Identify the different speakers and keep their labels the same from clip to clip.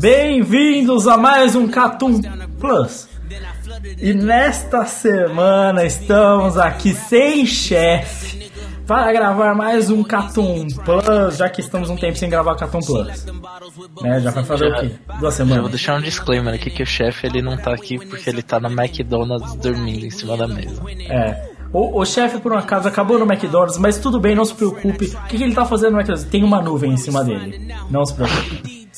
Speaker 1: Bem-vindos a mais um Catum Plus. E nesta semana estamos aqui sem chefe para gravar mais um Catum Plus, já que estamos um tempo sem gravar Catum Plus. Né, já vai fazer o quê? Duas
Speaker 2: Já vou
Speaker 1: semanas.
Speaker 2: deixar um disclaimer aqui que o chefe ele não tá aqui porque ele tá na McDonald's dormindo em cima da mesa.
Speaker 1: É. O, o chefe, por um acaso, acabou no McDonald's, mas tudo bem, não se preocupe. O que, que ele tá fazendo no McDonald's? Tem uma nuvem em cima dele. Não se preocupe.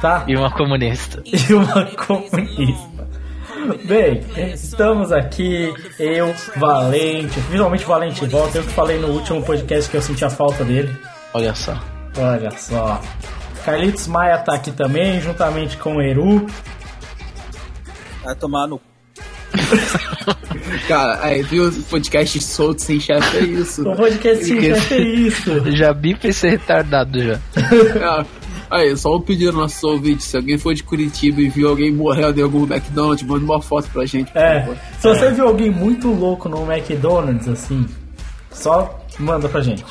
Speaker 1: Tá?
Speaker 2: E uma comunista.
Speaker 1: e uma comunista. Bem, estamos aqui, eu, Valente, finalmente Valente volta, eu que falei no último podcast que eu senti a falta dele.
Speaker 2: Olha só.
Speaker 1: Olha só. Carlitos Maia tá aqui também, juntamente com o Eru.
Speaker 3: Vai tomar no.
Speaker 4: Cara, aí viu o podcast solto sem chefe é isso.
Speaker 1: O podcast sim,
Speaker 2: Esqueci.
Speaker 1: é isso.
Speaker 2: Já bipa esse retardado já.
Speaker 4: Ah, Aí, só um pedido no nosso ouvinte, se alguém for de Curitiba e viu alguém morrendo em algum McDonald's, manda uma foto pra gente, por
Speaker 1: É,
Speaker 4: favor.
Speaker 1: se você viu alguém muito louco no McDonald's, assim, só manda pra gente.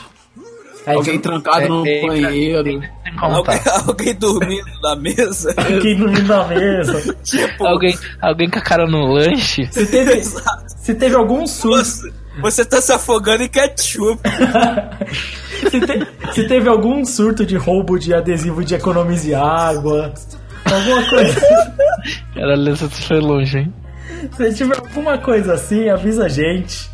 Speaker 4: Alguém trancado no
Speaker 2: É, é,
Speaker 4: banheiro.
Speaker 3: Alguém, alguém dormindo na mesa.
Speaker 1: alguém dormindo na mesa.
Speaker 3: tipo,
Speaker 2: Alguém, alguém com a cara no lanche.
Speaker 1: Se teve, se teve algum surto.
Speaker 3: você, você tá se afogando em ketchup.
Speaker 1: Se, te- se teve algum surto de roubo de adesivo de economize água, alguma coisa.
Speaker 2: Cara, a Lessa foi longe, hein?
Speaker 1: Se tiver alguma coisa assim, avisa a gente.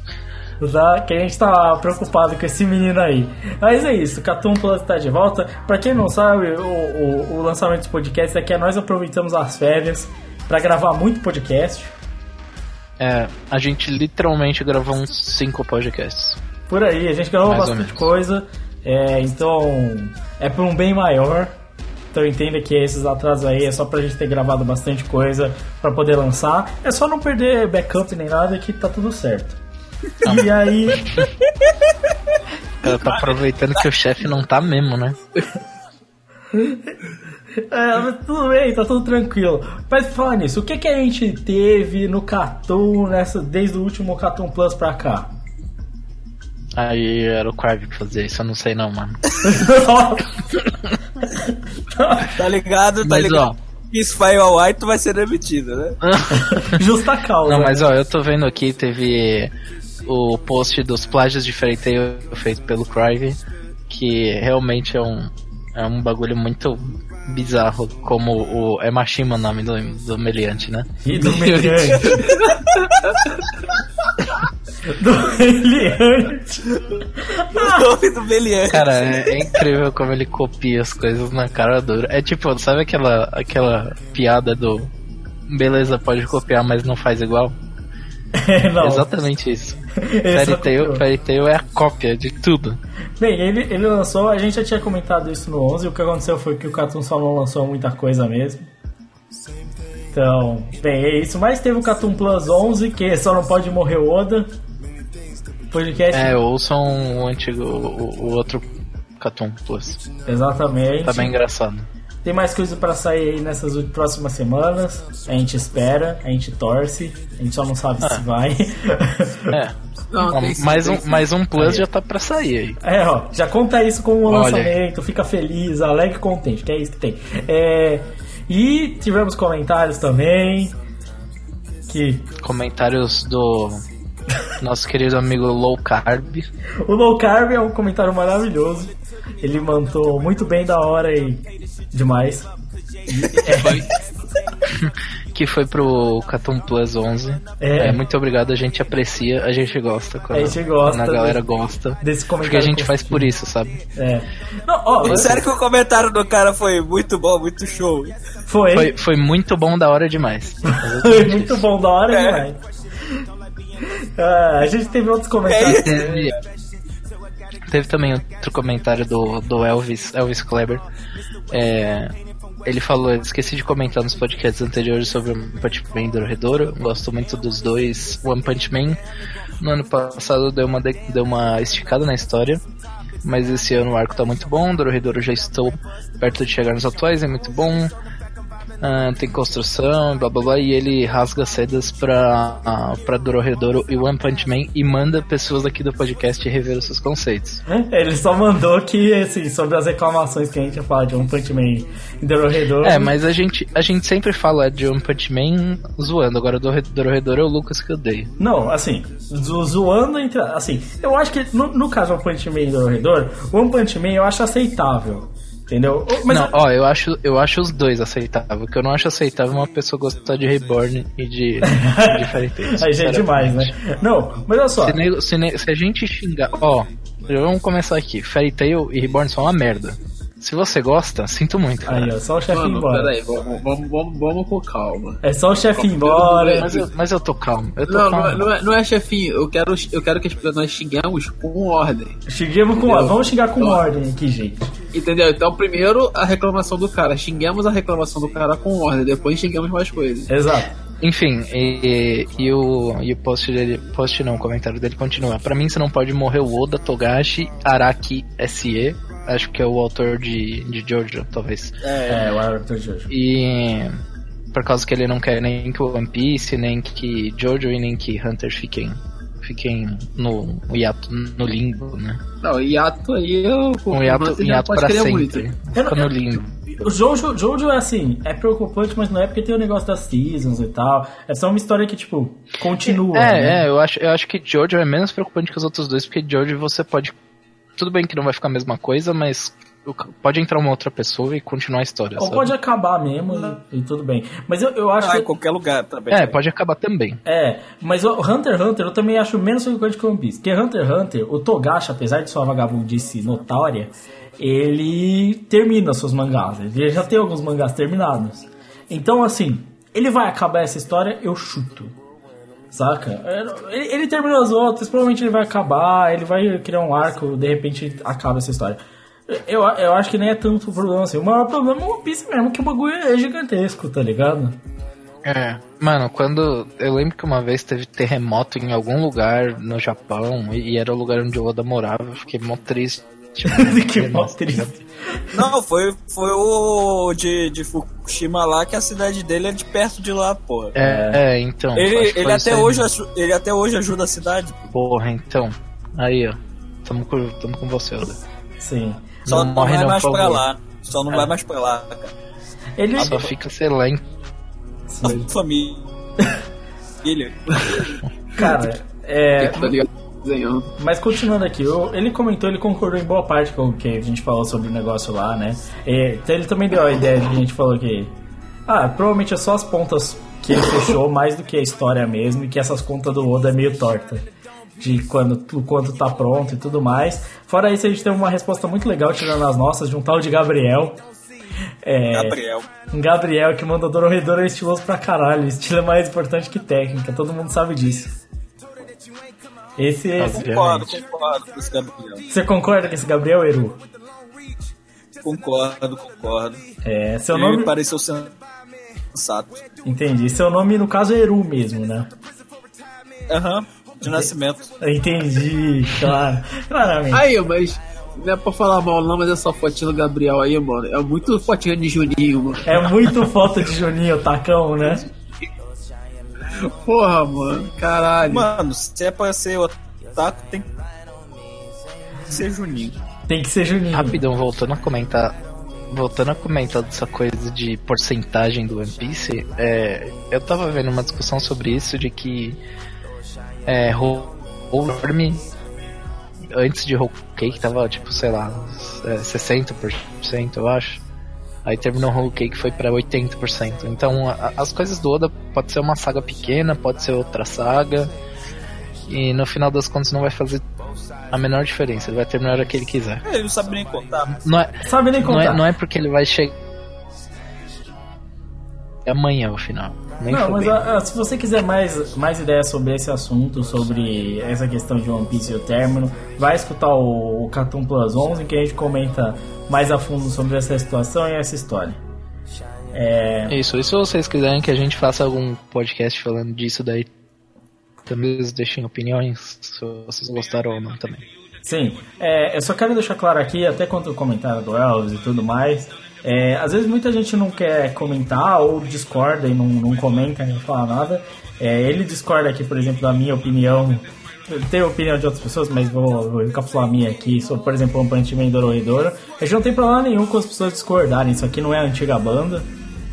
Speaker 1: Tá? Que a gente tá preocupado com esse menino aí. Mas é isso, Catum Plus tá de volta. Pra quem não sabe, o, o, o lançamento dos podcasts é que nós aproveitamos as férias pra gravar muito podcast.
Speaker 2: É, a gente literalmente gravou uns 5 podcasts.
Speaker 1: Por aí, a gente gravou
Speaker 2: Mais
Speaker 1: bastante coisa. É, então, é por um bem maior. Então entenda que esses atrasos aí é só pra gente ter gravado bastante coisa pra poder lançar. É só não perder backup nem nada que tá tudo certo. E aí,
Speaker 2: Ela tá aproveitando que o chefe não tá mesmo, né?
Speaker 1: é, mas tudo bem, tá tudo tranquilo. Mas fala nisso, o que, que a gente teve no Catum nessa, desde o último Catum Plus pra cá?
Speaker 2: Aí era o Crave que fazia isso, eu não sei não, mano.
Speaker 3: Tá ligado? Tá
Speaker 2: Mas
Speaker 3: ligado?
Speaker 2: ó,
Speaker 3: Isso vai ao ar e tu vai ser demitido, né?
Speaker 1: Justa causa.
Speaker 2: Não, mas ó, eu tô vendo aqui, teve o post dos plágios de Fairy Tail feito pelo Crive, que realmente é um, é um bagulho muito bizarro, como o. É Mashima o nome do, do meliante, né?
Speaker 1: E do meliante. do meliante.
Speaker 3: O nome do Beliante.
Speaker 2: Cara, é, é incrível como ele copia as coisas na cara dura. É tipo, sabe aquela, aquela piada do. Beleza, pode copiar, mas não faz igual?
Speaker 1: É, não.
Speaker 2: Exatamente isso. Fairy Tail,
Speaker 1: copiou.
Speaker 2: Fairy Tail é a cópia de tudo.
Speaker 1: Bem, ele, ele lançou, a gente já tinha comentado isso no 11, o que aconteceu foi que o Catum só não lançou muita coisa mesmo. Então, bem, é isso. Mas teve o Catum Plus 11, que só não pode morrer o Oda. Podcast.
Speaker 2: É, ouçam o antigo, o, o outro Catum Plus.
Speaker 1: Exatamente.
Speaker 2: Tá bem engraçado.
Speaker 1: Tem mais coisa pra sair aí nessas próximas semanas. A gente espera, a gente torce, a gente só não sabe se vai.
Speaker 2: É.
Speaker 4: Não, sim,
Speaker 2: mais,
Speaker 4: tem
Speaker 2: um,
Speaker 4: sim.
Speaker 2: mais um Plus já tá pra sair aí.
Speaker 1: É, ó, já conta isso como um
Speaker 2: Olha.
Speaker 1: lançamento, fica feliz, alegre e contente, que é isso que tem. É, e tivemos comentários também. Que
Speaker 2: Comentários do nosso querido amigo Low Carb.
Speaker 1: o Low Carb é um comentário maravilhoso. Ele mandou muito bem da hora e demais.
Speaker 2: que foi pro Catum Plus 11.
Speaker 1: É.
Speaker 2: É, muito obrigado, a gente aprecia, a gente gosta. Quando,
Speaker 1: A gente gosta
Speaker 2: Quando a galera
Speaker 1: desse-
Speaker 2: gosta.
Speaker 1: desse
Speaker 2: Porque a
Speaker 1: comentário
Speaker 2: gente faz por isso, sabe?
Speaker 1: É. Não, ó, mas-
Speaker 3: Sério que o comentário do cara foi muito bom, muito show.
Speaker 1: foi,
Speaker 2: Foi, foi muito bom da hora demais.
Speaker 1: foi muito bom, da hora
Speaker 3: É.
Speaker 1: demais. Ah, a gente teve outros comentários.
Speaker 2: Teve, teve também outro comentário do, do Elvis, Elvis Kleber. É, ele falou, esqueci de comentar nos podcasts anteriores sobre o One Punch Man e Dorohedoro. Gosto muito dos dois. One Punch Man no ano passado deu uma, de- deu uma esticada na história. Mas esse ano o arco tá muito bom. Dorohedoro já estou perto de chegar nos atuais, é muito bom. Ah, tem construção, blá blá blá, e ele rasga sedas pra, ah, pra Dorohedoro e One Punch Man e manda pessoas aqui do podcast rever os seus conceitos.
Speaker 1: Ele só mandou que, assim, sobre as reclamações que a gente ia falar de One Punch Man e Dorohedoro.
Speaker 2: É, mas a gente, a gente sempre fala de One Punch Man zoando, agora Doro- Dorohedoro é o Lucas que eu odeio.
Speaker 1: Não, assim, zo- zoando entre. Assim, eu acho que no, no caso One Punch Man e Dorohedoro, One Punch Man eu acho aceitável. Entendeu? Mas
Speaker 2: não, ó, eu acho, eu acho os dois aceitável. O que eu não acho aceitável é uma pessoa gostar de Reborn e de, de Fairy Tail,
Speaker 1: Aí já é demais, né? Não, mas olha só.
Speaker 2: Se, nego- se ne- se a gente xingar. Ó, vamos começar aqui. Fairy Tail e Reborn são uma merda. Se você gosta, sinto muito. Cara.
Speaker 1: Aí, ó, só o chefe
Speaker 4: Mano,
Speaker 1: embora.
Speaker 4: peraí, vamos, vamos, vamos, vamos com calma.
Speaker 1: É só o chefe embora.
Speaker 2: Mas eu, mas eu tô calmo. Eu tô
Speaker 4: Não, não
Speaker 2: calmo.
Speaker 4: é, não, é, não é chefinho, eu quero, eu quero que as- nós xinguemos com ordem.
Speaker 1: Xinguemos com
Speaker 4: Entendeu?
Speaker 1: Vamos xingar com
Speaker 4: Ó.
Speaker 1: ordem aqui, gente.
Speaker 4: Entendeu? Então, primeiro a reclamação do cara. Xinguemos a reclamação do cara com ordem, depois xinguemos mais coisas.
Speaker 1: Exato.
Speaker 2: Enfim, e, e o, e o post dele. Post não, o comentário dele continua. Pra mim, você não pode morrer o Oda Togashi Araki SE. Acho que é o autor de, de Jojo, talvez.
Speaker 1: É, o Arthur Jojo.
Speaker 2: E. Por causa que ele não quer nem que o One Piece, nem que Jojo e nem que Hunter fiquem. Fiquem no, hiato, no limbo, né?
Speaker 4: Não, hiato aí eu.
Speaker 2: Um hiato, um hiato pra sempre.
Speaker 4: muito.
Speaker 1: Eu não-
Speaker 2: Fica no limbo.
Speaker 1: O Jojo, Jojo é assim, é preocupante, mas não é porque tem o negócio das seasons e tal. É só uma história que, tipo, continua.
Speaker 2: É,
Speaker 1: né?
Speaker 2: é, eu acho, eu acho que Jojo é menos preocupante que os outros dois, porque Jojo você pode. Tudo bem que não vai ficar a mesma coisa, mas pode entrar uma outra pessoa e continuar a história.
Speaker 1: Ou
Speaker 2: sabe?
Speaker 1: pode acabar mesmo e, e tudo bem. Mas eu, eu acho
Speaker 3: Ah, em
Speaker 1: que.
Speaker 3: qualquer lugar também.
Speaker 2: É, pode acabar também.
Speaker 1: É, mas o Hunter x Hunter eu também acho menos preocupante que o One Piece. Porque Hunter x Hunter, o Togashi, apesar de sua vagabundice notória, ele termina seus mangás. Ele já tem alguns mangás terminados. Então, assim, ele vai acabar essa história, eu chuto. Saca? Ele, ele terminou as outras, provavelmente ele vai acabar, ele vai criar um arco, de repente acaba essa história. Eu, eu acho que nem é tanto problema assim. O maior problema é o One Piece mesmo, que o bagulho é gigantesco, tá ligado?
Speaker 2: É. Mano, quando. Eu lembro que uma vez teve terremoto em algum lugar no Japão e, e era o lugar onde o Oda morava. Eu fiquei mó triste. Tipo,
Speaker 1: que mó triste.
Speaker 3: Não, foi, foi o de, de Fukushima lá, que a cidade dele é de perto de lá, porra.
Speaker 2: É, é, então.
Speaker 3: Ele, ele, até hoje, ele até hoje ajuda a cidade.
Speaker 2: Porra, então. Aí, ó. Tamo com, tamo com você, Oda.
Speaker 1: Sim.
Speaker 3: Só
Speaker 2: Não
Speaker 3: não,
Speaker 2: morre
Speaker 3: vai
Speaker 2: não,
Speaker 3: mais pra
Speaker 2: favor.
Speaker 3: lá. Só não vai mais pra lá, cara.
Speaker 1: Ele.
Speaker 2: Só fica, sei lá, em
Speaker 3: família. Filha.
Speaker 1: Cara, é.
Speaker 4: Tá ligado? Desenhando.
Speaker 1: Mas continuando aqui, eu- ele comentou, ele concordou em boa parte com o que a gente falou sobre o negócio lá, né? Então ele também deu a ideia de que a gente falou que. Ah, provavelmente é só as pontas que ele fechou mais do que a história mesmo, e que essas contas do Oda é meio torta. De quando, o quanto tá pronto e tudo mais. Fora isso, a gente teve uma resposta muito legal tirando as nossas de um tal de Gabriel. É,
Speaker 3: Gabriel.
Speaker 1: um Gabriel que mandou Dororedoro é estiloso pra caralho. Estilo é mais importante que técnica, todo mundo sabe disso. Esse, esse
Speaker 3: Concordo,
Speaker 2: Obviamente.
Speaker 3: concordo com esse Gabriel.
Speaker 1: Você concorda com esse Gabriel Eru?
Speaker 3: Concordo, concordo.
Speaker 1: É, seu
Speaker 3: Ele
Speaker 1: nome.
Speaker 3: me pareceu sensato.
Speaker 1: Entendi. Seu nome, no caso, é Eru mesmo, né?
Speaker 3: Aham, de nascimento.
Speaker 1: Entendi, claro. Claramente.
Speaker 4: Aí, mas. Não é pra falar mal, não, mas essa fotinha do Gabriel aí, mano. É muito fotinha de Juninho, mano.
Speaker 1: É muito foto de Juninho Tacão, né?
Speaker 4: Porra, mano. Caralho.
Speaker 3: Mano, se é pra ser otaku, tem que ser Juninho.
Speaker 1: Tem que ser Juninho.
Speaker 2: Rapidão, voltando a comentar. Voltando a comentar dessa coisa de porcentagem do One Piece, é, eu tava vendo uma discussão sobre isso de que é, Whole Army antes de Whole Cake tava tipo, sei lá, é, 60%, eu acho. Aí terminou Whole Cake foi pra 80%. Então a- as coisas do Oda pode ser uma saga pequena, pode ser outra saga. E no final das contas não vai fazer a menor diferença. Ele vai terminar a hora que ele quiser.
Speaker 3: Ele não sabe nem contar.
Speaker 2: Não é,
Speaker 1: Sabe nem
Speaker 2: não
Speaker 1: contar.
Speaker 2: é, não é porque ele vai chegar. É amanhã o final. Nem
Speaker 1: Não, mas
Speaker 2: fudendo.
Speaker 1: ah, ah, se você quiser mais, mais ideias sobre esse assunto, sobre essa questão de One Piece e o término, vai escutar o, o Cartoon Plus 11, que a gente comenta mais a fundo sobre essa situação e essa história. É,
Speaker 2: Isso, e se vocês quiserem que a gente faça algum podcast falando disso daí, também deixem opiniões, se vocês gostaram ou não também.
Speaker 1: sim, é, eu só quero deixar claro aqui, até quanto o comentário do Elvis e tudo mais, é, às vezes muita gente não quer comentar ou discorda e não, não comenta, nem fala nada. É, ele discorda aqui, por exemplo, da minha opinião. A opinião de outras pessoas, mas vou, vou encapsular a minha aqui sobre, por exemplo, One Punch Man Dorohedoro. A gente não tem problema nenhum com as pessoas discordarem, isso aqui não é a antiga banda.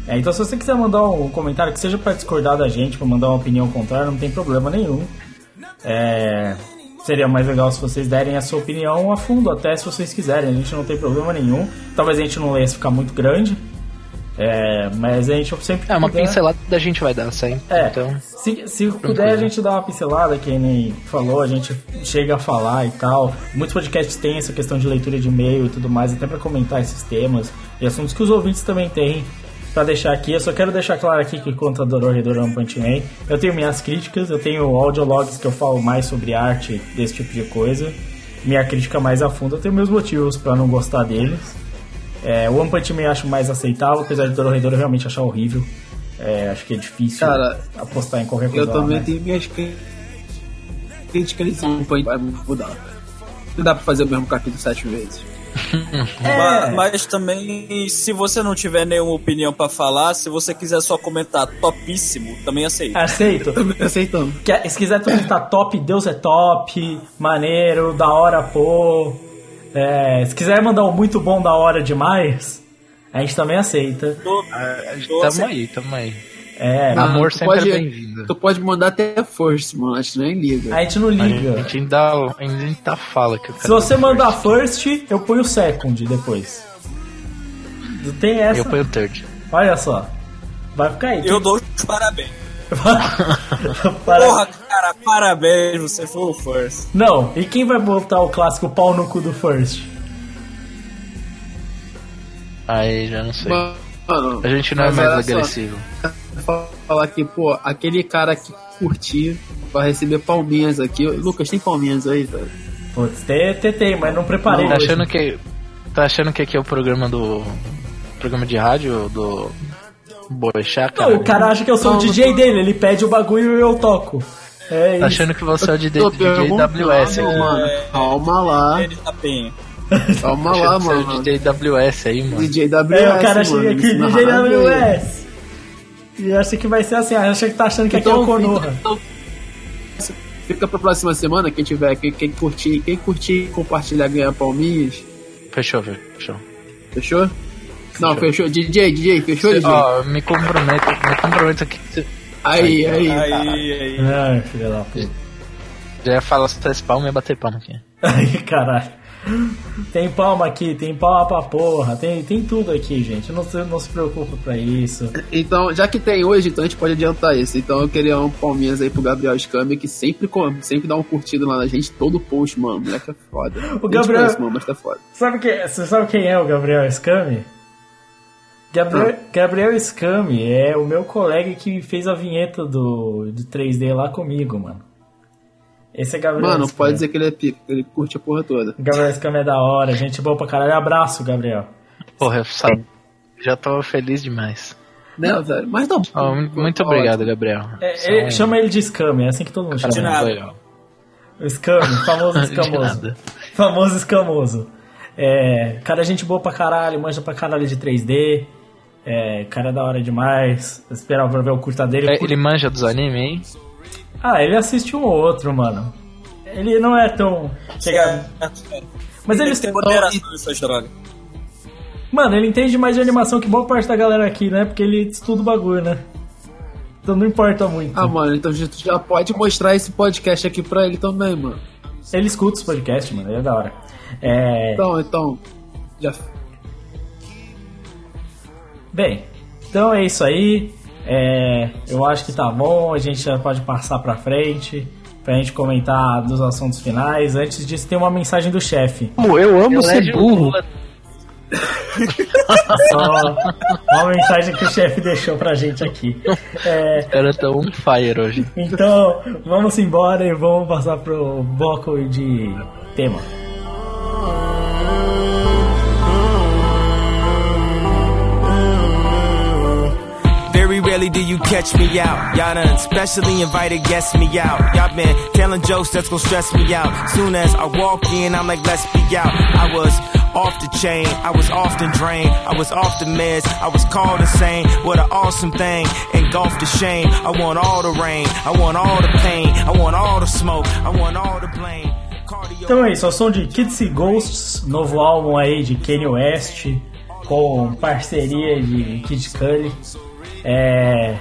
Speaker 1: É, então se você quiser mandar um comentário que seja pra discordar da gente, pra mandar uma opinião contrária, não tem problema nenhum. É, seria mais legal se vocês derem a sua opinião a fundo, até se vocês quiserem. A gente não tem problema nenhum. Talvez a gente não leia se ficar muito grande. É, mas a gente sempre.
Speaker 2: É, uma
Speaker 1: puder-
Speaker 2: pincelada a gente vai dar sempre.
Speaker 1: É,
Speaker 2: Então,
Speaker 1: se, se puder a gente dá uma pincelada, que nem falou, a gente chega a falar e tal. Muitos podcasts têm essa questão de leitura de e-mail e tudo mais, até pra comentar esses temas e assuntos que os ouvintes também têm pra deixar aqui. Eu só quero deixar claro aqui que quanto a Dorohedoro One Punch Man, eu tenho minhas críticas, eu tenho audiologs que eu falo mais sobre arte, desse tipo de coisa. Minha crítica mais a fundo, eu tenho meus motivos pra não gostar deles. É, o One Punch Man eu acho mais aceitável, apesar de Dorohedoro eu realmente achar horrível. É, acho que é difícil
Speaker 4: Cara,
Speaker 1: apostar em qualquer coisa
Speaker 4: Eu
Speaker 1: lá,
Speaker 4: também
Speaker 1: né?
Speaker 4: tenho minhas críticas em Point vai mudar. Não dá pra fazer o mesmo capítulo sete vezes.
Speaker 1: É.
Speaker 3: Ma- Mas, também, se você não tiver nenhuma opinião pra falar, se você quiser só comentar topíssimo, também aceito.
Speaker 1: Aceito.
Speaker 4: Também aceitando.
Speaker 1: Que- Se quiser tudo tá top, Deus é top, maneiro, da hora, pô. É, se quiser mandar um muito bom, da hora demais, a gente também aceita.
Speaker 3: Tô- tô
Speaker 2: tamo
Speaker 3: ace-
Speaker 2: aí, tamo aí.
Speaker 1: É,
Speaker 4: Ah,
Speaker 2: Amor
Speaker 4: tu
Speaker 2: sempre
Speaker 4: pode-
Speaker 2: é bem-vindo.
Speaker 4: Tu pode mandar até first, mano. A gente nem liga.
Speaker 1: a gente não
Speaker 2: A
Speaker 1: liga.
Speaker 2: gente ainda, ainda fala que o cara
Speaker 1: Se você mandar first, eu ponho second depois. Não tem essa.
Speaker 2: Eu ponho third.
Speaker 1: Olha só. Vai ficar aí.
Speaker 3: Eu dou os parabéns.
Speaker 1: Para-
Speaker 3: Porra, cara, parabéns, você foi o first.
Speaker 1: Não, e quem vai botar o clássico pau no cu do first?
Speaker 2: Aí já não sei.
Speaker 4: Mano,
Speaker 2: A gente não é mais
Speaker 4: olha só,
Speaker 2: agressivo.
Speaker 4: falar que, pô, aquele cara que curtir vai receber palminhas aqui. Lucas, tem palminhas aí, velho?
Speaker 1: Putz, tem, tem, tem, mas não preparei.
Speaker 2: Tá
Speaker 1: hoje.
Speaker 2: achando que. Tá achando que aqui é o programa do. Programa de rádio do. Boixá, cara?
Speaker 1: Não, o cara acha que eu sou o
Speaker 4: Não,
Speaker 1: DJ
Speaker 4: não
Speaker 1: dele, ele pede o bagulho e eu toco. É isso.
Speaker 2: Tá achando que você é o DJ, DJ WS aqui.
Speaker 4: mano. Calma lá.
Speaker 3: Ele tá bem.
Speaker 4: Calma lá,
Speaker 2: é
Speaker 4: mano.
Speaker 2: DJ WS aí, mano.
Speaker 4: DJ WS,
Speaker 1: É, o cara
Speaker 4: mano,
Speaker 1: chega aqui,
Speaker 4: isso na
Speaker 1: DJ
Speaker 4: rádio aí.
Speaker 1: WS. E acha que vai ser assim, acha que tá achando que aqui é o Konoha.
Speaker 4: então, fica pra próxima semana, quem tiver, quem, quem curtir, quem curtir e compartilhar ganhar palminhas.
Speaker 2: Fechou, fechou.
Speaker 4: Fechou? Não, fechou. DJ, DJ, fechou, DJ?
Speaker 2: Ó, me comprometo, me comprometo aqui
Speaker 4: Aí, aí.
Speaker 3: Aí, aí.
Speaker 1: Ai, filha da puta.
Speaker 2: já ia falar se tivesse palma e ia bater palma aqui.
Speaker 1: Aí, caralho. Tem palma aqui, tem palma pra porra, tem, tem tudo aqui, gente. Não, se- não se preocupa pra isso.
Speaker 4: Então, já que tem hoje, então a gente pode adiantar isso. Então eu queria um palminhas aí pro Gabriel Scambi, que sempre, sempre dá um curtido lá na gente, todo post, mano. Moleque é foda.
Speaker 1: O Gabriel-
Speaker 4: conheço, mano, mas tá foda.
Speaker 1: Sabe que, você sabe quem é o Gabriel Scami? Gabriel, Gabriel Scami é o meu colega que fez a vinheta do, do 3D lá comigo, mano. Esse é Gabriel
Speaker 4: Mano, pode dizer que ele é que ele curte a porra toda.
Speaker 1: Gabriel Scami é da hora, gente boa pra caralho. Abraço, Gabriel.
Speaker 2: Porra, eu sabe, já tô feliz demais.
Speaker 4: Né, velho? Mas não.
Speaker 2: Ó, muito obrigado, Gabriel.
Speaker 1: É, ele-
Speaker 2: um
Speaker 1: chama ele de Scami, é assim que todo mundo chama.
Speaker 3: nada.
Speaker 2: muito legal.
Speaker 1: O Scami, famoso
Speaker 2: De
Speaker 1: escamoso.
Speaker 2: nada.
Speaker 1: famoso escamoso. É, cara, gente boa pra caralho, manja pra caralho de 3D. É, cara é da hora demais. Eu esperava pra ver o curta dele.
Speaker 2: É, Ele manja dos animes, hein?
Speaker 1: Ah, ele assiste um ou outro, mano. Ele não é tão. Chega... Mas ele.
Speaker 3: tem moderação nessas drogas.
Speaker 1: Mano, ele entende mais de animação que boa parte da galera aqui, né? Porque ele estuda o bagulho, né? Então não importa muito.
Speaker 4: Ah, mano, então já- tu já pode mostrar esse podcast aqui pra ele também, mano.
Speaker 1: Ele escuta os podcasts, mano. Ele é da hora. É.
Speaker 4: Então, então. Já.
Speaker 1: Bem, então é isso aí. É, eu acho que tá bom, a gente já pode passar pra frente pra gente comentar dos assuntos finais. Antes disso, tem uma mensagem do chefe.
Speaker 4: Eu amo ser burro.
Speaker 1: Só uma mensagem que o chefe deixou pra gente aqui. É,
Speaker 2: Os caras tão on fire hoje.
Speaker 1: então, vamos embora e vamos passar pro bloco de tema.
Speaker 5: Rarely do you catch me out. Y'all done specially invited guests me out. Y'all been telling jokes that's gonna stress me out. Soon as I walk in, I'm like, let's be out. I was off the chain, I was often drained, I was off the meds, I was called insane. What an awesome thing, engulfed the shame. I want all the rain, I want all the pain, I want all the smoke, I want all the blame.
Speaker 1: Então é isso, ao som de Kids e Ghosts, novo álbum aí de Kanye West, com parceria de Kid Cudi. É,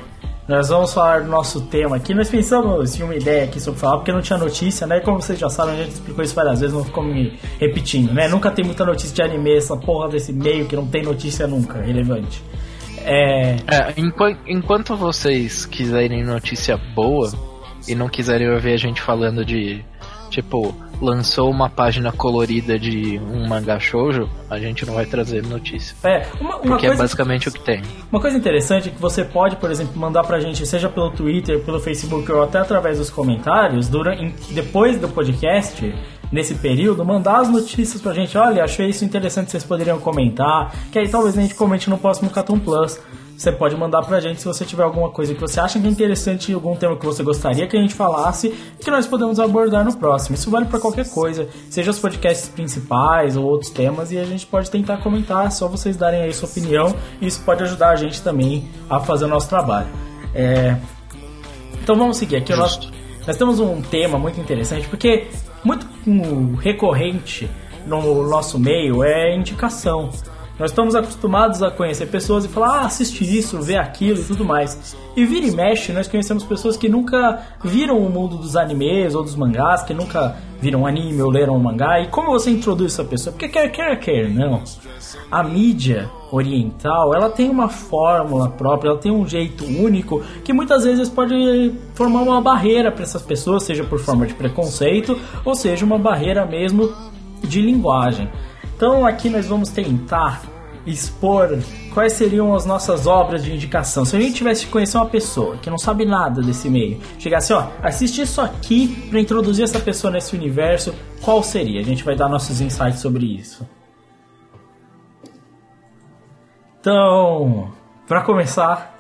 Speaker 1: nós vamos falar do nosso tema aqui. Nós pensamos em uma ideia aqui sobre falar, porque não tinha notícia, né? Como vocês já sabem, a gente explicou isso várias vezes, não ficou me repetindo, né? Nunca tem muita notícia de anime, essa porra desse meio que não tem notícia nunca, relevante. É,
Speaker 2: É, enqu- enquanto vocês quiserem notícia boa e não quiserem ouvir a gente falando de, tipo, lançou uma página colorida de um mangá shoujo, a gente não vai trazer notícia.
Speaker 1: é uma, uma
Speaker 2: Porque é
Speaker 1: coisa
Speaker 2: basicamente o que tem.
Speaker 1: Uma coisa interessante é que você pode, por exemplo, mandar pra gente, seja pelo Twitter, pelo Facebook ou até através dos comentários, durante, depois do podcast, nesse período, mandar as notícias pra gente. Olha, achei isso interessante, vocês poderiam comentar. Que aí talvez a gente comente no próximo Catum Plus. Você pode mandar pra gente se você tiver alguma coisa que você acha que é interessante, algum tema que você gostaria que a gente falasse, que nós podemos abordar no próximo. Isso vale pra qualquer coisa, seja os podcasts principais ou outros temas, e a gente pode tentar comentar, é só vocês darem aí sua opinião, e isso pode ajudar a gente também a fazer o nosso trabalho. É, Então vamos seguir aqui. o nosso- nós temos um tema muito interessante, porque muito recorrente no nosso meio é indicação. Nós estamos acostumados a conhecer pessoas e falar, ah, assiste isso, vê aquilo e tudo mais. E vira e mexe, nós conhecemos pessoas que nunca viram o mundo dos animes ou dos mangás, que nunca viram anime ou leram um mangá. E como você introduz essa pessoa? Porque quer, quer, quer, não. A mídia oriental, ela tem uma fórmula própria, ela tem um jeito único que muitas vezes pode formar uma barreira para essas pessoas, seja por forma de preconceito ou seja uma barreira mesmo de linguagem. Então aqui nós vamos tentar expor quais seriam as nossas obras de indicação. Se a gente tivesse que conhecer uma pessoa que não sabe nada desse meio, chegasse, ó, assiste isso aqui para introduzir essa pessoa nesse universo, qual seria? A gente vai dar nossos insights sobre isso. Então, para começar,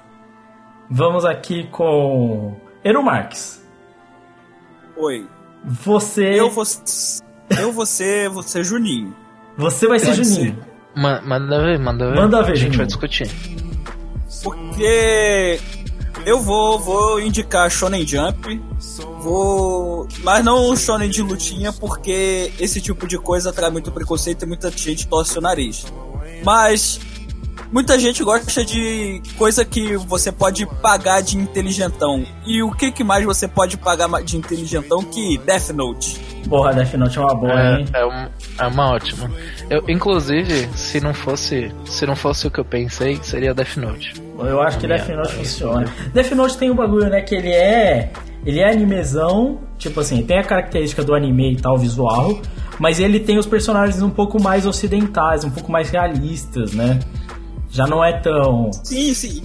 Speaker 1: vamos aqui com Eru Marques.
Speaker 3: Oi.
Speaker 1: Você,
Speaker 3: Eu vou. Eu vou ser, vou ser Juninho.
Speaker 1: Você vai ser
Speaker 3: Pode
Speaker 1: Juninho.
Speaker 2: Ma- manda ver, manda ver.
Speaker 1: Manda ver,
Speaker 2: A gente vai discutir.
Speaker 3: Porque eu vou, vou indicar Shonen Jump. Vou. Mas não o Shonen de lutinha, porque esse tipo de coisa traz muito preconceito e muita gente torce o nariz. Mas. Muita gente gosta de coisa que você pode pagar de inteligentão. E o que, que mais você pode pagar de inteligentão que Death Note?
Speaker 1: Porra, Death Note é uma boa,
Speaker 2: É,
Speaker 1: hein?
Speaker 2: é, um- é uma ótima. Eu, inclusive, se não fosse, se não fosse o que eu pensei, seria Death Note.
Speaker 1: Eu acho que
Speaker 2: Minha
Speaker 1: Death Note funciona. Death Note tem um bagulho, né? Que ele é. Ele é animezão, tipo assim, tem a característica do anime e tal, visual, mas ele tem os personagens um pouco mais ocidentais, um pouco mais realistas, né? Já não é tão.
Speaker 3: Sim, sim.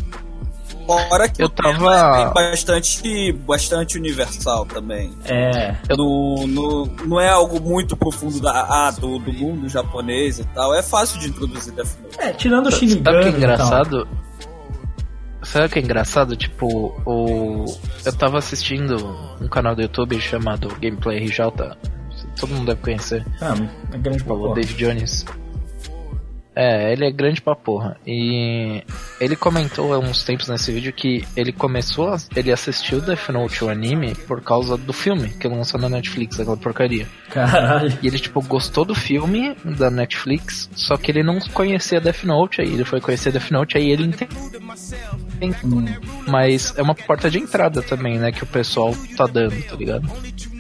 Speaker 3: Fora que
Speaker 2: Eu tava-
Speaker 3: é bastante, bastante universal também.
Speaker 1: É.
Speaker 3: No, no, não é algo muito profundo da, ah, do, do mundo japonês e tal. É fácil de introduzir Death Note.
Speaker 1: É, tirando o
Speaker 2: Sabe o que
Speaker 1: Shinigami.
Speaker 2: é engraçado? Sabe o que é engraçado? Tipo, o... eu tava assistindo um canal do YouTube chamado Gameplay RJ. Todo mundo deve conhecer.
Speaker 1: Ah, é grande pra
Speaker 2: O. Dave Jones. É, ele é grande pra porra. E ele comentou há uns tempos nesse vídeo que ele começou, a, ele assistiu Death Note, o anime, por causa do filme que lançou na Netflix, aquela porcaria.
Speaker 1: Caralho.
Speaker 2: E ele, tipo, gostou do filme da Netflix, só que ele não conhecia Death Note, aí ele foi conhecer Death Note, aí ele ente- Mas é uma porta de entrada também, né? Que o pessoal tá dando, tá ligado?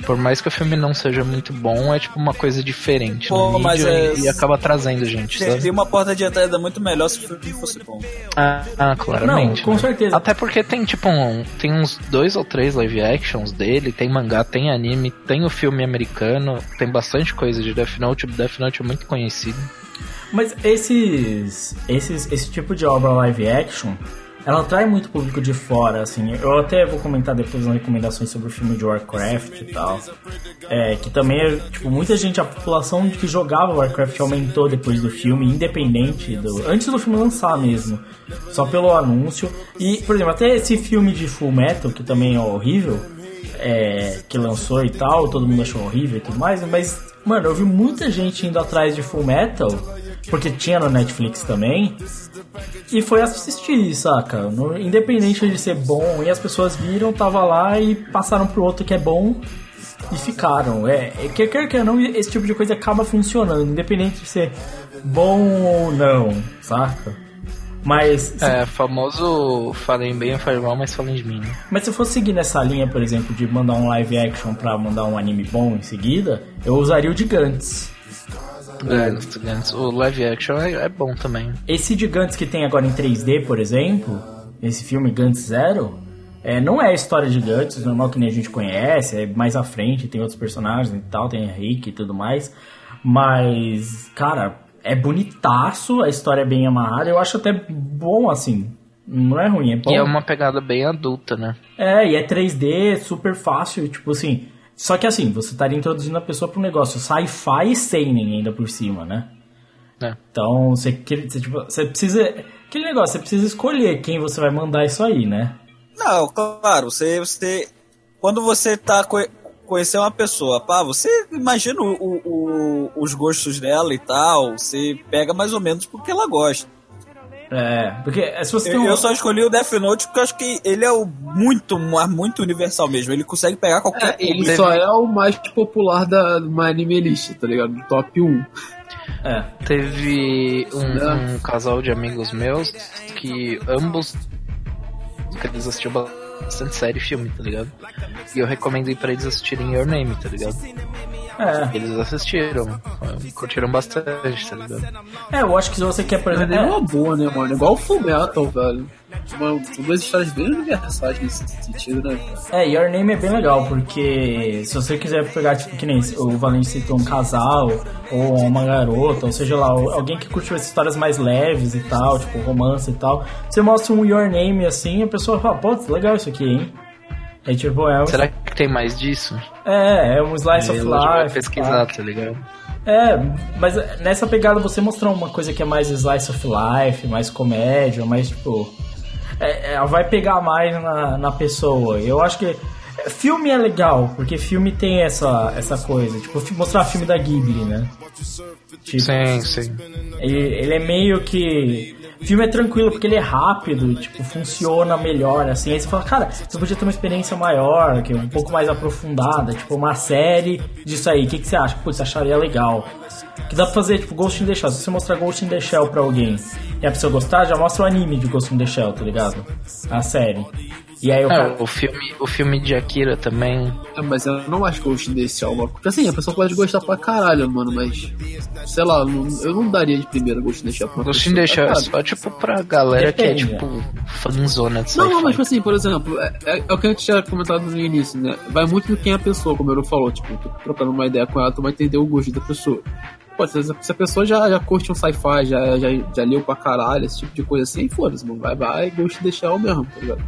Speaker 2: Por mais que o filme não seja muito bom, é tipo uma coisa diferente
Speaker 3: Pô,
Speaker 2: no
Speaker 3: mas é-
Speaker 2: e, e acaba trazendo gente, sabe?
Speaker 3: uma porta de entrada muito melhor se o filme fosse bom.
Speaker 2: Ah, ah, claramente.
Speaker 1: Não, com
Speaker 2: né?
Speaker 1: certeza.
Speaker 2: Até porque tem tipo um, tem uns dois ou três live actions dele, tem mangá, tem anime, tem o filme americano, tem bastante coisa de Death Note. Death Note é muito conhecido.
Speaker 1: Mas esses, esses, esse tipo de obra live action, ela atrai muito público de fora, assim. Eu até vou comentar depois nas recomendações sobre o filme de Warcraft e tal. É, que também, é, tipo, muita gente, a população que jogava Warcraft aumentou depois do filme, independente do... Antes do filme lançar mesmo. Só pelo anúncio. E, por exemplo, até esse filme de Full Metal, que também é horrível, é, que lançou e tal, todo mundo achou horrível e tudo mais, mas, mano, eu vi muita gente indo atrás de Full Metal, porque tinha no Netflix também, e foi assistir, saca? No- independente de ser bom, e as pessoas viram, tava lá e passaram pro outro que é bom e ficaram. É, é quer quer que não, esse tipo de coisa acaba funcionando, independente de ser bom ou não, saca? Mas se
Speaker 2: É, famoso falem bem falem mal, mas falem de mim. né?
Speaker 1: Mas se eu fosse seguir nessa linha, por exemplo, de mandar um live action pra mandar um anime bom em seguida, eu usaria o de Gantz.
Speaker 2: É, nos estudantes. o live action é, é bom também.
Speaker 1: Esse de Gantz que tem agora em 3D, por exemplo, esse filme Gantz Zero, é, não é a história de Gantz, normal que nem a gente conhece, é mais à frente, tem outros personagens e tal, tem Henrique e tudo mais. Mas, cara, é bonitaço, a história é bem amarrada, eu acho até bom assim. Não é ruim, é bom.
Speaker 2: E é uma pegada bem adulta, né?
Speaker 1: É, e é 3D, super fácil, tipo assim. Só que assim, você estaria introduzindo a pessoa pro negócio sci-fi e seinen ainda por cima, né?
Speaker 2: É.
Speaker 1: Então, você, que- você, tipo, você precisa. Aquele negócio, você precisa escolher quem você vai mandar isso aí, né?
Speaker 3: Não, claro, você, você quando você tá co conhecer uma pessoa, pá, você imagina o- o- os gostos dela e tal, você pega mais ou menos porque ela gosta.
Speaker 1: É, porque é, se você tem
Speaker 3: Eu,
Speaker 1: um.
Speaker 3: eu só escolhi o Death Note porque eu acho que ele é o muito, muito universal mesmo. Ele consegue pegar qualquer
Speaker 4: É, ele só é o mais popular da Anime List, tá ligado? Do top 1.
Speaker 1: É.
Speaker 2: Teve um,
Speaker 4: Né?
Speaker 2: um casal de amigos meus que ambos que eles assistiam bastante série e filme, tá ligado? E eu recomendei pra eles assistirem Your Name, tá ligado?
Speaker 1: É.
Speaker 2: Eles assistiram, curtiram bastante, tá ligado?
Speaker 1: É, eu acho que se você quer, por exemplo.
Speaker 4: é
Speaker 1: é,
Speaker 4: uma boa, né, mano? Igual o Full Metal, velho. Uma, são duas histórias bem universais nesse sentido, né?
Speaker 1: É, Your Name é bem legal, porque se você quiser pegar, tipo, que nem o Valente citou um casal, ou uma garota, ou seja lá, alguém que curtiu as histórias mais leves e tal, tipo, romance e tal, você mostra um Your Name assim, a pessoa fala, pô, legal isso aqui, hein? Aí, tipo, é um,
Speaker 2: Será que tem mais disso?
Speaker 1: é, é um slice
Speaker 2: Aí
Speaker 1: of life.
Speaker 2: pesquisar,
Speaker 1: tá?
Speaker 2: ligado?
Speaker 1: É, mas nessa pegada você mostrar uma coisa que é mais slice of life, mais comédia, mais tipo. É, é, vai pegar mais na, na pessoa. Eu acho que. é, Filme é legal, porque filme tem essa, essa coisa. Tipo, mostrar filme da Ghibli, né? Tipo,
Speaker 2: Sim, sim.
Speaker 1: ele, ele é meio que. O filme é tranquilo porque ele é rápido, tipo, funciona melhor, assim. Aí você fala, cara, você podia ter uma experiência maior, que é um pouco mais aprofundada, tipo, uma série disso aí. O que, que você acha? Putz, acharia legal. Que dá pra fazer, tipo, Ghost in the Shell. Se você mostrar Ghost in the Shell pra alguém e a pessoa gostar, já mostra o anime de Ghost in the Shell, tá ligado? A série. E aí o
Speaker 2: É,
Speaker 1: cara.
Speaker 2: o filme, o filme de Akira também.
Speaker 4: É, mas eu não acho Ghost desse algo. Porque assim, a pessoa pode gostar pra caralho, mano, mas. Sei lá, não- eu não daria de primeira Ghost in the Shell pra uma
Speaker 2: Ghost in
Speaker 4: pessoa,
Speaker 2: the Shell é
Speaker 4: cara.
Speaker 2: só tipo pra galera que é tipo fanzona de
Speaker 4: Não, não, mas tipo assim, por exemplo, é, é- é o que a gente tinha comentado no início, né? Vai muito do quem é a pessoa, como eu falou, tipo, tu trocando uma ideia com ela, tu vai entender o gosto da pessoa. Pô, se se a pessoa já, já curte um sci-fi, já, já, já leu pra caralho, esse tipo de coisa assim, foda-se, mano, vai, vai, Ghost in the Shell mesmo, tá ligado?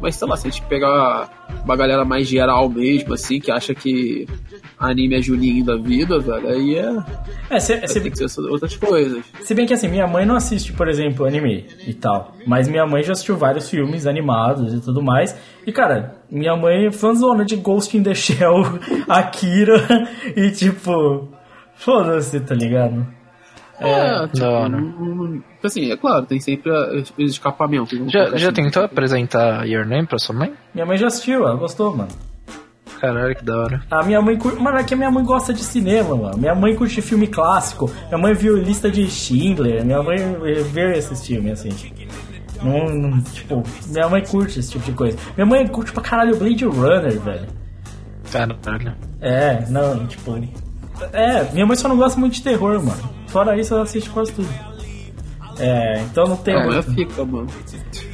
Speaker 4: Mas sei lá, se a gente pegar uma galera mais geral mesmo, assim, que acha que anime é Juninho da vida, velho, aí é.
Speaker 1: É, se,
Speaker 4: Vai
Speaker 1: se,
Speaker 4: ter que ser outras coisas.
Speaker 1: Se bem que assim, minha mãe não assiste, por exemplo, anime e tal. Mas minha mãe já assistiu vários filmes animados e tudo mais. E, cara, minha mãe é fãzona de Ghost in the Shell, Akira e tipo. Foda-se, tá ligado?
Speaker 4: É, tipo,
Speaker 2: da hora.
Speaker 4: não- não- assim, é claro, tem sempre os escapamentos. não
Speaker 2: Já, já
Speaker 4: muito.
Speaker 2: tentou apresentar Your Name pra sua mãe?
Speaker 1: Minha mãe já assistiu, ela gostou, mano.
Speaker 2: Caralho, que da hora.
Speaker 1: A minha mãe curte. Mano, é que a minha mãe gosta de cinema, mano. Minha mãe curte filme clássico. Minha mãe viu lista de Schindler. Minha mãe vê esses filmes, assim. Não, não- tipo, minha mãe curte esse tipo de coisa. Minha mãe curte pra caralho Blade Runner, velho.
Speaker 2: Caralho.
Speaker 1: É, não, tipo. É, minha mãe só não gosta muito de terror, mano. Fora isso, ela assiste quase tudo. É, então não tem
Speaker 4: A mulher
Speaker 1: muito.
Speaker 4: fica, mano.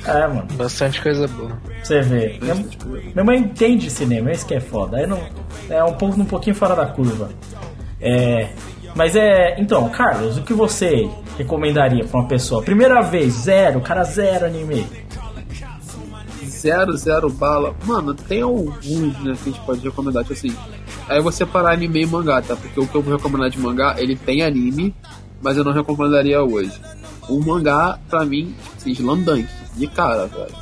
Speaker 1: É, mano,
Speaker 2: Bastante coisa boa.
Speaker 1: você ver. Minha, minha mãe entende cinema, isso que é foda. Aí não, é um pouco um pouquinho fora da curva. É. Mas é. Então, Carlos, o que você recomendaria pra uma pessoa? Primeira vez, zero, cara zero anime.
Speaker 4: Zero, zero bala. Mano, tem alguns, né, que a gente pode recomendar, tipo assim. Aí você parar anime e mangá, tá? Porque o que eu vou recomendar de mangá, ele tem anime, mas eu não recomendaria hoje. O mangá, pra mim, assim, Slamdunk, de cara, velho.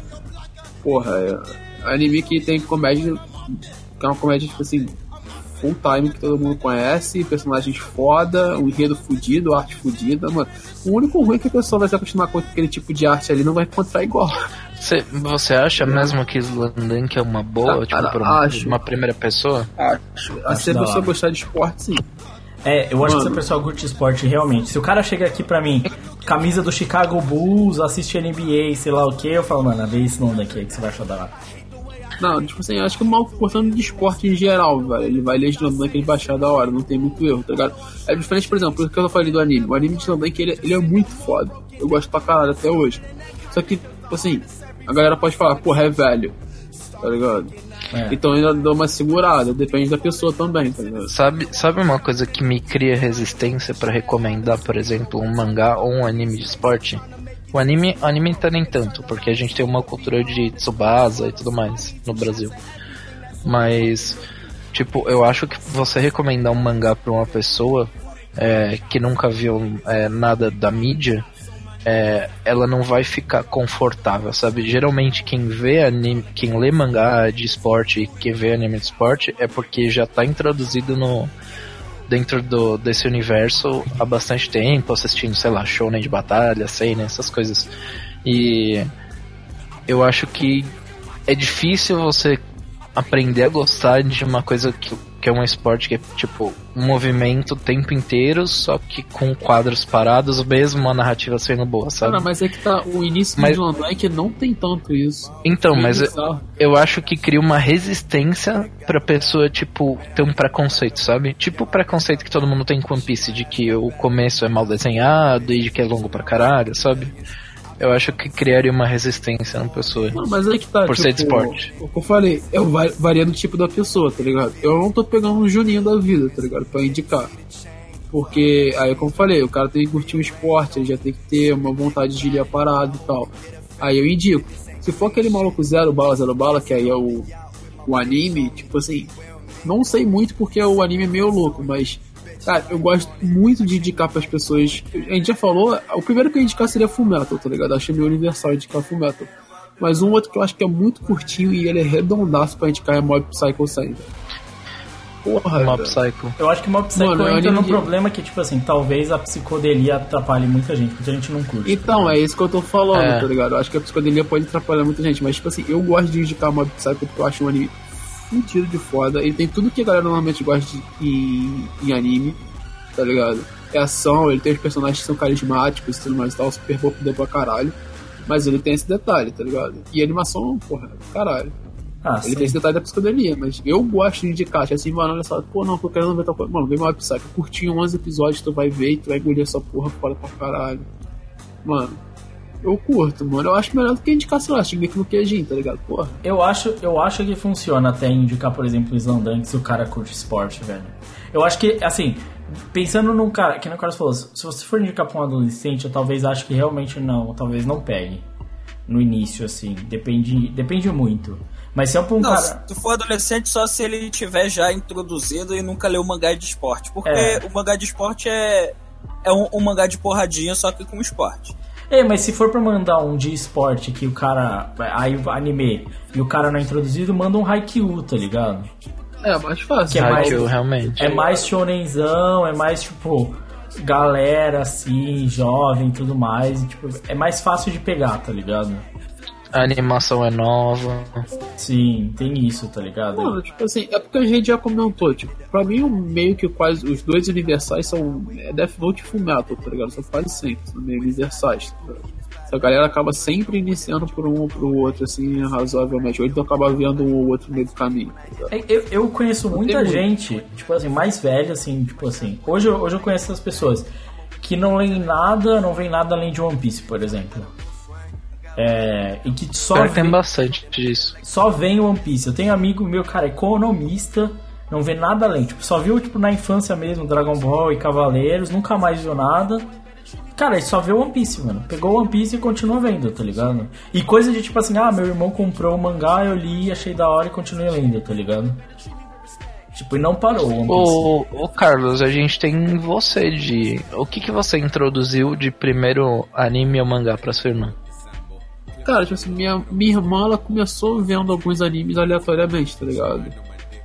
Speaker 4: Porra, é anime que tem comédia, que é uma comédia, tipo assim, full time que todo mundo conhece, personagens foda, um enredo fudido, arte fudida, mano. O único ruim é que a pessoa vai se acostumar com aquele tipo de arte ali não vai encontrar igual.
Speaker 2: Você, você acha mesmo que Slandunk é uma boa,
Speaker 4: Ah,
Speaker 2: tipo,
Speaker 4: cara,
Speaker 2: uma,
Speaker 4: acho.
Speaker 2: uma primeira pessoa?
Speaker 4: Acho.
Speaker 1: Acho
Speaker 4: Se a pessoa gostar de esporte, sim.
Speaker 1: É, eu acho que se
Speaker 4: Mano.
Speaker 1: a pessoa curte esporte realmente. Se o cara chega aqui pra mim, camisa do Chicago Bulls, assiste NBA, sei lá o que, eu falo, mano, vê esse nome daqui aí que você vai achar da hora.
Speaker 4: Não, tipo assim, acho que o mal gostando de esporte em geral, velho. Ele vai ler Slamdunk ele vai achar da hora, não tem muito erro, tá ligado? É diferente, por exemplo, do que eu falei do anime. O anime de Slamdunk, ele, ele é muito foda. Eu gosto pra caralho até hoje. Só que, tipo assim, a galera pode falar, porra, é velho, tá ligado?
Speaker 1: É.
Speaker 4: Então ainda dou uma segurada, depende da pessoa também, tá ligado?
Speaker 2: Sabe, sabe uma coisa que me cria resistência pra recomendar, por exemplo, um mangá ou um anime de esporte? O anime, anime tá nem tanto, porque a gente tem uma cultura de Tsubasa e tudo mais no Brasil. Mas, tipo, eu acho que você recomendar um mangá pra uma pessoa é, que nunca viu é, nada da mídia, é, ela não vai ficar confortável, sabe? Geralmente quem vê anime, quem lê mangá de esporte e que vê anime de esporte é porque já tá introduzido no dentro do, desse universo há bastante tempo, assistindo, sei lá, shonen de batalha, seinen, essas coisas. E eu acho que é difícil você aprender a gostar de uma coisa que, que é um esporte que é tipo um movimento o tempo inteiro, só que com quadros parados, mesmo a narrativa sendo boa, sabe?
Speaker 4: Cara, mas é que tá, o início
Speaker 2: Mas-
Speaker 4: do Slamdunk não tem tanto isso.
Speaker 2: Então,
Speaker 4: É
Speaker 2: mas eu, eu acho que cria uma resistência pra pessoa, tipo, ter um preconceito, sabe? Tipo o preconceito que todo mundo tem com One Piece, de que o começo é mal desenhado e de que é longo pra caralho, sabe? Eu acho que criaria uma resistência na pessoa.
Speaker 4: Não, mas aí que tá,
Speaker 2: Por
Speaker 4: tipo,
Speaker 2: ser de esporte.
Speaker 4: O que eu falei, eu va- varia do tipo da pessoa, tá ligado? Eu não tô pegando um Juninho da vida, tá ligado? Pra indicar. Porque, aí como eu falei, o cara tem que curtir um esporte, ele já tem que ter uma vontade de ler a parada e tal. Aí eu indico. Se for aquele maluco zero bala, zero bala, que aí é o, o anime, tipo assim, não sei muito porque o anime é meio louco, mas, cara, eu gosto muito de indicar pras pessoas. A gente já falou, o primeiro que eu ia indicar seria Fullmetal, tá ligado? Eu achei meio universal indicar Fullmetal. Mas um outro que eu acho que é muito curtinho e ele é redondaço pra indicar é Mob Psycho 100. Porra,
Speaker 2: Mob. Psycho.
Speaker 1: Eu acho que Mob Psycho
Speaker 4: Mano, eu
Speaker 1: entra num problema que, tipo assim, talvez a psicodelia atrapalhe muita gente, porque a gente não curte.
Speaker 4: Então, é isso que eu tô falando,
Speaker 2: É.
Speaker 4: tá ligado? Eu acho que a psicodelia pode atrapalhar muita gente, mas, tipo assim, eu gosto de indicar Mob Psycho porque eu acho um anime fudido de foda. Ele tem tudo que a galera normalmente gosta de, em, em anime, tá ligado? É ação, ele tem os personagens que são carismáticos e tudo mais e tal, super bom pra caralho. Mas ele tem esse detalhe, tá ligado? E animação, porra, caralho.
Speaker 1: Ah,
Speaker 4: Ele
Speaker 1: sim.
Speaker 4: tem esse detalhe da psicodelia, mas eu gosto de indicar, tipo assim, mano, olha só, pô, não, tô querendo ver tal coisa. Mano, vem Mob Psycho, curtinho 11 episódios, tu vai ver e tu vai engolir essa porra fora pra caralho. Mano, eu curto, mano. Eu acho melhor do que indicar, sei lá, Shingeki no Kyojin, tá ligado? Porra.
Speaker 1: Eu acho, eu acho que funciona até indicar, por exemplo, o Slandunk se o cara curte esporte, velho. Eu acho que, assim, pensando num cara, que nem o Carlos falou, se você for indicar pra um adolescente, eu talvez acho que realmente não, talvez não pegue. No início, assim, depende, depende muito. Mas se é pra um
Speaker 3: Não,
Speaker 1: cara.
Speaker 3: se tu for adolescente, só se ele tiver já introduzido e nunca leu mangá de esporte. Porque
Speaker 1: É.
Speaker 3: o mangá de esporte é, é um, um mangá de porradinha, só que com esporte.
Speaker 1: É, mas se for pra mandar um de esporte que o cara. Aí anime e o cara não é introduzido, manda um Haikyuu, tá ligado?
Speaker 4: É, mais fácil.
Speaker 1: Que é mais-
Speaker 2: Haikyuu, realmente.
Speaker 1: É mais shonenzão, é mais tipo. Galera assim, jovem e tudo mais. e, tipo, é mais fácil de pegar, tá ligado?
Speaker 2: A animação é nova.
Speaker 1: Sim, tem isso, tá ligado?
Speaker 4: Mano, tipo assim, é porque a gente já comentou, tipo, pra mim o meio que quase os dois universais são é Death Note e Fullmetal, tá ligado? São quase sempre, são meio universais, tá ligado? A galera acaba sempre iniciando por um ou pro outro, assim, razoavelmente. Ou então acaba vendo um ou outro no meio do caminho. tá?
Speaker 1: É, Eu, eu conheço muita
Speaker 4: muito.
Speaker 1: gente, tipo assim, mais velha, assim, tipo assim. Hoje, eu- hoje eu conheço essas pessoas que não leem nada, não vem nada além de One Piece, por exemplo. É, e que só
Speaker 2: Pior que tem bastante disso.
Speaker 1: só vem One Piece. Eu tenho amigo meu, cara, economista, não vê nada além. Tipo, só viu, tipo, na infância mesmo, Dragon Ball e Cavaleiros, nunca mais viu nada. Cara, ele só vê One Piece, mano. Pegou One Piece e continua vendo, tá ligado? E coisa de tipo assim, ah, meu irmão comprou o mangá, eu li, achei da hora e continuei lendo, tá ligado? Tipo, e não parou o One Piece.
Speaker 2: Ô, ô Carlos, a gente tem você de. O que, que você introduziu de primeiro anime ou mangá pra sua irmã?
Speaker 4: Cara, tipo assim, minha, minha irmã, ela começou vendo alguns animes aleatoriamente, tá ligado?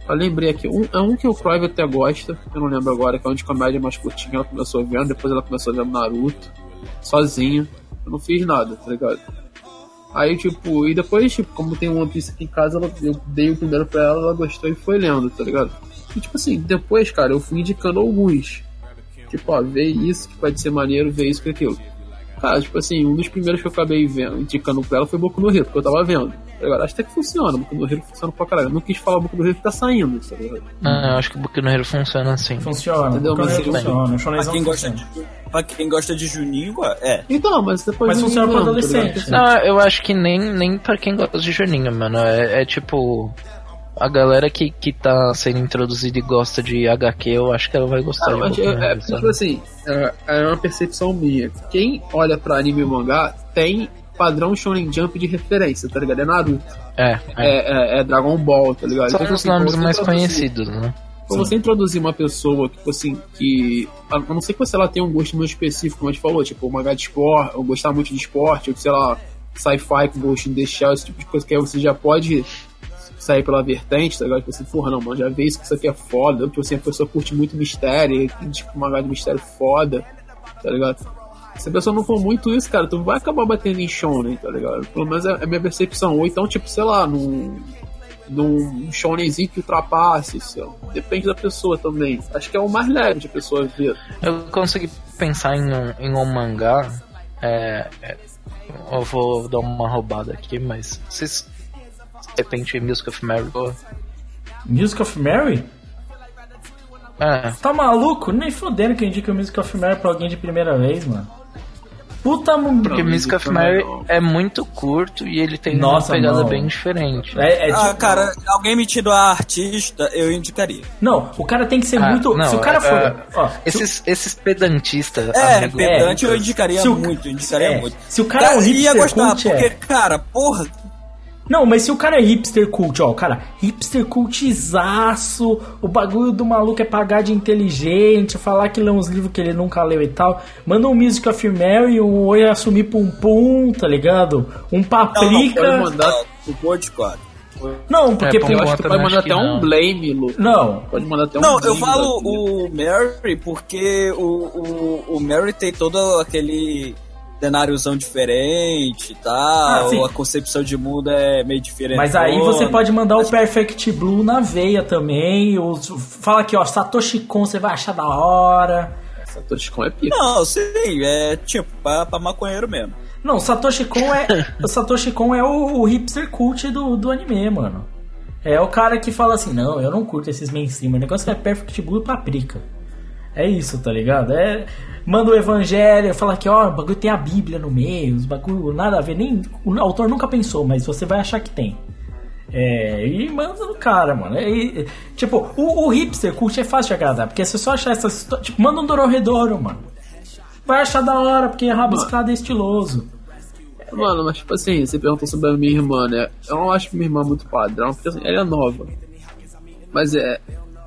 Speaker 4: Eu lembrei aqui, um, é um que o Crive até gosta, eu não lembro agora, que é um de comédia mais curtinho, ela começou vendo, depois ela começou vendo Naruto, sozinha. Eu não fiz nada, tá ligado? Aí, tipo, e depois, tipo, como tem One Piece aqui em casa, ela, eu dei o primeiro pra ela, ela gostou e foi lendo, tá ligado? E, tipo assim, depois, cara, eu fui indicando alguns. Tipo, ó, vê isso que pode ser maneiro, vê isso que aquilo. Cara, tipo assim, um dos primeiros que eu acabei vendo, indicando pra ela foi Boku no Hero, porque eu tava vendo. Agora, acho até que funciona, Boku no Hero funciona pra caralho. Eu não quis falar Boku no Hero que tá saindo, tá ligado?
Speaker 2: Ah, eu acho que o Boku no Hero funciona assim.
Speaker 1: Funciona,
Speaker 4: Entendeu?
Speaker 1: Boku no
Speaker 4: Mas
Speaker 1: funciona, o
Speaker 3: Pra quem, gosta
Speaker 1: funciona.
Speaker 3: de, pra quem gosta de Juninho, é.
Speaker 4: Então, mas depois
Speaker 1: Mas
Speaker 4: não
Speaker 1: funciona pra
Speaker 4: tá
Speaker 1: adolescente.
Speaker 2: Não, eu acho que nem, nem pra quem gosta de Juninho, mano. É, é tipo. A galera que, que tá sendo introduzida e gosta de HQ, eu acho que ela vai gostar
Speaker 4: Ah,
Speaker 2: de
Speaker 4: mas
Speaker 2: Boku
Speaker 4: é, é, tipo assim, é, é uma percepção minha. Quem olha pra anime e mangá tem padrão Shonen Jump de referência, tá ligado? É Naruto,
Speaker 2: É, é.
Speaker 4: é, é, é Dragon Ball, tá ligado?
Speaker 2: São
Speaker 4: Então,
Speaker 2: os
Speaker 4: assim,
Speaker 2: nomes mais conhecidos, né?
Speaker 4: Quando você introduzir uma pessoa, tipo assim, que. A não ser que você ela tenha um gosto muito específico, como a gente falou, tipo, mangá de esporte, ou gostar muito de esporte, ou sei lá, sci-fi com Ghost in the Shell, esse tipo de coisa que aí você já pode sair pela vertente, tá ligado? Tipo assim, porra, não, mano, já vê isso que isso aqui é foda. Tipo assim, a pessoa curte muito mistério, tipo, mangá de mistério foda, tá ligado? Se a pessoa não for muito isso, cara, tu vai acabar batendo em shonen, tá ligado? Pelo menos é é a minha percepção. Ou então, tipo, sei lá, num, num shonenzinho que ultrapasse, lá. depende da pessoa também. Acho que é o mais leve de a pessoa ver.
Speaker 2: Eu consegui pensar em um, em um mangá. É, é, eu vou dar uma roubada aqui, mas vocês repente Music of Marigold.
Speaker 1: Music of Mary?
Speaker 2: É,
Speaker 1: Tá maluco? Nem fodendo que eu indico o Music of Mary pra alguém de primeira vez, mano. Puta mundo.
Speaker 2: porque
Speaker 4: Não,
Speaker 2: Music of Mary é muito curto e ele tem
Speaker 1: Nossa,
Speaker 2: uma pegada
Speaker 1: não.
Speaker 2: bem diferente.
Speaker 1: É, é
Speaker 3: Ah,
Speaker 1: tipo-
Speaker 3: cara, alguém metido a artista, eu indicaria.
Speaker 1: Não, o cara tem que ser
Speaker 2: Ah,
Speaker 1: muito.
Speaker 2: não,
Speaker 1: se o cara
Speaker 2: é-
Speaker 1: for.
Speaker 2: é-
Speaker 1: ó, se o-
Speaker 2: Esses, esses pedantistas,
Speaker 3: É,
Speaker 2: amigo,
Speaker 3: pedante
Speaker 1: é,
Speaker 3: eu indicaria
Speaker 1: se o-
Speaker 3: muito, eu indicaria
Speaker 1: é,
Speaker 3: muito.
Speaker 1: se o cara é um
Speaker 3: ia gostar,
Speaker 1: é.
Speaker 3: porque, cara, porra,
Speaker 1: Não, mas se o cara é hipster cult, ó, o cara, hipster cultizaço, o bagulho do maluco é pagar de inteligente, falar que lê uns livros que ele nunca leu e tal, manda um Music of Mary, um Oi Assumir Pum Pum, tá ligado? Um
Speaker 3: não, não,
Speaker 1: Paprika.
Speaker 4: pode mandar-
Speaker 3: o Gold Squad.
Speaker 1: Não, porque...
Speaker 2: É,
Speaker 4: Eu acho que pode mandar até um
Speaker 2: não.
Speaker 4: blame, Lu.
Speaker 1: Não,
Speaker 4: Pode mandar até um
Speaker 3: Não,
Speaker 4: blame.
Speaker 3: eu falo o Mary porque o, o, o Mary tem todo aquele cenáriozão diferente e tal,
Speaker 1: Ah,
Speaker 3: a concepção de mundo é meio diferente.
Speaker 1: Mas aí você pode mandar o Perfect Blue na veia também. Os, fala aqui, ó, Satoshi Kon você vai achar da hora.
Speaker 4: Satoshi Kon é pica.
Speaker 3: Não, sim, é tipo, pra, pra maconheiro mesmo.
Speaker 1: Não, o Satoshi Kon é. o Satoshi Kon é o, o hipster cult do, do anime, mano. É o cara que fala assim, não, eu não curto esses mainstream, o negócio é Perfect Blue e paprika. É isso, tá ligado? É. Manda o evangelho, fala que, ó, o bagulho tem a Bíblia no meio, os bagulho nada a ver, nem. O autor nunca pensou, mas você vai achar que tem. É, e manda no cara, mano. É, e- tipo, o, o hipster cult é fácil de agradar, porque você só achar essas. Tipo, manda um Dororedoro, mano. Vai achar da hora, porque rabiscado é estiloso.
Speaker 4: Mano, mas tipo assim, você perguntou sobre a minha irmã, né? Eu não acho que minha irmã é muito padrão, porque assim, ela é nova. Mas é.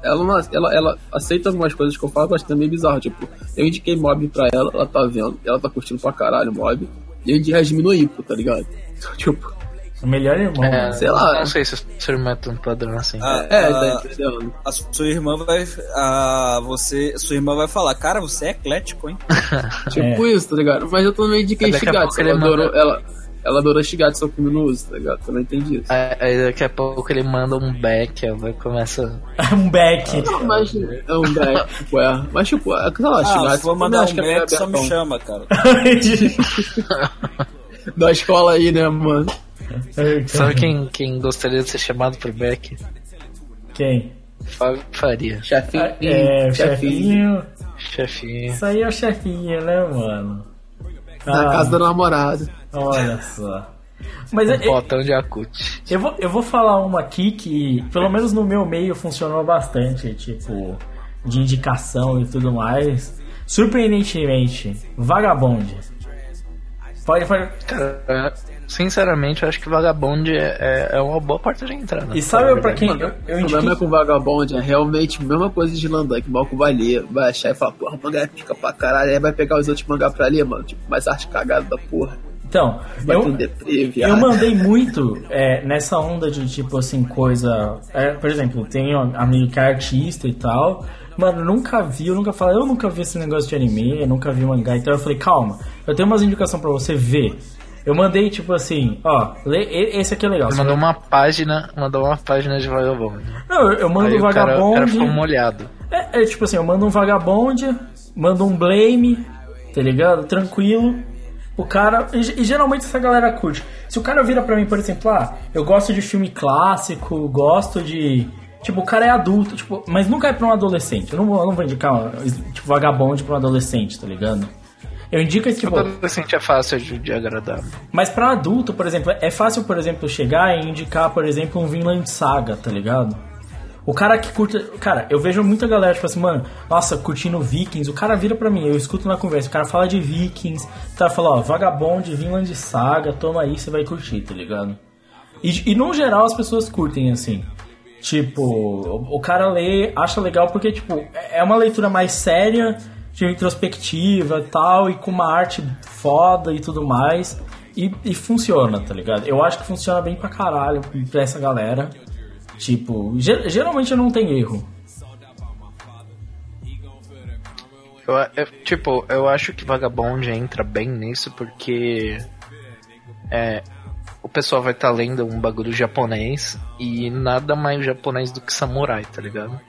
Speaker 4: Ela, não- ela, ela aceita algumas coisas que eu falo, mas também é bizarro. Tipo, eu indiquei mob pra ela, ela tá vendo, ela tá curtindo pra caralho mob. E eu indiquei Jasmine Ipo, tá ligado? Então, tipo,
Speaker 1: O melhor irmão.
Speaker 2: É,
Speaker 1: mano.
Speaker 4: sei lá.
Speaker 2: Não sei se seu irmão é tão padrão assim.
Speaker 3: Ah,
Speaker 4: é,
Speaker 3: ah,
Speaker 4: tá entendendo?
Speaker 3: a sua irmã vai. A, você, sua irmã vai falar, cara, você é eclético, hein?
Speaker 4: Tipo isso, tá ligado? Mas eu também indiquei
Speaker 2: a
Speaker 4: Shigatsu, ela adorou,
Speaker 2: manda-
Speaker 4: ela, ela adora xingar de seu criminoso, tá ligado? Eu não entendi isso.
Speaker 2: Aí, aí daqui a pouco ele manda um back, aí começa.
Speaker 1: um back.
Speaker 4: Não, mas é um back, tipo, é. Mas tipo, é, sei lá.
Speaker 3: Ah, se for mandar
Speaker 4: acho
Speaker 3: um
Speaker 4: que é
Speaker 3: back, só me chama, cara.
Speaker 4: Da escola aí, né, mano?
Speaker 2: Sabe quem, quem gostaria de ser chamado por back?
Speaker 1: Quem?
Speaker 2: Fábio Faria.
Speaker 4: Chefinho.
Speaker 1: É, o chefinho.
Speaker 2: Chefinho.
Speaker 1: Isso aí é o chefinho, né, mano?
Speaker 4: Na
Speaker 1: Ah,
Speaker 4: casa do namorado.
Speaker 1: Olha só. Mas
Speaker 2: Um
Speaker 1: eu,
Speaker 2: potão de acute.
Speaker 1: eu, vou, eu vou falar uma aqui que, pelo menos no meu meio, funcionou bastante, tipo, de indicação e tudo mais. Surpreendentemente, Vagabond. Pode, pode.
Speaker 2: Cara, sinceramente, eu acho que Vagabond é, é, é uma boa porta de entrada.
Speaker 1: E sabe pra quem eu, eu
Speaker 4: O problema é com Vagabond, é realmente a mesma coisa de Landan, que mal que vai ler, vai achar e falar, porra, o mangá é pica pra caralho, aí vai pegar os outros mangá pra ler, mano, tipo, mais arte cagada da porra.
Speaker 1: Então, eu,
Speaker 4: deprê.
Speaker 1: Eu mandei muito é, nessa onda de tipo assim, coisa. é, por exemplo, um amigo que é artista e tal. Mano, nunca vi, eu nunca falei, eu nunca vi esse negócio de anime, eu nunca vi mangá. Então eu falei, calma, eu tenho umas indicações pra você ver. Eu mandei tipo assim, ó, lê, esse aqui é legal.
Speaker 2: Mandou uma página, mandou uma página de Vagabond.
Speaker 1: Não, eu, eu mando
Speaker 2: Aí
Speaker 1: um
Speaker 2: o cara, o cara
Speaker 1: vagabonde.
Speaker 2: ficou molhado.
Speaker 1: É, é tipo assim, eu mando um vagabonde, mando um blame, tá ligado? Tranquilo. O cara. E, e geralmente essa galera curte. Se o cara vira pra mim, por exemplo, ah, eu gosto de filme clássico, gosto de. Tipo, o cara é adulto, tipo, mas nunca é pra um adolescente. Eu não, vou- eu não vou indicar, um, tipo, vagabonde pra um adolescente, tá ligado? Eu indico esse tipo.
Speaker 2: Adolescente é fácil de, de agradar.
Speaker 1: Mas pra adulto, por exemplo, é fácil, por exemplo, chegar e indicar, por exemplo, um Vinland Saga, tá ligado? O cara que curta. Cara, eu vejo muita galera, tipo assim, mano, nossa, curtindo Vikings. O cara vira pra mim, eu escuto na conversa. O cara fala de Vikings, tá? Fala, ó, Vagabond, Vinland Saga, toma aí, você vai curtir, tá ligado? E, e no geral as pessoas curtem, assim. Tipo, o, o cara lê, acha legal porque, tipo, é é uma leitura mais séria, de introspectiva e tal, e com uma arte foda e tudo mais. E, e funciona, tá ligado? Eu acho que funciona bem pra caralho pra essa galera. Tipo, ge- geralmente não tem erro.
Speaker 2: Eu, eu- tipo, eu acho que Vagabond entra bem nisso porque é, o pessoal vai estar lendo um bagulho japonês e nada mais japonês do que samurai, tá ligado?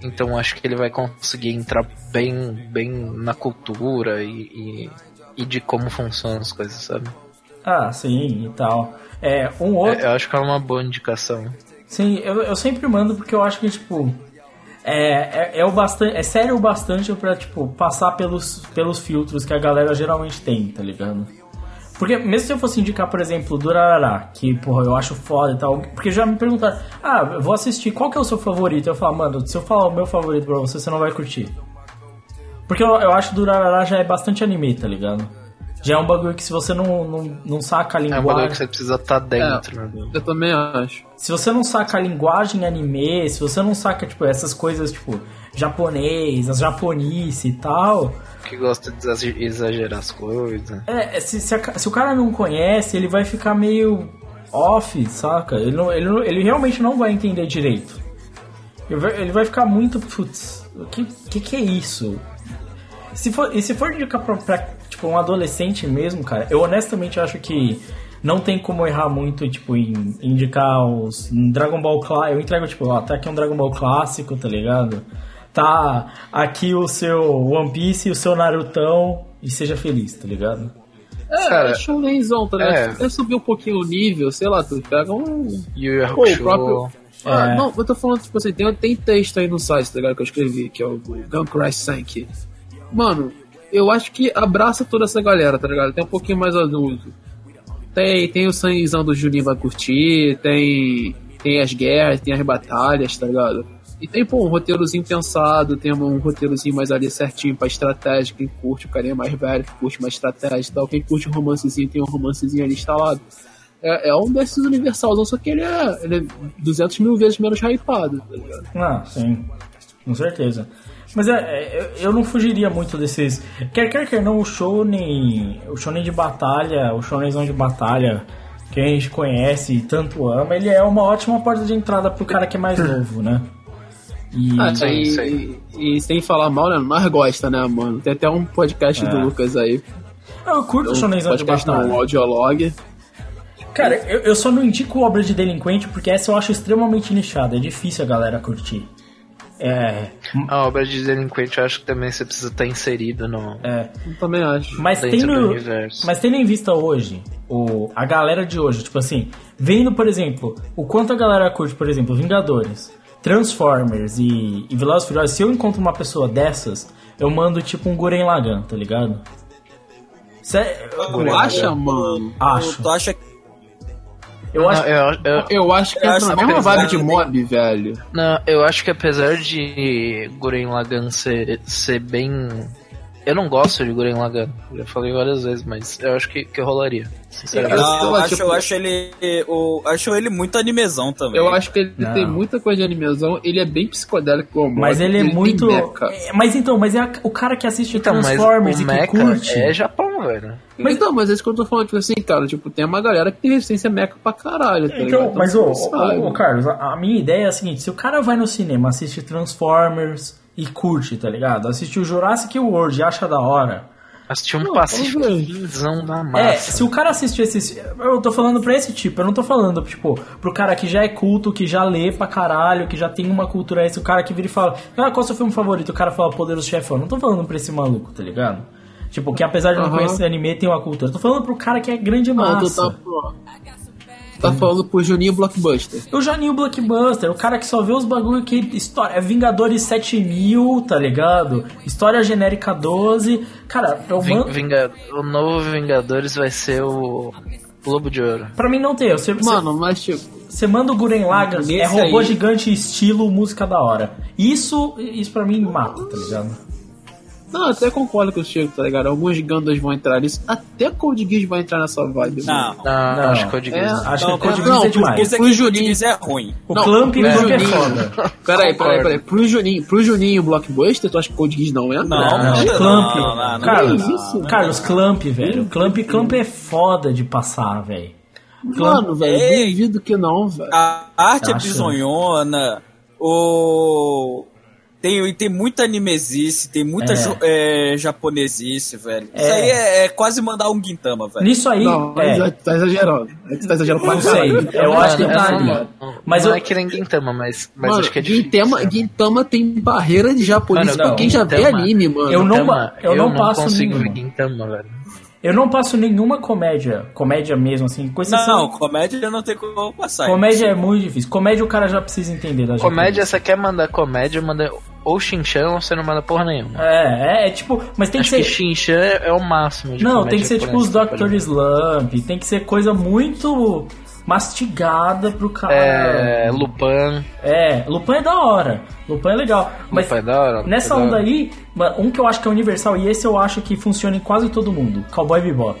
Speaker 2: Então acho que ele vai conseguir entrar bem, bem na cultura e, e, e de como funcionam as coisas, sabe?
Speaker 1: Ah, sim, e tal. É, um outro.
Speaker 2: Eu acho que é uma boa indicação.
Speaker 1: Sim, eu, eu sempre mando porque eu acho que, tipo. É, é, é o bastante, é sério o bastante pra, tipo, passar pelos, pelos filtros que a galera geralmente tem, tá ligado? Porque mesmo se eu fosse indicar, por exemplo, Durarará, que, porra, eu acho foda e tal, porque já me perguntaram, ah, eu vou assistir, qual que é o seu favorito? Eu falo, mano, se eu falar o meu favorito pra você, você não vai curtir. Porque eu, eu acho Durarará já é bastante anime, tá ligado? Já é um bagulho que se você não, não, não saca a
Speaker 2: É um
Speaker 1: linguagem...
Speaker 2: bagulho que você precisa estar dentro. né?
Speaker 4: Eu também acho.
Speaker 1: Se você não saca a linguagem anime, se você não saca, tipo, essas coisas, tipo, japonês, as japonice e tal,
Speaker 2: Que gosta de exager- exagerar as coisas.
Speaker 1: é, se, se, a- se o cara não conhece, ele vai ficar meio off, saca? Ele, não, ele, não- ele realmente não vai entender direito. Ele vai, ele vai ficar muito, putz, o que, que que é isso? Se for, e se for indicar pra, pra, tipo, um adolescente mesmo, cara, eu honestamente acho que não tem como errar muito, tipo, em indicar os Dragon Ball clássico. Eu entrego, tipo, ó, tá aqui um Dragon Ball clássico, tá ligado? Tá aqui o seu One Piece e o seu Narutão e seja feliz, tá ligado?
Speaker 4: É,
Speaker 2: Cara,
Speaker 4: é shonenzão, tá ligado?
Speaker 2: é.
Speaker 4: É. subir um pouquinho o nível, sei lá, tu pega um...
Speaker 2: Yu
Speaker 4: Pô, o próprio... Ah,
Speaker 1: É.
Speaker 4: não, eu tô falando, tipo assim, tem, tem texto aí no site, tá ligado, que eu escrevi, que é o Gun Crash Sank. Mano, eu acho que abraça toda essa galera, tá ligado? Tem um pouquinho mais adulto. Tem, tem o sanguezão do Juninho vai curtir, tem, tem as guerras, tem as batalhas, tá ligado? E tem, pô, um roteirozinho pensado, tem um roteirozinho mais ali certinho pra estratégia, quem curte o carinha mais velho, que curte mais estratégia e tal, quem curte um romancezinho, tem um romancezinho ali instalado. É, é um desses universais, só que ele é, ele é 200 mil vezes menos hypado, tá ligado?
Speaker 1: Ah, sim. Com certeza. Mas é, é, eu não fugiria muito desses. Quer quer quer não, o shonen. O shonen de batalha, o shonenzão de batalha que a gente conhece e tanto ama, ele é uma ótima porta de entrada pro cara que é mais novo, né? E.
Speaker 4: Ah,
Speaker 2: sim,
Speaker 4: e,
Speaker 2: sim.
Speaker 4: E, e sem falar mal, né? Nós gosta, né, mano? Tem até um podcast
Speaker 1: É.
Speaker 4: do Lucas aí.
Speaker 1: eu curto o shonenzão de
Speaker 4: podcast não, um
Speaker 1: batalha.
Speaker 4: audiolog.
Speaker 1: Cara, eu, eu só não indico obra de delinquente porque essa eu acho extremamente nichada. É difícil a galera curtir. É.
Speaker 2: A obra de delinquente eu acho que também você precisa estar inserido no.
Speaker 1: É.
Speaker 4: Eu também acho.
Speaker 1: Mas tendo, mas tendo em vista hoje, o, a galera de hoje, tipo assim, vendo, por exemplo, o quanto a galera curte, por exemplo, Vingadores, Transformers e, e Velozes Furiosos, se eu encontro uma pessoa dessas, eu mando tipo um Guren Lagann, tá ligado? Cê-
Speaker 4: Tu acha, mano?
Speaker 1: Acho.
Speaker 3: Tu acha
Speaker 1: Eu acho,
Speaker 2: Não, eu, eu,
Speaker 4: Eu acho que
Speaker 3: Eu
Speaker 4: é na mesma
Speaker 3: apesar
Speaker 4: vibe de
Speaker 3: de-
Speaker 4: mob, velho.
Speaker 2: não, eu acho que apesar de Guren Lagann ser, ser bem. Eu não gosto de Guren Lagann, já falei várias vezes, mas eu acho que, que rolaria. Sinceramente.
Speaker 3: Não, eu
Speaker 4: Eu,
Speaker 3: acho,
Speaker 4: tipo-
Speaker 3: eu acho ele. O, acho ele muito animezão também.
Speaker 4: Eu acho que ele
Speaker 1: Não.
Speaker 4: tem muita coisa de animação, ele é bem psicodélico como
Speaker 1: mas
Speaker 4: mob,
Speaker 1: ele é muito. É, Mas então, mas é a- o cara que assiste
Speaker 2: Então, mas
Speaker 1: Transformers
Speaker 2: o
Speaker 1: e que
Speaker 2: Mecha
Speaker 1: curte.
Speaker 2: é Japão, velho.
Speaker 4: Mas não, mas é isso que eu tô falando, tipo assim, cara, tipo, tem uma galera que tem resistência meca pra caralho, tá
Speaker 1: Então,
Speaker 4: ligado?
Speaker 1: mas ô, ô, Carlos, a, a minha ideia é a seguinte: se o cara vai no cinema, assiste Transformers e curte, tá ligado? Assistir o Jurassic World e acha da hora.
Speaker 2: Assistir um
Speaker 4: Não,
Speaker 2: pacificizão da massa.
Speaker 1: É, se o cara assistir esses. Eu tô falando pra esse tipo, eu não tô falando, tipo, pro cara que já é culto, que já lê pra caralho, que já tem uma cultura esse, o cara que vira e fala, ah, qual é o seu filme favorito? O cara fala Poderoso Chefão. Não tô falando pra esse maluco, tá ligado? Tipo, que apesar de não
Speaker 4: Aham.
Speaker 1: conhecer anime, tem uma cultura. Tô falando pro cara que é grande
Speaker 4: Ah, tu
Speaker 1: massa.
Speaker 4: tá, pô, tá falando pro Juninho Blockbuster.
Speaker 1: O Janinho Blockbuster, o cara que só vê os bagulho que. História, é Vingadores 7000, tá ligado? História genérica 12. Cara, eu
Speaker 2: Ving-. Vinga- O novo Vingadores vai ser o Globo de Ouro.
Speaker 1: Pra mim não tem. Você, você,
Speaker 4: Mano, mas tipo,
Speaker 1: você manda o Guren Lagann, é robô
Speaker 4: aí-
Speaker 1: gigante estilo música da hora. Isso, isso pra mim mata, tá ligado?
Speaker 4: Não, eu até concordo com o Chico, tá ligado? Alguns Gandalf vão entrar nisso, até Code Geass vai entrar nessa vibe.
Speaker 3: Não.
Speaker 2: Não,
Speaker 1: Não.
Speaker 2: acho que eu digo
Speaker 4: É.
Speaker 1: Acho
Speaker 3: Não,
Speaker 1: que o Code
Speaker 4: não,
Speaker 1: Geass é demais.
Speaker 3: Aqui
Speaker 4: Juninho.
Speaker 3: Juninho é ruim.
Speaker 1: O
Speaker 4: Não,
Speaker 1: Clamp,
Speaker 4: pro
Speaker 1: o Clamp é
Speaker 4: Juninho.
Speaker 1: foda.
Speaker 4: Peraí, peraí, peraí. Pro Juninho, pro Juninho Blockbuster, tu acha que Code Geass não entra?
Speaker 3: Não,
Speaker 1: Não,
Speaker 3: não, não,
Speaker 1: Clamp.
Speaker 3: não, não, não,
Speaker 1: Carlos,
Speaker 4: isso?
Speaker 1: Carlos, Clamp, velho. Clamp, Clamp é foda de passar, velho.
Speaker 4: Mano, velho, duvido que não, velho.
Speaker 3: A arte é bizonhona. O. Tem, tem muita animesice, tem muita
Speaker 1: É.
Speaker 3: jo- é, japonesice, velho. Isso
Speaker 1: É.
Speaker 3: aí é, é quase mandar um Guintama, velho.
Speaker 1: Nisso aí,
Speaker 4: Não,
Speaker 1: é,
Speaker 4: mas tá exagerando. Tá exagerando pra
Speaker 1: não sei. Eu acho que tá
Speaker 2: não,
Speaker 1: ali.
Speaker 2: não,
Speaker 1: Mas
Speaker 2: não
Speaker 1: eu-
Speaker 2: é que nem Gintama, mas, mas
Speaker 4: mano,
Speaker 2: acho que é difícil.
Speaker 4: Gintama,
Speaker 2: sabe?
Speaker 4: Gintama tem barreira de japonês
Speaker 2: Mano,
Speaker 4: pra
Speaker 1: não,
Speaker 4: quem já vê anime, mano.
Speaker 1: Eu não
Speaker 2: Gintama,
Speaker 1: ba- eu não passo
Speaker 2: consigo
Speaker 1: nenhuma.
Speaker 2: ver Gintama, velho.
Speaker 1: Eu não passo nenhuma comédia, comédia mesmo, assim, com exceção-
Speaker 3: Não, comédia não tem como passar.
Speaker 1: Comédia é muito difícil. Comédia o cara já precisa entender da
Speaker 2: Comédia, você quer mandar comédia, manda ou Shinchan ou você não manda porra nenhuma.
Speaker 1: É, é, é tipo, mas tem
Speaker 2: Acho
Speaker 1: que
Speaker 2: que
Speaker 1: ser.
Speaker 2: Shinchan é o máximo de
Speaker 1: Não, tem que ser tipo os Dr. Slump, tem que ser coisa muito mastigada pro cara.
Speaker 2: É, Lupin.
Speaker 1: É, Lupin é da hora. Lupin é legal. Mas
Speaker 2: Lupin é da hora. Lupin
Speaker 1: nessa
Speaker 2: é da
Speaker 1: onda
Speaker 2: hora.
Speaker 1: aí, um que eu acho que é universal e esse eu acho que funciona em quase todo mundo. Cowboy Bebop.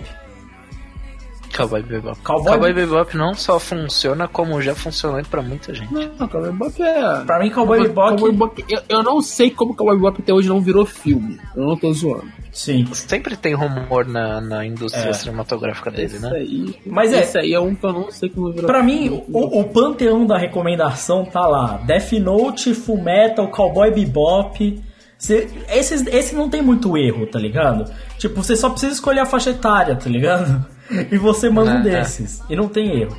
Speaker 2: Cowboy Bebop.
Speaker 1: Cowboy
Speaker 2: Cowboy, Bebop não só funciona, como já funcionou pra muita gente.
Speaker 4: Não, Cowboy Bebop é...
Speaker 1: Pra mim, Cowboy Bebop.
Speaker 4: Cowboy Bebop- eu, eu não sei como Cowboy Bebop até hoje não virou filme. Eu não tô zoando.
Speaker 1: Sim.
Speaker 2: Sempre tem rumor na, na indústria
Speaker 1: É.
Speaker 2: cinematográfica dele,
Speaker 4: Esse
Speaker 2: né?
Speaker 4: aí...
Speaker 1: Mas é-
Speaker 4: Esse aí é um que eu não sei como virou
Speaker 1: Pra
Speaker 4: filme.
Speaker 1: mim, o, o panteão da recomendação tá lá. Death Note, Full Metal, Cowboy Bebop. Cê, esses, esse não tem muito erro, tá ligado? Tipo, você só precisa escolher a faixa etária, tá ligado? E você manda um
Speaker 2: É, é.
Speaker 1: desses. E não tem erro.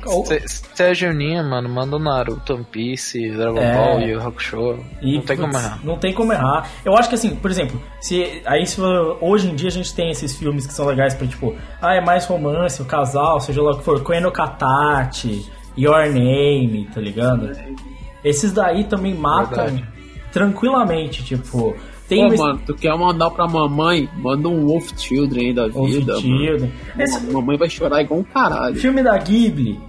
Speaker 2: É Juninho, mano, manda o Naruto, One Piece, Dragon
Speaker 1: É.
Speaker 2: Ball e o Hakusho.
Speaker 1: E,
Speaker 2: Não tem como errar.
Speaker 1: Não tem como errar. Eu acho que assim, por exemplo, se aí se hoje em dia a gente tem esses filmes que são legais pra tipo, ah, é mais romance, o casal, seja lá o que for, Koen no Katachi, Your Name, tá ligado? Esses daí também matam
Speaker 2: Verdade.
Speaker 1: tranquilamente, tipo, tem
Speaker 4: Pô, mano, tu quer mandar pra mamãe? Manda um Wolf Children aí da
Speaker 1: Wolf
Speaker 4: vida.
Speaker 1: Children. Esse
Speaker 4: Mamãe vai chorar igual um caralho.
Speaker 1: filme da Ghibli,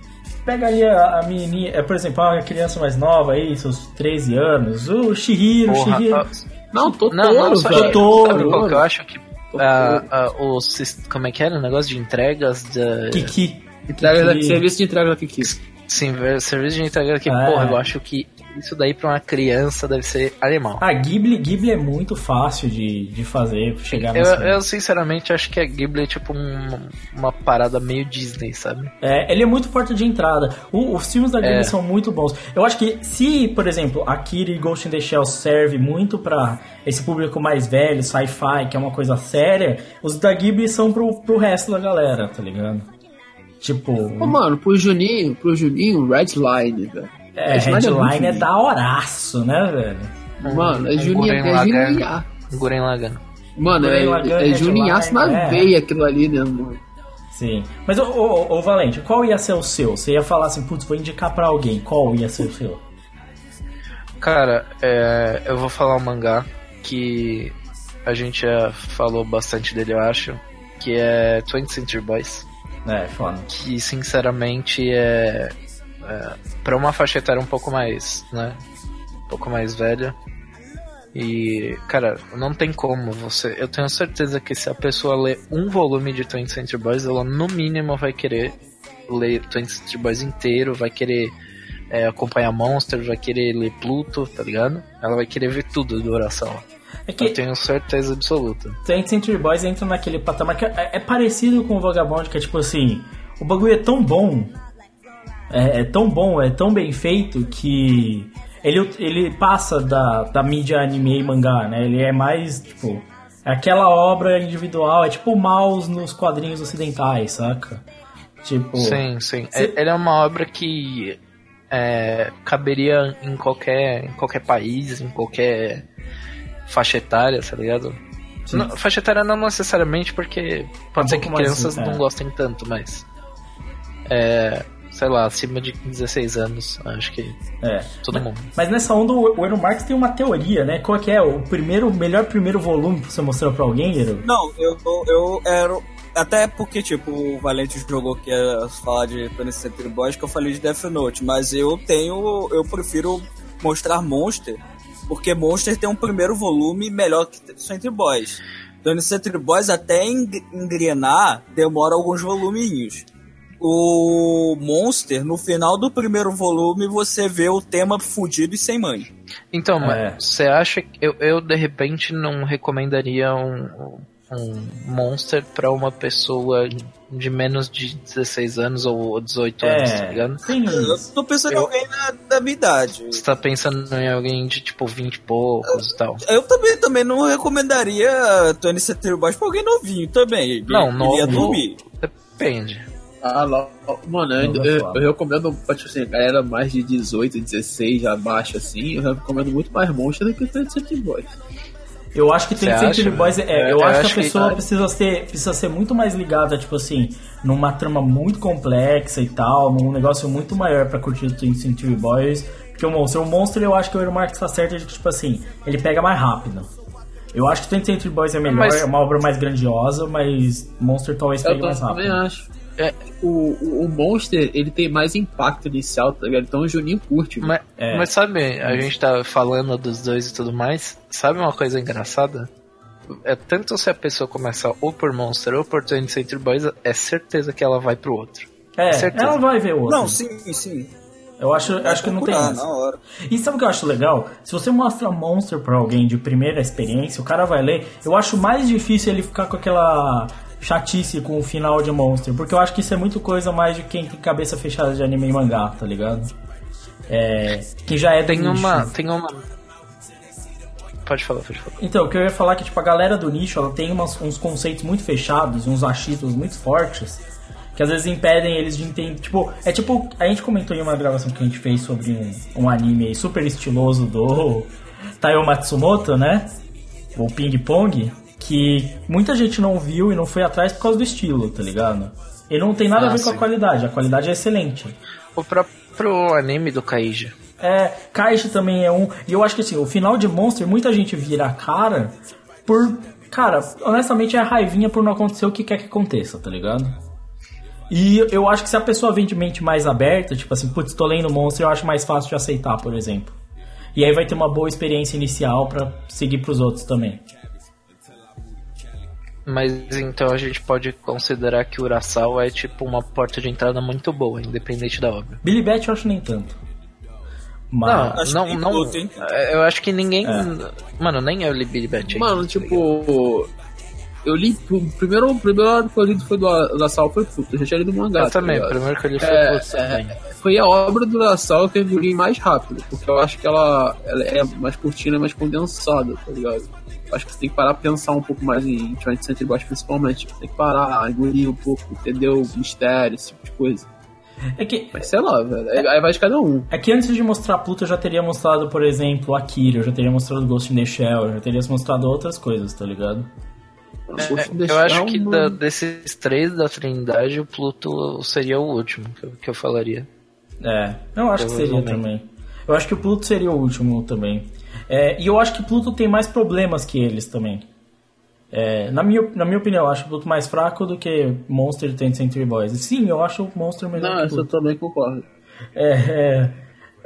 Speaker 1: pega aí a, a menininha, é, por exemplo, a criança mais nova aí, seus 13 anos, o Shihiro, o
Speaker 2: Porra,
Speaker 1: Shihiro.
Speaker 2: ah,
Speaker 4: Não, tô
Speaker 2: Não, não,
Speaker 4: todo,
Speaker 2: só
Speaker 1: Totoro.
Speaker 2: sabe qual que eu acho que
Speaker 4: Totoro.
Speaker 2: ah, ah, o sis- como é que era o negócio de entregas da
Speaker 1: Kiki.
Speaker 4: Entrega da-
Speaker 1: Kiki.
Speaker 4: serviço de entrega da Kiki.
Speaker 2: sim, serviço de entrega que
Speaker 1: É.
Speaker 2: porra, eu acho que isso daí pra uma criança deve ser animal.
Speaker 1: A Ghibli, Ghibli é muito fácil de, de fazer, chegar
Speaker 2: Eu,
Speaker 1: nesse
Speaker 2: eu sinceramente acho que a Ghibli é tipo um- uma parada meio Disney, sabe?
Speaker 1: É, ele é muito forte de entrada. O- os filmes da Ghibli
Speaker 2: É.
Speaker 1: são muito bons. Eu acho que se, por exemplo, Akira e Ghost in the Shell serve muito pra esse público mais velho, sci-fi, que é uma coisa séria, os da Ghibli são pro, pro resto da galera, tá ligado? Tipo,
Speaker 4: Ô, mano, pro Juninho, pro Juninho, Redline, velho.
Speaker 1: É,
Speaker 4: muito
Speaker 1: headline é
Speaker 4: lindo.
Speaker 1: da horaço, né, velho?
Speaker 4: Mano, é Juninho, é. Juninho.
Speaker 2: Gurren Lagann.
Speaker 4: Mano, é, é
Speaker 1: Headline,
Speaker 4: Juninhaço na
Speaker 1: é.
Speaker 4: veia aquilo ali, né, mano?
Speaker 1: Sim. Mas, ô, ô, ô, Valente, qual ia ser o seu? Você ia falar assim, putz, vou indicar pra alguém. Qual ia ser o seu?
Speaker 2: Cara, é, eu vou falar um mangá que a gente já falou bastante dele, eu acho, que é 20th Century Boys.
Speaker 1: É, foda.
Speaker 2: Que sinceramente é, é para uma faixa etária um pouco mais, né, um pouco mais velha. E, cara, não tem como você. Eu tenho certeza que se a pessoa ler um volume de 20th Century Boys, ela no mínimo vai querer ler 20th Century Boys inteiro, vai querer é, acompanhar Monster, vai querer ler Pluto, tá ligado? Ela vai querer ver tudo do Urasawa.
Speaker 1: É
Speaker 2: Eu
Speaker 1: que
Speaker 2: tenho certeza absoluta.
Speaker 1: 20th Century Boys entra naquele patamar que é, é parecido com o Vagabond, que é tipo assim, o bagulho é tão bom, é, é tão bom, é tão bem feito que ele, ele passa da, da mídia anime e mangá, né? Ele é mais, tipo, é aquela obra individual, é tipo o mouse nos quadrinhos ocidentais, saca? Tipo,
Speaker 2: Sim, sim.
Speaker 1: Cê-
Speaker 2: É- Ele é uma obra que é, caberia em qualquer, em qualquer país, em qualquer faixa etária, tá ligado? Não, faixa etária não necessariamente, porque pode
Speaker 1: Um
Speaker 2: ser que crianças
Speaker 1: é.
Speaker 2: não gostem tanto, mas. É, sei lá, acima de 16 anos, acho que
Speaker 1: é.
Speaker 2: todo mundo.
Speaker 1: Mas nessa onda, o o Eno Marx tem uma teoria, né? Qual que é? O primeiro, o melhor primeiro volume que você mostrou pra alguém, Ero?
Speaker 3: Não, eu, eu era. Até porque, tipo, o Valente jogou que ia falar de 20th Century Boys, que eu falei de Death Note, mas eu tenho. Eu prefiro mostrar Monster, porque Monster tem um primeiro volume melhor que Century Boys. 20th Century Boys, até eng- engrenar, demora alguns voluminhos. O Monster, no final do primeiro volume, você vê o tema fudido e sem mãe.
Speaker 2: Então,
Speaker 1: É.
Speaker 2: mas você acha que eu, eu de repente não recomendaria um, um Monster pra uma pessoa de menos de 16 anos ou 18 anos, tá ligado?
Speaker 1: tem
Speaker 3: Eu tô pensando em
Speaker 2: Eu-
Speaker 3: alguém da, da minha idade.
Speaker 2: Você tá pensando em alguém de tipo 20 e poucos e tal.
Speaker 3: Eu também, também não recomendaria Tony Century Boys pra alguém novinho também.
Speaker 2: Não, novo-
Speaker 3: dormir.
Speaker 2: Depende.
Speaker 4: Ah, não. Mano, eu, eu, eu recomendo, tipo assim, galera mais de 18, 16 abaixo, assim, eu recomendo muito mais Monster do que o 20 Boys.
Speaker 1: Eu acho que tem
Speaker 2: acha?
Speaker 1: Boys. É,
Speaker 2: É,
Speaker 1: eu,
Speaker 2: eu
Speaker 1: acho,
Speaker 2: acho
Speaker 1: que a
Speaker 2: que-
Speaker 1: pessoa precisa, ser, precisa ser muito mais ligada, tipo assim, numa trama muito complexa e tal, num negócio muito maior pra curtir o Twin Century Boys. Porque o Monster, o Monster eu acho que o Marx tá certo de que, tipo assim, ele pega mais rápido. Eu acho que Twin Century Boys é melhor,
Speaker 2: Mas-
Speaker 1: é uma obra mais grandiosa, mas Monster talvez
Speaker 4: Eu
Speaker 1: pegue mais
Speaker 4: também
Speaker 1: rápido.
Speaker 4: acho. É, o, o, o Monster, ele tem mais impacto inicial, tá ligado? Então o Juninho curte.
Speaker 2: Mas,
Speaker 1: É.
Speaker 2: mas sabe, a gente tá falando dos dois e tudo mais. Sabe uma coisa engraçada? É tanto se a pessoa começar ou por Monster ou por 20 Century Boys, é certeza que ela vai pro outro.
Speaker 1: É,
Speaker 2: certeza.
Speaker 1: ela vai ver o outro.
Speaker 3: Não, sim, sim.
Speaker 1: Eu acho, acho que não tem isso. E sabe o que eu acho legal? Se você mostra Monster pra alguém de primeira experiência, o cara vai ler. Eu acho mais difícil ele ficar com aquela chatice com o final de Monster, porque eu acho que isso é muito coisa mais de quem tem cabeça fechada de anime e mangá, tá ligado? É, que já é do
Speaker 2: Tem
Speaker 1: nicho.
Speaker 2: uma. Tem uma. Pode falar, pode falar.
Speaker 1: Então, o que eu ia falar é que tipo, a galera do nicho ela tem umas- uns conceitos muito fechados, uns achitos muito fortes, que às vezes impedem eles de entender. Tipo, é tipo, a gente comentou em uma gravação que a gente fez sobre um, um anime aí super estiloso do Taiyo Matsumoto, né? O Ping Pong, que muita gente não viu e não foi atrás por causa do estilo, tá ligado? E não tem nada a
Speaker 2: Ah,
Speaker 1: ver com a
Speaker 2: sim.
Speaker 1: qualidade, a qualidade é excelente.
Speaker 2: O próprio anime do Kaija.
Speaker 1: É, Kaishi também é um. E eu acho que assim, o final de Monster, muita gente vira a cara por. Cara, honestamente é a raivinha por não acontecer o que quer que aconteça, tá ligado? E eu acho que se a pessoa vem de mente mais aberta, tipo assim, putz, tô lendo Monster, eu acho mais fácil de aceitar, por exemplo. E aí vai ter uma boa experiência inicial pra seguir pros outros também.
Speaker 2: Mas então a gente pode considerar que o Urasawa é tipo uma porta de entrada muito boa, independente da obra.
Speaker 1: Billy Bat eu acho nem tanto. Mas.
Speaker 2: Não,
Speaker 3: acho
Speaker 2: não,
Speaker 3: que
Speaker 2: não.
Speaker 3: hein?
Speaker 2: Eu acho que ninguém.
Speaker 1: É.
Speaker 2: Mano, nem eu li Billy Bat.
Speaker 4: Mano, tipo. Eu li. O primeiro, o primeiro que eu li foi do da Sal foi puto. Eu já tinha lido o mangá.
Speaker 2: Eu
Speaker 4: tá
Speaker 2: também, o primeiro que eu li foi
Speaker 4: É,
Speaker 2: Putz também.
Speaker 4: Foi a obra do da Sal que eu engoli mais rápido. Porque eu acho que ela, ela é mais curtinha, mais condensada, tá ligado? Acho que você tem que parar pra pensar um pouco mais em 20th Century Boys, principalmente. Você tem que parar, engolir um pouco, entender o mistério, esse tipo de coisa.
Speaker 1: É que,
Speaker 4: Mas sei lá, velho. Aí aí vai de cada um.
Speaker 1: é que antes de mostrar Pluto eu já teria mostrado, por exemplo, Akira, eu já teria mostrado Ghost in the Shell, eu já teria mostrado outras coisas, tá ligado?
Speaker 4: Ghost in the
Speaker 2: É, eu acho que da- desses três da Trindade, o Pluto seria o último que eu, que eu falaria.
Speaker 1: É, eu acho que seria também. Eu acho que o Pluto seria o último também. É, e eu acho que Pluto tem mais problemas que eles também. É, na, minha, na minha opinião, eu acho o Pluto mais fraco do que Monster e 20th Century Boys. Sim, eu acho o Monster melhor
Speaker 4: Não,
Speaker 1: que o
Speaker 4: essa eu
Speaker 1: Pluto.
Speaker 4: também concordo.
Speaker 1: É, é,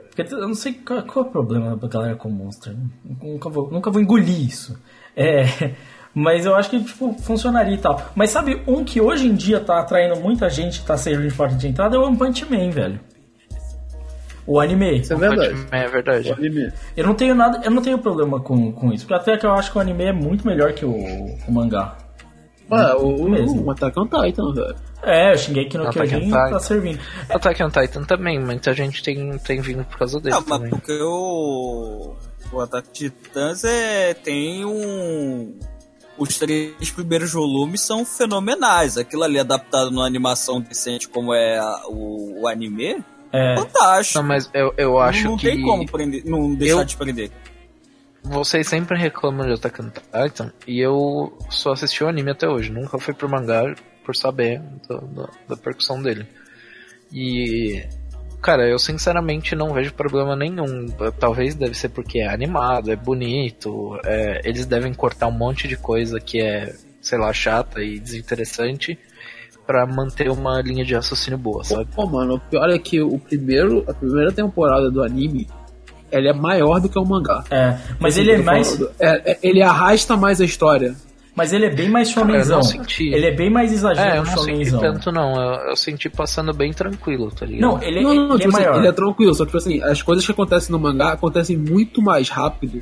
Speaker 1: porque eu não sei qual, qual é o problema da galera com Monster. Nunca vou, nunca vou engolir isso. É, mas eu acho que tipo, funcionaria e tal. Mas sabe, um que hoje em dia tá atraindo muita gente, tá servindo de porta de entrada, é o One Punch Man, velho. O anime.
Speaker 4: Isso é verdade.
Speaker 2: É verdade.
Speaker 4: O anime.
Speaker 1: Eu não tenho nada, eu não tenho problema com, com isso. Porque até que eu acho que o anime é muito melhor que o, o mangá.
Speaker 4: Ué, o,
Speaker 1: Mesmo.
Speaker 4: o Attack on Titan, velho.
Speaker 1: É, o Shingeki no
Speaker 2: Attack on
Speaker 1: Kyojin tá servindo.
Speaker 2: Attack on Titan também, muita gente tem, tem vindo por causa dele
Speaker 3: Não, mas
Speaker 2: também.
Speaker 3: porque o. O Ataque de Titãs é, tem um. Os três primeiros volumes são fenomenais. Aquilo ali adaptado numa animação decente como é a- o, o anime,
Speaker 1: É,
Speaker 3: fantástico.
Speaker 2: Não, mas eu, eu acho
Speaker 3: não
Speaker 2: que
Speaker 3: tem como prender, não deixar
Speaker 2: Eu-
Speaker 3: de prender.
Speaker 2: vocês sempre reclamam de Attack on Titan e eu só assisti o anime até hoje. Nunca fui pro mangá por saber do- do- da percussão dele. E. Cara, eu sinceramente não vejo problema nenhum. Talvez deve ser porque é animado, é bonito. é, eles devem cortar um monte de coisa que é, sei lá, chata e desinteressante pra manter uma linha de raciocínio boa, sabe?
Speaker 4: Pô, mano, o pior é que o primeiro, a primeira temporada do anime, ela é maior do que o mangá.
Speaker 1: é, mas
Speaker 4: Assim,
Speaker 1: ele é mais.
Speaker 4: É, é, ele arrasta mais a história.
Speaker 1: Mas ele é bem mais shonenzão.
Speaker 2: não senti.
Speaker 1: Ele é bem mais
Speaker 2: É,
Speaker 1: exagero
Speaker 2: eu não senti
Speaker 1: shonenzão.
Speaker 2: tanto não. Eu, eu senti passando bem tranquilo, tá ligado?
Speaker 1: Não, ele,
Speaker 4: não, não,
Speaker 1: ele
Speaker 4: tipo
Speaker 1: é
Speaker 4: assim,
Speaker 1: maior.
Speaker 4: ele é tranquilo, só que tipo assim, as coisas que acontecem no mangá acontecem muito mais rápido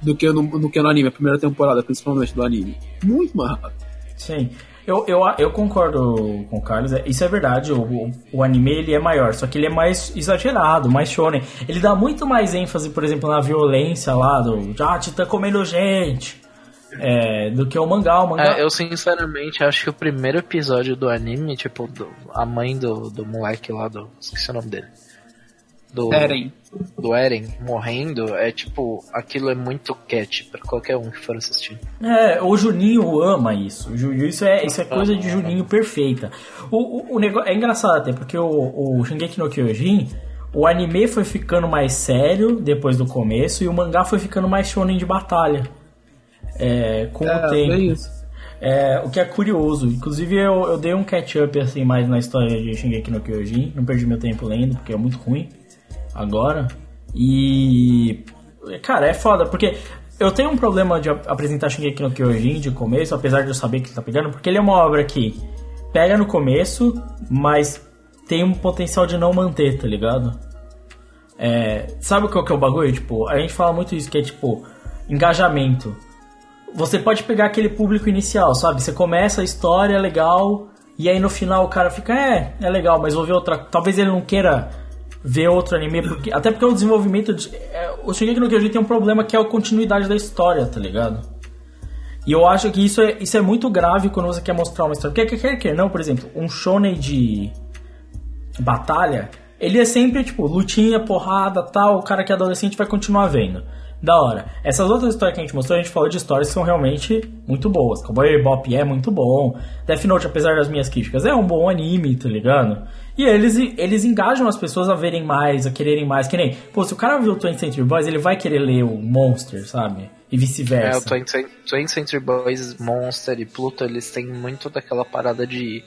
Speaker 4: do que no, do que no anime, a primeira temporada, principalmente do anime. Muito mais rápido.
Speaker 1: Sim. Eu, eu, eu concordo com o Carlos, é- isso é verdade, o, o, anime ele é maior, só que ele é mais exagerado, mais shonen. Ele dá muito mais ênfase, por exemplo, na violência lá, do ah, Titã comendo gente, é, do que o mangá. O mangá
Speaker 2: É, eu sinceramente acho que o primeiro episódio do anime, tipo, do- a mãe do, do moleque lá, do. Esqueci o nome dele. Do,
Speaker 4: Eren.
Speaker 2: do Eren morrendo, é tipo, aquilo é muito catch pra qualquer um que for assistir.
Speaker 1: É, o Juninho ama isso. Isso é, isso é coisa de Juninho perfeita. O, o, o negócio, é engraçado até, porque o, o Shingeki no Kyojin, o anime foi ficando mais sério depois do começo e o mangá foi ficando mais shonen de batalha. É, com
Speaker 4: É,
Speaker 1: o tempo.
Speaker 4: é isso.
Speaker 1: É, o que é curioso. Inclusive eu, eu dei um catch-up assim mais na história de Shingeki no Kyojin. Não perdi meu tempo lendo, porque é muito ruim agora. E. Cara, é foda, porque eu tenho um problema de ap- apresentar Shingeki no Kyojin de começo, apesar de eu saber que ele tá pegando, porque ele é uma obra que pega no começo, mas tem um potencial de não manter, tá ligado? É, sabe qual que é o bagulho? Tipo, a gente fala muito isso, que é tipo, engajamento. Você pode pegar aquele público inicial, sabe? Você começa a história, é legal, e aí no final o cara fica, é, é legal, mas vou ver outra. Talvez ele não queira ver outro anime, porque, até porque o desenvolvimento. De, é, o Shingeki no Kyojin tem um problema que é a continuidade da história, tá ligado? E eu acho que isso é, isso é muito grave quando você quer mostrar uma história. Porque quer quer não, por exemplo, um shonen de batalha, ele é sempre tipo lutinha, porrada, tal, o cara que é adolescente vai continuar vendo. Da hora. Essas outras histórias que a gente mostrou, a gente falou de histórias que são realmente muito boas. Cowboy Bebop é muito bom. Death Note, apesar das minhas críticas, é um bom anime, tá ligado? E eles, eles engajam as pessoas a verem mais, a quererem mais. Que nem, pô, se o cara viu o 20th Century Boys, ele vai querer ler o Monster, sabe? E
Speaker 2: É, o
Speaker 1: vice-versa.
Speaker 2: 20 Cent- 20th Century Boys, Monster e Pluto, eles têm muito daquela parada de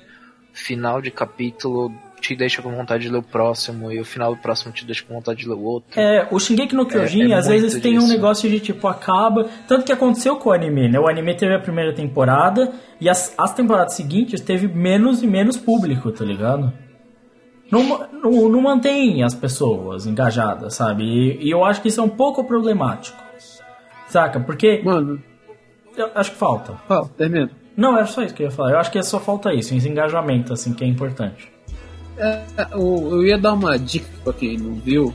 Speaker 2: final de capítulo te deixa com vontade de ler o próximo e o final do próximo te deixa com vontade de ler o outro.
Speaker 1: É, o Shingeki no Kyojin,
Speaker 2: é
Speaker 1: às
Speaker 2: muito
Speaker 1: vezes tem um
Speaker 2: disso.
Speaker 1: negócio de tipo, acaba. Tanto que aconteceu com o anime, né? O anime teve a primeira temporada e as, as temporadas seguintes teve menos e menos público, tá ligado? Não, não, não mantém as pessoas engajadas, sabe? E, e eu acho que isso é um pouco problemático. Saca? Porque
Speaker 4: Mano,
Speaker 1: eu acho que falta.
Speaker 4: fala, termina.
Speaker 1: Não, era só isso que eu ia falar. Eu acho que só falta isso, esse engajamento, assim, que é importante.
Speaker 4: É, eu, eu ia dar uma dica pra quem não viu.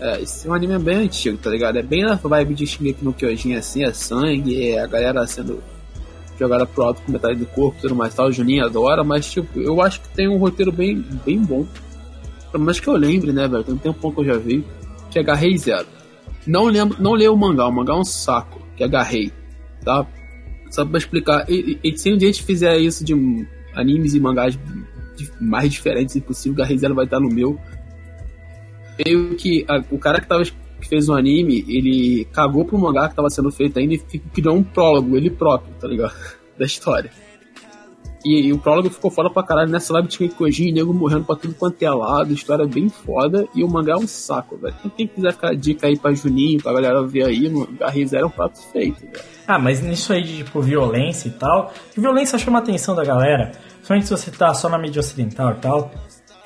Speaker 4: É, esse é um anime bem antigo, tá ligado? É bem na vibe de Shingeki no Kyojin, assim, é sangue, é a galera sendo jogada pro alto com metade do corpo e tudo mais tal. O Juninho adora, mas, tipo, eu acho que tem um roteiro bem, bem bom. Pelo menos que eu lembre, né, velho? Tem um tempo que eu já vi, que é Garrei Zero. Não lembro, não leio o mangá, o mangá é um saco, que é Garrei, tá? Só pra explicar, e, e, se um dia a gente fizer isso de animes e mangás mais diferentes impossível, Garrei Zero vai estar no meu meio que a, o cara que, tava, que fez o anime, ele cagou pro mangá que tava sendo feito ainda e criou um prólogo, ele próprio, tá ligado? Da história. E, e, o prólogo ficou foda pra caralho. Nessa live tinha Kojin, nego morrendo pra tudo quanto é lado, história bem foda. E o mangá é um saco, velho. Então, quem quiser ficar dica aí pra Juninho, pra galera ver aí, Garry Zero é um prato feito, velho.
Speaker 1: Ah, mas nisso aí de tipo violência e tal, violência chama a atenção da galera, principalmente se você tá só na mídia ocidental e tal.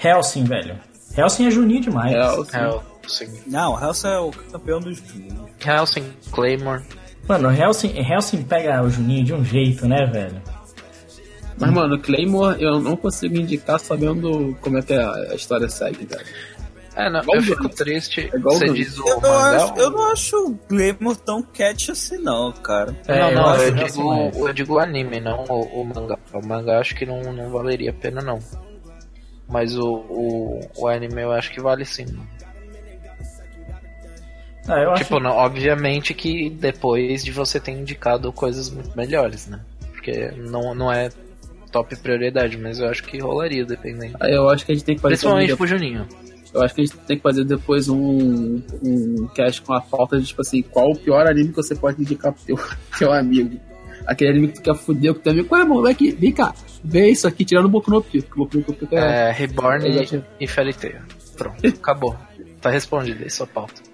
Speaker 1: Helsing, velho. Helsing é Juninho demais.
Speaker 2: Helsing. Helsing.
Speaker 3: Não, Helsing é o campeão dos
Speaker 2: Juninho. Helsing, Claymore.
Speaker 1: Mano, Helsing, Helsing pega o Juninho de um jeito, né, velho?
Speaker 4: Mas, mano, Claymore eu não consigo indicar sabendo como é que a história segue, velho.
Speaker 2: É, não, igual eu fico triste. É
Speaker 3: você diz o eu, não acho, eu não acho o Glamour tão catch assim, não, cara.
Speaker 2: É, não, não, eu, eu, digo, eu digo o anime, não o, o, mangá. O mangá acho que não, não valeria a pena, não. Mas o, o, o anime eu acho que vale sim. Ah, tipo, acho... não, obviamente que depois de você ter indicado coisas muito melhores, né? Porque não, não é top prioridade, mas eu acho que rolaria, dependendo.
Speaker 4: Ah, eu acho que a gente tem que fazer.
Speaker 2: Principalmente pro Juninho.
Speaker 4: Eu acho que a gente tem que fazer depois um, um cast com a pauta de, tipo assim, qual o pior anime que você pode indicar pro teu, teu amigo. Aquele anime que tu quer fuder com teu amigo. Qual é, moleque? Vem cá vê isso aqui tirando o Boku no Pico. Boku no
Speaker 2: Pico é... é Reborn e, e Fairy Tail. Pronto, acabou. Tá respondido aí sua pauta.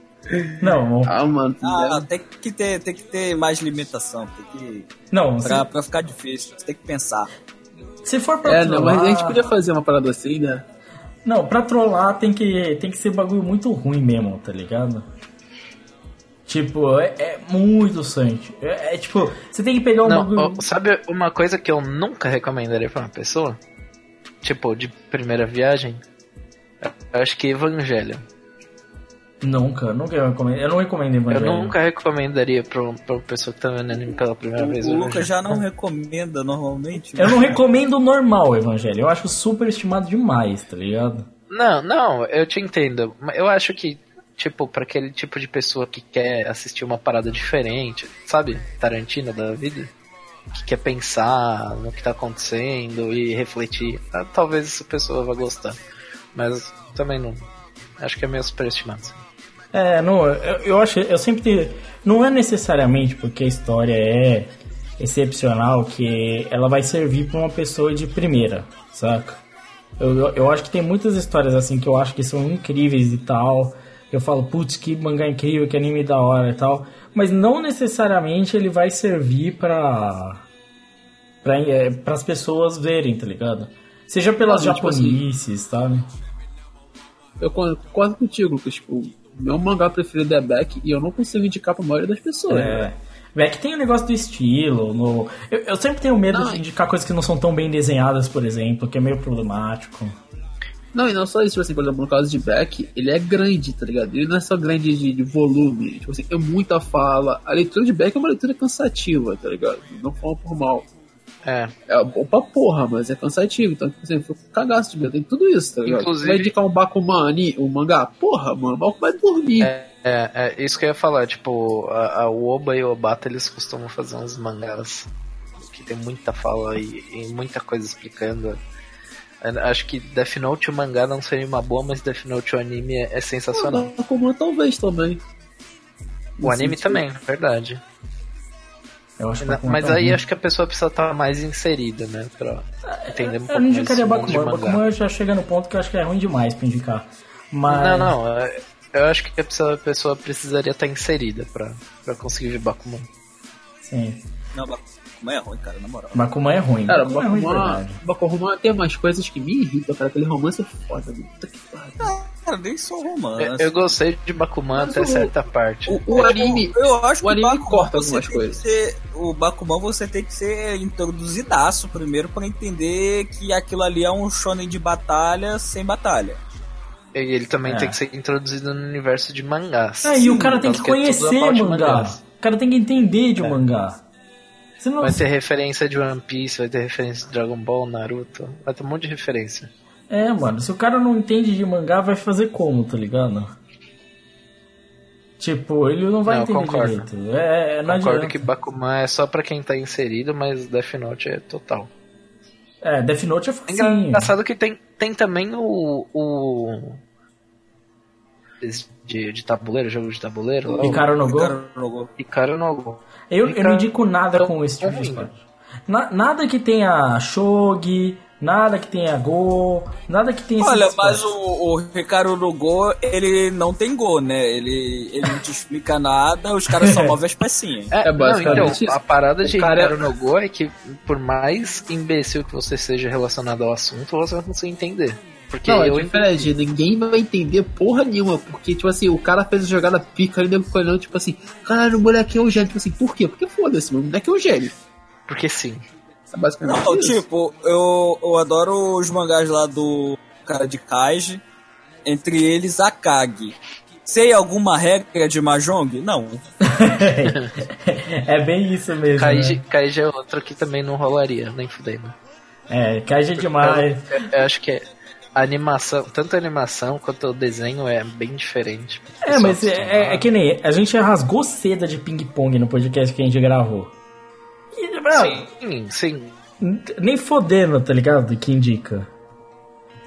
Speaker 1: Não.
Speaker 3: Ah, mano. Ah, tem que ter, tem que ter mais limitação. Tem que.
Speaker 1: Não.
Speaker 3: Pra, se... pra ficar difícil, você tem que pensar.
Speaker 1: Se for pra
Speaker 4: É, trollar... não, mas a gente podia fazer uma parada assim, né?
Speaker 1: Não, pra trollar tem que, tem que ser bagulho muito ruim mesmo, tá ligado? Tipo, é, é muito sangue. É, é, tipo, você tem que pegar um
Speaker 2: Não, bagulho... Sabe uma coisa que eu nunca recomendaria pra uma pessoa? Tipo, de primeira viagem? Eu acho que Evangelho.
Speaker 1: Nunca, nunca eu recomendo. Eu não recomendo Evangelho.
Speaker 2: Eu nunca recomendaria pra, pra uma pessoa que tá vendo anime pela primeira
Speaker 3: o,
Speaker 2: vez.
Speaker 3: O Lucas já não recomenda normalmente.
Speaker 1: Eu não recomendo normal Evangelho. Eu acho super estimado demais, tá ligado?
Speaker 2: Não, não, eu te entendo. Eu acho que tipo, para aquele tipo de pessoa que quer assistir uma parada diferente, sabe? Tarantino da vida. Que quer pensar no que tá acontecendo e refletir. Ah, talvez essa pessoa vá gostar. Mas também não. Acho que é meio superestimado.
Speaker 1: É, não, eu, eu acho, eu sempre. Não é necessariamente porque a história é excepcional que ela vai servir para uma pessoa de primeira, saca? Eu, eu, eu, acho que tem muitas histórias assim que eu acho que são incríveis e tal, eu falo, putz, que mangá incrível, que anime da hora e tal. Mas não necessariamente ele vai servir pra. pra é, as pessoas verem, tá ligado? Seja pelas ah, japonices, tipo assim, sabe?
Speaker 4: Eu concordo contigo, Lucas. Tipo, meu mangá preferido é Beck e eu não consigo indicar pra maioria das pessoas. É. Né?
Speaker 1: Beck tem o um negócio do estilo. No... Eu, eu sempre tenho medo não, de indicar coisas que não são tão bem desenhadas, por exemplo, que é meio problemático.
Speaker 4: Não, e não só isso, assim, por exemplo, no caso de Beck, ele é grande, tá ligado? Ele não é só grande de, de volume, tipo assim, é muita fala. A leitura de Beck é uma leitura cansativa, tá ligado? Não fala por mal.
Speaker 2: É.
Speaker 4: É bom pra porra, mas é cansativo. Então, tipo assim, eu fico cagaço de ver. Tem tudo isso, tá ligado? Inclusive... Vai indicar um Bakuman, um mangá? Porra, mano, o Bakuman vai dormir.
Speaker 2: É, é, é, isso que eu ia falar. Tipo, a, a Oba e o Obata, eles costumam fazer uns mangás que tem muita fala e, e muita coisa explicando Acho que Death Note o mangá não seria uma boa, mas Death Note o anime é, é sensacional.
Speaker 4: Ah, como talvez também.
Speaker 2: O anime sentido. também, verdade. Mas aí acho que a pessoa precisa estar mais inserida, né? Pra entender um pouco
Speaker 1: Eu não indicaria Bakuman. Bakuman já chega no ponto que eu acho que é ruim demais pra indicar. Mas...
Speaker 2: Não, não. É, eu acho que a pessoa, a pessoa precisaria estar inserida pra, pra conseguir ver Bakuman.
Speaker 1: Sim.
Speaker 3: Não, Bakuman é ruim, cara, na moral.
Speaker 1: Bakuman é ruim.
Speaker 4: Cara, Bakuman, Bakuman, é ruim Bakuman tem umas coisas que me irritam, cara. Aquele romance é foda, puta que
Speaker 3: pariu. Cara, nem só romance.
Speaker 2: Eu, eu gostei de Bakuman Mas até o, certa parte.
Speaker 4: O, o anime,
Speaker 3: eu acho
Speaker 4: o anime corta algumas coisas.
Speaker 3: Ser, o Bakuman você tem que ser introduzidaço primeiro para entender que aquilo ali é um shonen de batalha sem batalha.
Speaker 2: E ele também
Speaker 1: É.
Speaker 2: tem que ser introduzido no universo de mangás.
Speaker 1: É, e o cara tem que
Speaker 2: é
Speaker 1: conhecer mangá.
Speaker 2: mangás.
Speaker 1: O cara tem que entender de mangá. Você não...
Speaker 2: Vai ter referência de One Piece, vai ter referência de Dragon Ball, Naruto, vai ter um monte de referência.
Speaker 1: É, mano, se o cara não entende de mangá, vai fazer como, tá ligado? Tipo, ele não vai
Speaker 2: Não,
Speaker 1: entender
Speaker 2: concordo.
Speaker 1: direito. É, não
Speaker 2: Concordo
Speaker 1: adianta.
Speaker 2: que Bakuman é só pra quem tá inserido, mas Death Note é total.
Speaker 1: É, Death Note é
Speaker 2: É
Speaker 1: facinho.
Speaker 2: engraçado que tem, tem também o. o de, de tabuleiro, jogo de tabuleiro.
Speaker 1: Icaro no Go.
Speaker 3: Cara, jogou.
Speaker 2: Icaro no Go.
Speaker 1: Eu, eu não indico nada com esse tipo de. Na- nada que tenha Shogi, nada que tenha Go, nada que tenha
Speaker 3: Olha, mas o, o Ricardo no Go, ele não tem gol, né? Ele, ele não te explica nada, os caras só movem as pecinhas.
Speaker 2: É,
Speaker 4: É
Speaker 2: não,
Speaker 4: basicamente
Speaker 2: então, a
Speaker 4: isso.
Speaker 2: parada de
Speaker 4: cara-
Speaker 2: Icaro no Go é que, por mais imbecil que você seja relacionado ao assunto, você vai conseguir entender. Porque
Speaker 4: Não, é
Speaker 2: eu
Speaker 4: diferente, ninguém vai entender porra nenhuma, porque, tipo assim, o cara fez a jogada pica ali, nego olhando, tipo assim, caralho, o moleque é um gênio, tipo assim, por quê? Porque foda-se, mano, o moleque é um gênio.
Speaker 2: Porque sim.
Speaker 4: É basicamente
Speaker 3: Não,
Speaker 4: isso.
Speaker 3: tipo, eu, eu adoro os mangás lá do cara de Kaiji, entre eles Akagi. Sei alguma regra de Mahjong? Não.
Speaker 1: é bem isso mesmo.
Speaker 2: Kaiji,
Speaker 1: né?
Speaker 2: Kaiji é outro que também não rolaria, nem fudendo.
Speaker 1: É, Kaiji é demais.
Speaker 2: Eu, eu acho que a animação, tanto a animação quanto o desenho é bem diferente.
Speaker 1: É, mas é, é- é que nem. A gente rasgou seda de ping-pong no podcast que a gente gravou. E, mano,
Speaker 2: Sim, sim,
Speaker 1: nem fodendo, tá ligado? Que indica.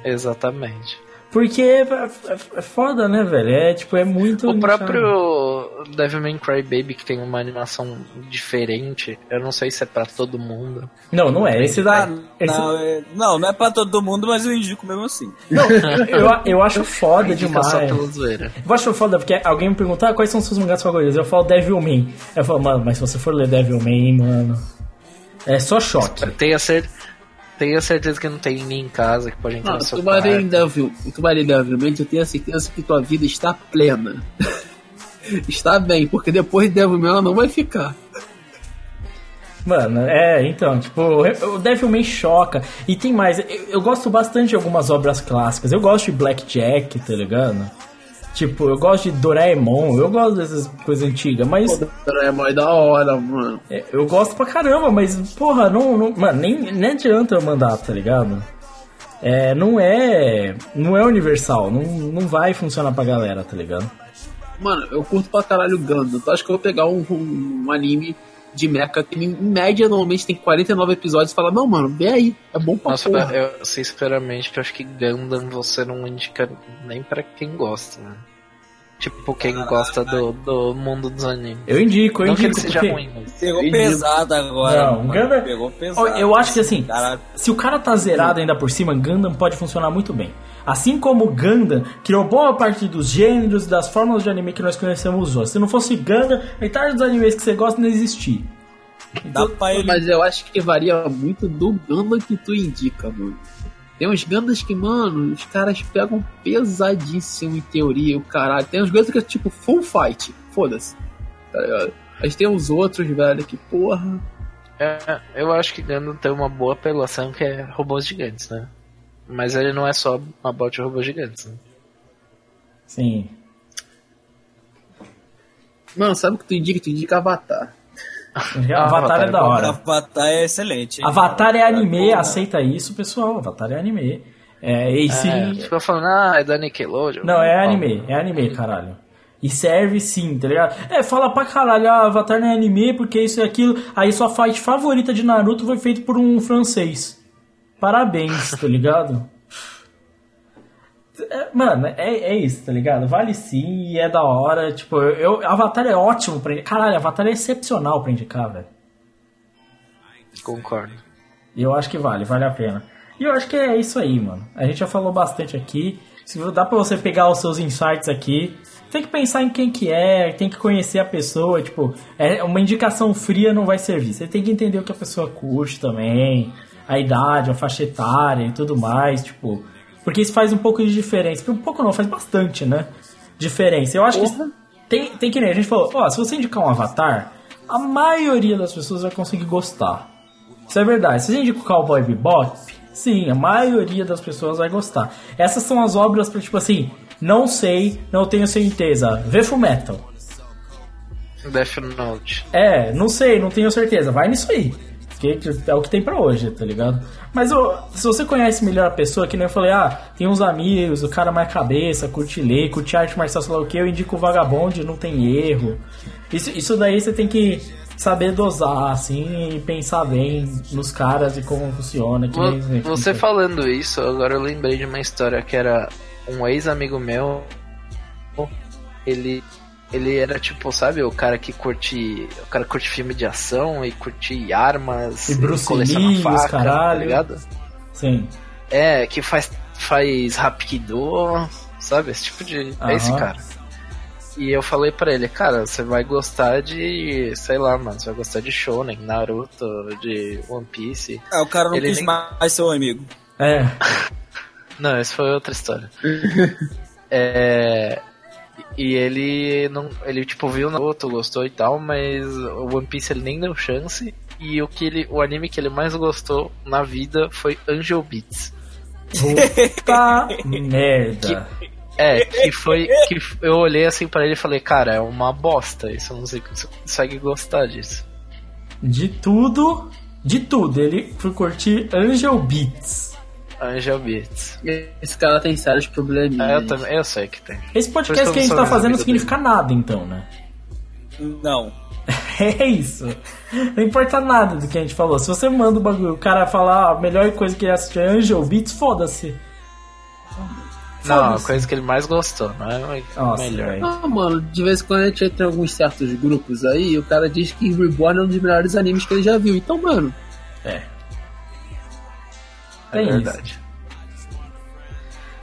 Speaker 2: exatamente.
Speaker 1: Porque é, é- é foda, né, velho? É tipo, é muito.
Speaker 2: O
Speaker 1: nichado.
Speaker 2: próprio Devilman Crybaby, que tem uma animação diferente, eu não sei se é pra todo mundo.
Speaker 1: Não, não é. Esse da. Esse,
Speaker 3: Não, é, não, não é pra todo mundo, mas eu indico mesmo assim.
Speaker 1: não, eu, eu acho foda demais.
Speaker 2: só pela zoeira.
Speaker 1: Eu acho foda porque alguém me pergunta ah, quais são os seus mangás favoritos. Eu falo Devilman. Eu falo, mano, mas se você for ler Devilman, mano. É só choque.
Speaker 2: Tenha, cer tenha certeza que não tem ninguém em casa que pode entrar
Speaker 4: Não,
Speaker 2: no seu.
Speaker 4: Devil, o Tubarão Devil, eu tenho a certeza que tua vida está plena. está bem, porque depois de Devil ela não vai ficar.
Speaker 1: Mano, é, então, tipo, o Devilman choca. E tem mais, eu, eu gosto bastante de algumas obras clássicas. Eu gosto de Blackjack, tá ligado? Tipo, eu gosto de Doraemon, eu gosto dessas coisas antigas, mas
Speaker 4: É mais da hora, mano.
Speaker 1: é, eu gosto pra caramba, mas, porra, não, não mano, nem, nem adianta eu mandar, tá ligado? É, não é, não é universal, não, não vai funcionar pra galera, tá ligado?
Speaker 4: Mano, eu curto pra caralho Gundam. Então acho que eu vou pegar um, um- um anime de mecha que em média normalmente tem 49 episódios e falar, não, mano, vê aí, é bom pra
Speaker 2: Nossa,
Speaker 4: porra.
Speaker 2: eu, sinceramente, eu acho que Gundam você não indica nem pra quem gosta, né? Tipo, quem gosta do, do mundo dos animes.
Speaker 1: Eu indico, eu
Speaker 2: não que ele
Speaker 1: indico,
Speaker 2: seja
Speaker 1: porque...
Speaker 2: ruim, mas...
Speaker 3: Pegou pesado agora.
Speaker 1: Não,
Speaker 3: mano.
Speaker 1: Gundam-
Speaker 3: Pegou pesado.
Speaker 1: Eu acho que assim,
Speaker 3: Caralho.
Speaker 1: se o cara tá zerado ainda por cima, Gundam pode funcionar muito bem. Assim como Gundam criou boa parte dos gêneros, das fórmulas de anime que nós conhecemos hoje. Se não fosse Gundam, metade dos animes que você gosta não existia.
Speaker 3: Dá pra ele.
Speaker 4: Mas eu acho que varia muito do Gundam que tu indica, mano. Tem uns Gundams que, mano, os caras pegam pesadíssimo em teoria, o caralho. Tem uns Gundams que é tipo full fight, foda-se. Tá ligado? Mas tem os outros, velho, que porra.
Speaker 2: É, eu acho que Gundam tem uma boa apelação que é robôs gigantes, né? Mas ele não é só about robôs gigantes, né?
Speaker 1: Sim.
Speaker 4: Mano, sabe o que tu indica? Tu indica Avatar.
Speaker 1: Avatar,
Speaker 2: Avatar
Speaker 1: é
Speaker 2: é
Speaker 1: da
Speaker 2: bom.
Speaker 1: hora.
Speaker 3: Avatar é excelente. hein?
Speaker 1: Avatar é anime,
Speaker 3: Porra.
Speaker 1: aceita isso, pessoal. Avatar é anime. É, e se...
Speaker 2: É, fica falando, ah, é da Nickelodeon.
Speaker 1: Não, é anime, é anime, caralho. E serve sim, tá ligado? É, fala pra caralho, ah, Avatar não é anime porque isso e aquilo. Aí sua fight favorita de Naruto foi feita por um francês. Parabéns, tá ligado? É, mano, é, é isso, tá ligado? Vale sim e é da hora. Tipo, eu, Avatar é ótimo pra indicar. Caralho, Avatar é excepcional pra indicar, velho.
Speaker 2: Concordo.
Speaker 1: E eu acho que vale, vale a pena. E eu acho que é isso aí, mano. A gente já falou bastante aqui. Se dá pra você pegar os seus insights aqui, tem que pensar em quem que é, tem que conhecer a pessoa, tipo, é uma indicação fria não vai servir. Você tem que entender o que a pessoa curte também, a idade, a faixa etária e tudo mais, tipo, porque isso faz um pouco de diferença. Um pouco não, faz bastante, né? Diferença. Eu acho que tem, tem que nem a gente falou, ó, se você indicar um avatar, a maioria das pessoas vai conseguir gostar. Isso é verdade. Se a gente indica o Cowboy Bebop, sim, a maioria das pessoas vai gostar. Essas são as obras pra, tipo assim, não sei, não tenho certeza. Vê Full Metal.
Speaker 2: Death Note.
Speaker 1: É, não sei, não tenho certeza. Vai nisso aí. Que é o que tem pra hoje, tá ligado? Mas se você conhece melhor a pessoa, que nem eu falei, ah, tem uns amigos, o cara mais cabeça, curte ler, curte arte marcial, sei lá o que, eu indico o Vagabond, não tem erro. Isso, isso daí você tem que saber dosar, assim, e pensar bem nos caras e como funciona. Nem-
Speaker 2: Você falando isso, agora eu lembrei de uma história que era um ex-amigo meu. Ele. Ele era tipo, sabe, o cara que curte. O cara curte filme de ação e curte armas.
Speaker 1: E Bruce
Speaker 2: coleciona faca,
Speaker 1: caralho.
Speaker 2: Tá ligado?
Speaker 1: Sim.
Speaker 2: É, que faz, faz Rapido, sabe? Esse tipo de. É esse cara. E eu falei pra ele, cara, você vai gostar de. sei lá, mano, você vai gostar de Shonen, Naruto, de One Piece.
Speaker 3: Ah, o cara não
Speaker 2: Ele
Speaker 3: quis
Speaker 2: nem-
Speaker 3: mais ser um amigo.
Speaker 1: É.
Speaker 2: Não, essa foi outra história. é. E ele não. Ele tipo viu Naruto, gostou e tal, mas o One Piece ele nem deu chance. E o que ele. O anime que ele mais gostou na vida foi Angel Beats.
Speaker 1: Puta merda.
Speaker 2: É, que foi. que eu olhei assim pra ele e falei, cara, é uma bosta. Isso eu não sei como você consegue gostar disso.
Speaker 1: De tudo, de tudo, ele foi curtir Angel Beats.
Speaker 2: Angel Beats.
Speaker 4: Esse cara tem sérios probleminhas.
Speaker 2: É, eu também. Eu sei que tem.
Speaker 1: Esse podcast que a gente
Speaker 2: não
Speaker 1: tá fazendo não significa nada, então, né?
Speaker 3: Não.
Speaker 1: É isso. Não importa nada do que a gente falou. Se você manda o bagulho, o cara falar "Ah, a melhor coisa que ele assistir é Angel Beats, foda-se.
Speaker 2: Não, a coisa que ele mais gostou, não é o
Speaker 1: Nossa,
Speaker 2: melhor.
Speaker 1: velho.
Speaker 4: Ah, mano, de vez em quando a gente entra em alguns certos grupos aí, o cara diz que Reborn é um dos melhores animes que ele já viu. Então, mano,
Speaker 1: É.
Speaker 2: É
Speaker 1: Tem
Speaker 2: verdade.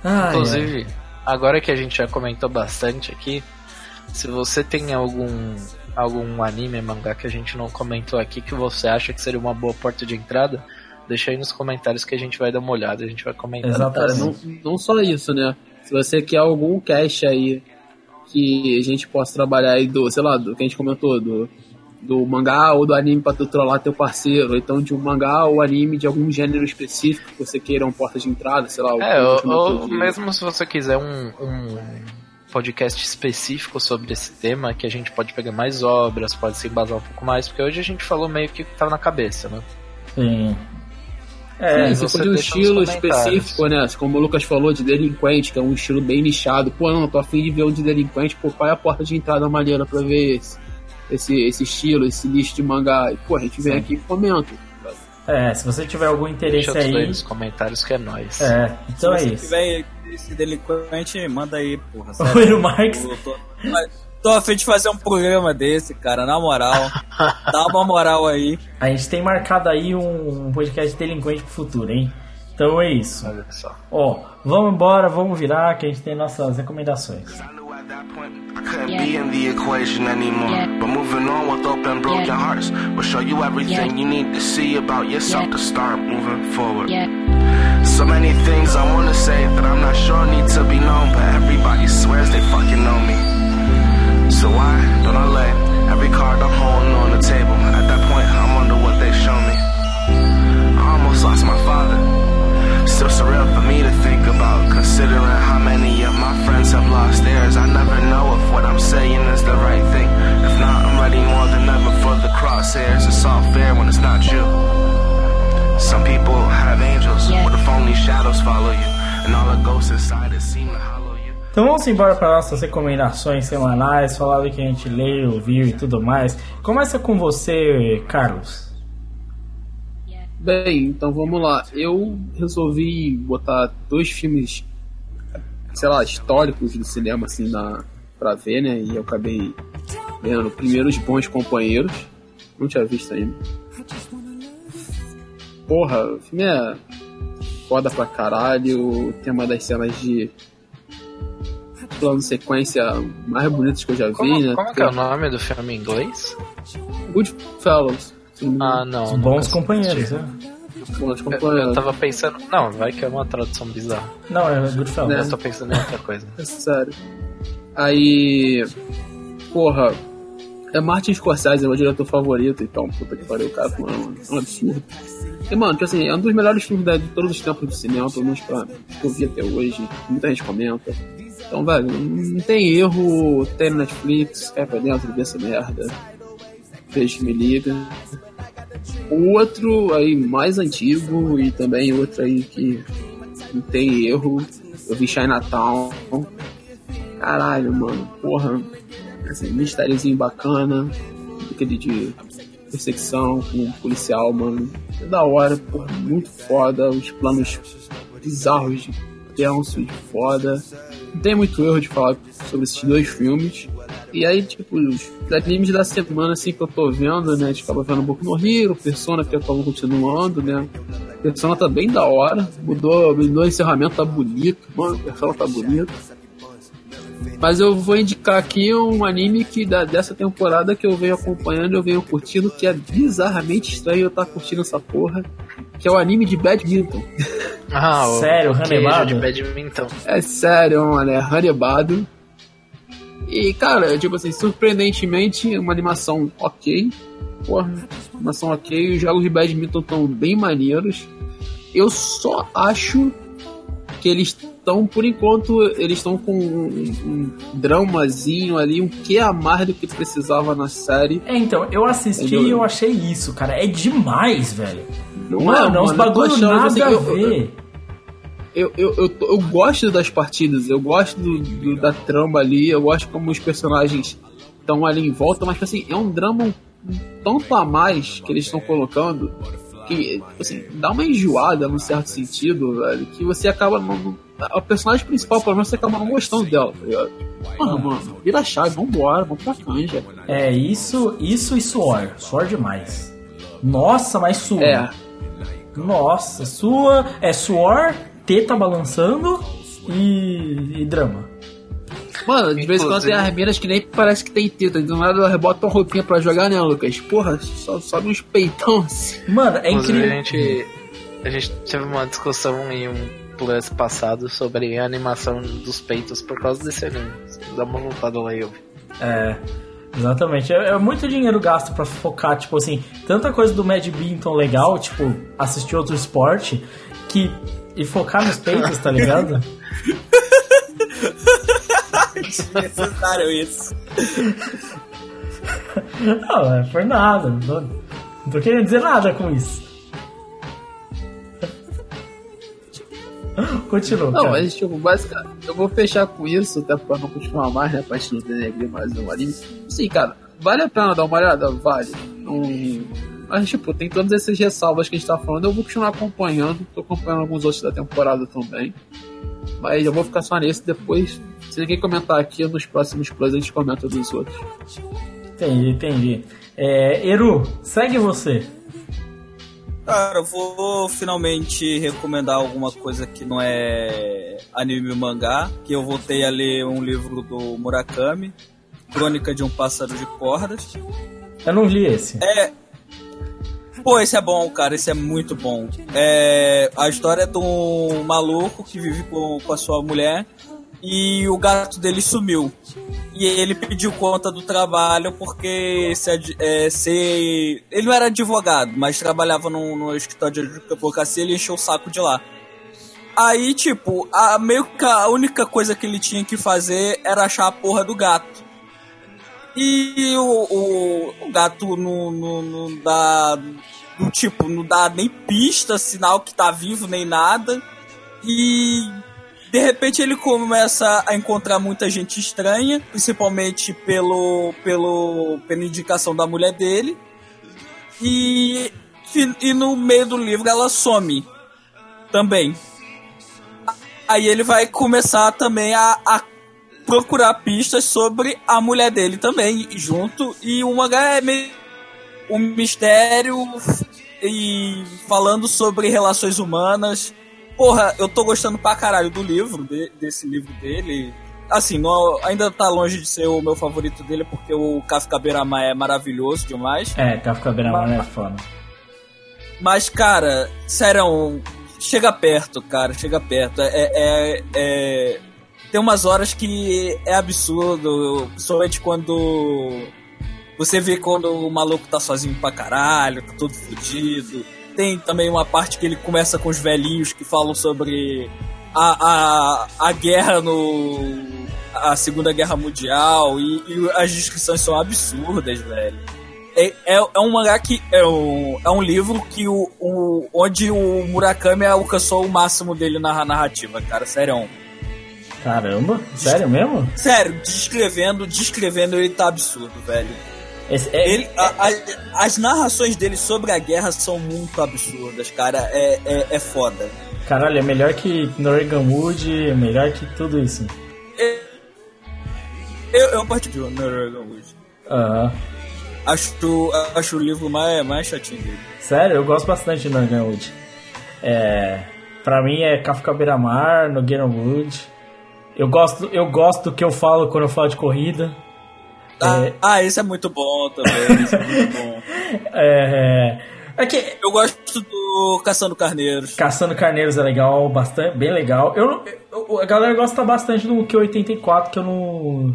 Speaker 1: Ai, ai.
Speaker 2: Inclusive, agora que a gente já comentou bastante aqui, se você tem algum algum anime, mangá que a gente não comentou aqui que você acha que seria uma boa porta de entrada, deixa aí nos comentários que a gente vai dar uma olhada, a gente vai comentar.
Speaker 1: Exatamente.
Speaker 4: não, não só isso, né? Se você quer algum cast aí que a gente possa trabalhar aí do, sei lá, do que a gente comentou, do, do mangá ou do anime pra tu trollar teu parceiro, ou então de um mangá ou anime de algum gênero específico que você queira uma porta de entrada, sei lá. o que
Speaker 2: É, ou, ou mesmo se você quiser um, um podcast específico sobre esse tema, que a gente pode pegar mais obras, pode se embasar um pouco mais, porque hoje a gente falou meio que o que tava na cabeça, né?
Speaker 1: Sim.
Speaker 4: Sim,
Speaker 1: É,
Speaker 4: se
Speaker 2: você
Speaker 4: for de um estilo específico, né? Como o Lucas falou, de delinquente, que é um estilo bem nichado. Pô, não, tô afim de ver um de delinquente, pô, qual é a porta de entrada maneira pra ver esse, esse, esse estilo, esse nicho de mangá? E, pô, a gente vem aqui e comenta.
Speaker 1: é, se você tiver algum interesse
Speaker 2: Deixa aí
Speaker 1: aí.
Speaker 2: nos comentários que é nóis.
Speaker 1: É, então é
Speaker 3: Se
Speaker 1: isso.
Speaker 3: tiver esse delinquente, manda aí, porra.
Speaker 1: O Will Marx.
Speaker 3: Tô, tô a fim de fazer um programa desse, cara, na moral. Dá uma moral aí.
Speaker 1: A gente tem marcado aí um podcast delinquente pro futuro, hein? Então é isso.
Speaker 2: Olha só.
Speaker 1: Ó, vamos embora, vamos virar, que a gente tem nossas recomendações.
Speaker 6: I knew at that point I couldn't be in the equation anymore. But moving on with open, broken hearts will show you everything you need to see about yourself to start moving forward. So many things I wanna say that I'm not sure need to be known, but everybody swears they fucking know me. So why don't I lay every card I'm holding on the table? At that point, I wonder what they show me. I almost lost my father. Still surreal for me to think about, considering how many of have lost theirs. I never know if what I'm saying is the right thing. If not, I'm ready more than ever for the crosshairs. It's all fair when it's not you. Some people have angels, what if only shadows follow you? And all the ghosts inside it seem to hollow you.
Speaker 1: Então vamos embora para nossas recomendações semanais, falar do que a gente leu, ouviu e tudo mais. Começa com você, Carlos.
Speaker 4: Bem, então vamos lá. Eu resolvi botar dois filmes, sei lá, históricos do cinema, assim, na, pra ver, né? E eu acabei vendo primeiro Os Bons Companheiros. Não tinha visto ainda. Porra, o filme é foda pra caralho. Tem uma das cenas de plano sequência mais bonitas que eu já vi,
Speaker 2: Como,
Speaker 4: né?
Speaker 2: como que é o nome do filme em inglês?
Speaker 4: Goodfellas.
Speaker 2: Ah, não.
Speaker 1: Bons companheiros, né?
Speaker 2: Eu, eu tava pensando. Não, vai que é uma tradução bizarra.
Speaker 1: Não, é Goodfellas.
Speaker 2: Eu tô pensando em outra coisa.
Speaker 4: É sério. Aí. Porra. É Martin Scorsese, é meu diretor favorito, então, puta que pariu, o cara foi um, um absurdo. E, mano, tipo assim, é um dos melhores filmes de todos os tempos do cinema, pelo menos pra que eu vi até hoje. Muita gente comenta. Então, velho, não tem erro, tem no Netflix, cai pra dentro, vê essa merda. Beijo me liga. O outro aí mais antigo e também outro aí que não tem erro, eu vi Chinatown. Caralho, mano, porra. Assim, mistériozinho bacana, aquele de perseguição com um policial, mano. É da hora, porra, muito foda, os planos bizarros de tenso, de foda. Não tem muito erro de falar sobre esses dois filmes. E aí, tipo, os animes da semana, assim, que eu tô vendo, né? A gente acaba vendo um pouco no Hero, Persona, que eu tô continuando, né? Persona tá bem da hora. Mudou, mudou o encerramento, tá bonito, mano. Persona tá bonito. Mas eu vou indicar aqui um anime que da, dessa temporada que eu venho acompanhando, eu venho curtindo, que é bizarramente estranho eu estar tá curtindo essa porra, que é o anime de badminton.
Speaker 2: Ah,
Speaker 1: sério,
Speaker 2: Hanebado? de badminton.
Speaker 4: É sério, mano, é Hanebado. E, cara, tipo assim, surpreendentemente, uma animação ok. Porra, animação ok. Os jogos de badminton estão bem maneiros. Eu só acho que eles estão, por enquanto, eles estão com um, um, dramazinho ali, um que a mais do que precisava na série.
Speaker 1: É, então, eu assisti e eu achei isso, cara. É demais, velho.
Speaker 4: Não mano, é, uns bagulho nada assim, a ver. Eu, eu, eu, eu, gosto das partidas, eu gosto do, do, da trama ali, eu gosto como os personagens estão ali em volta, mas assim, é um drama um, tanto a mais que eles estão colocando que, assim, dá uma enjoada num certo sentido, velho, que você acaba. Não, a personagem principal, pelo menos, você acaba não gostando dela, tá ligado? Mano, mano, vira a chave, vambora, vamos pra canja.
Speaker 1: É, isso, isso e suor. Suor demais. Nossa, mas suor. É. Nossa, sua. É suor, teta balançando e, e drama.
Speaker 4: Mano, de vez em quando tem as minas que nem parece que tem teta. Do nada elas botam roupinha pra jogar, né, Lucas? Porra, só sobe uns peitão assim.
Speaker 1: Mano, é incrível.
Speaker 2: A gente, a gente teve uma discussão em um plus passado sobre a animação dos peitos por causa desse anime. Dá uma voltada lá eu.
Speaker 1: É. Exatamente. É, é, muito dinheiro gasto para focar, tipo assim, tanta coisa do Mad Binton legal, tipo, assistir outro esporte, que. E focar nos peitos, tá ligado?
Speaker 3: Desnecessário isso.
Speaker 1: Não, é por nada. Não tô, não tô querendo dizer nada com isso. Continua.
Speaker 4: Não,
Speaker 1: cara.
Speaker 4: mas tipo, basicamente, eu vou fechar com isso, até pra não continuar mais, né? Pra gente não denegrir mais um anime. Sim, cara, vale a pena dar uma olhada? Vale. Um... Mas, tipo, tem todas essas ressalvas que a gente tá falando, eu vou continuar acompanhando. Tô acompanhando alguns outros da temporada também. Mas eu vou ficar só nesse depois. Se ninguém comentar aqui, nos próximos plays a gente comenta dos outros.
Speaker 1: Entendi, entendi. É, Eru, segue você.
Speaker 3: Cara, eu vou finalmente recomendar alguma coisa que não é anime mangá, que eu voltei a ler um livro do Murakami, Crônica de um Pássaro de Cordas.
Speaker 1: Eu não li esse.
Speaker 3: É. Pô, esse é bom, cara, esse é muito bom. É a história de um maluco que vive com, com a sua mulher e o gato dele sumiu. E ele pediu conta do trabalho porque se, é, se, ele não era advogado, mas trabalhava no, no escritório de advocacia e ele encheu o saco de lá. Aí, tipo, a, meio que a única coisa que ele tinha que fazer era achar a porra do gato. E o, o, o gato não, não, não dá. Do, tipo, não dá nem pista, sinal que tá vivo, nem nada. E de repente ele começa a encontrar muita gente estranha, principalmente pelo, pelo, pela indicação da mulher dele. E, e no meio do livro ela some também. Aí ele vai começar também a, a procurar pistas sobre a mulher dele também, junto. E uma é meio um mistério e falando sobre relações humanas porra, eu tô gostando pra caralho do livro, de, desse livro dele. Assim, não, ainda tá longe de ser o meu favorito dele, porque o Kafka Beirama é maravilhoso demais.
Speaker 1: É, Kafka Beirama é foda.
Speaker 3: Mas, cara, sério, chega perto, cara, chega perto. É, é, é, tem umas horas que é absurdo, principalmente quando Você vê quando o maluco tá sozinho pra caralho, tá todo fudido. Tem também uma parte que ele começa com os velhinhos que falam sobre a, a, a guerra no. a Segunda Guerra Mundial e, e as descrições são absurdas, velho. É, é, é um mangá que. É um, é um livro que o, o, onde o Murakami alcançou o máximo dele na narrativa, cara. Sério.
Speaker 1: Caramba, sério mesmo?
Speaker 3: Sério, descrevendo, descrevendo ele tá absurdo, velho.
Speaker 1: Esse- é-
Speaker 3: Ele, a- a- as narrações dele sobre a guerra são muito absurdas, cara. É, é, é foda.
Speaker 1: Caralho, é melhor que Norwegian Wood, é melhor que tudo isso.
Speaker 3: Eu, eu partilho no Norwegian Wood.
Speaker 1: Aham.
Speaker 3: Acho, acho o livro mais, mais chatinho dele.
Speaker 1: Sério, eu gosto bastante de Norwegian Wood. É, pra mim é Kafka Beira-Mar, Wood. Eu gosto, eu gosto do que eu falo quando eu falo de corrida.
Speaker 3: Ah,
Speaker 1: É.
Speaker 3: ah, esse é muito bom também. É muito bom.
Speaker 1: É, é que
Speaker 3: Eu gosto do Caçando Carneiros.
Speaker 1: Caçando Carneiros é legal, bastante, bem legal. Eu, não- eu- a galera gosta bastante do Q84, que eu não.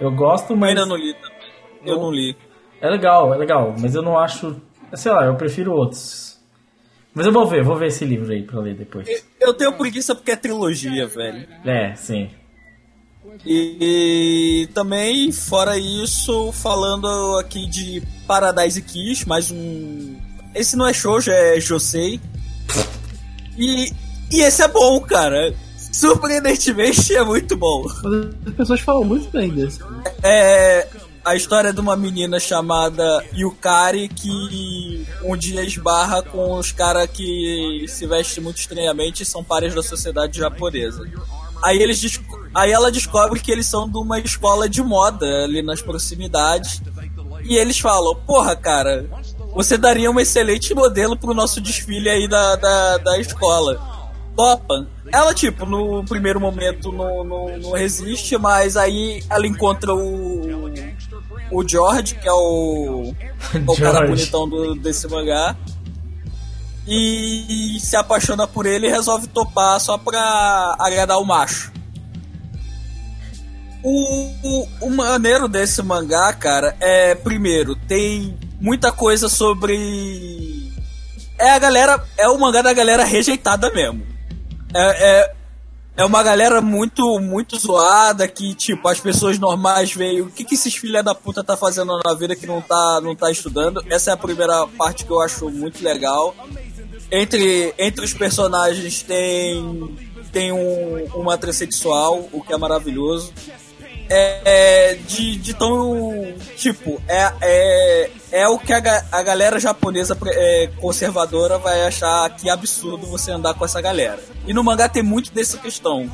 Speaker 1: Eu gosto,
Speaker 3: Eu
Speaker 1: mas.
Speaker 3: ainda não li também. Eu não li.
Speaker 1: É legal, é legal, mas eu não acho. Sei lá, eu prefiro outros. Mas eu vou ver, vou ver esse livro aí pra ler depois.
Speaker 3: Eu tenho preguiça porque é trilogia, velho.
Speaker 1: É, sim.
Speaker 3: E, e também, fora isso, falando aqui de Paradise Kiss, mais um. Esse não é shoujo, é Josei. E, e esse é bom, cara. Surpreendentemente é muito bom.
Speaker 4: As pessoas falam muito bem desse.
Speaker 3: É a história de uma menina chamada Yukari que um dia esbarra com os caras que se vestem muito estranhamente e são pares da sociedade japonesa. Aí, eles, aí ela descobre que eles são de uma escola de moda ali nas proximidades. E eles falam, porra, cara, você daria um excelente modelo pro nosso desfile aí da, da, da escola. Topa. Ela, tipo, no primeiro momento não, não, não resiste, mas aí ela encontra o. O George, que é o. o cara bonitão do, desse mangá. E se apaixona por ele e resolve topar só pra agradar o macho. O, o, o maneiro desse mangá, cara, é primeiro, tem muita coisa sobre. É a galera. É o mangá da galera rejeitada mesmo. É, é, é uma galera muito, muito zoada que, tipo, as pessoas normais veem o que, que esses filha da puta tá fazendo na vida que não tá, não tá estudando. Essa é a primeira parte que eu acho muito legal. Entre, entre os personagens tem, tem um, uma transexual, o que é maravilhoso. É, é, de, de tão. Tipo, é, é, é o que a, a galera japonesa é, conservadora vai achar que absurdo você andar com essa galera. E no mangá tem muito dessa questão.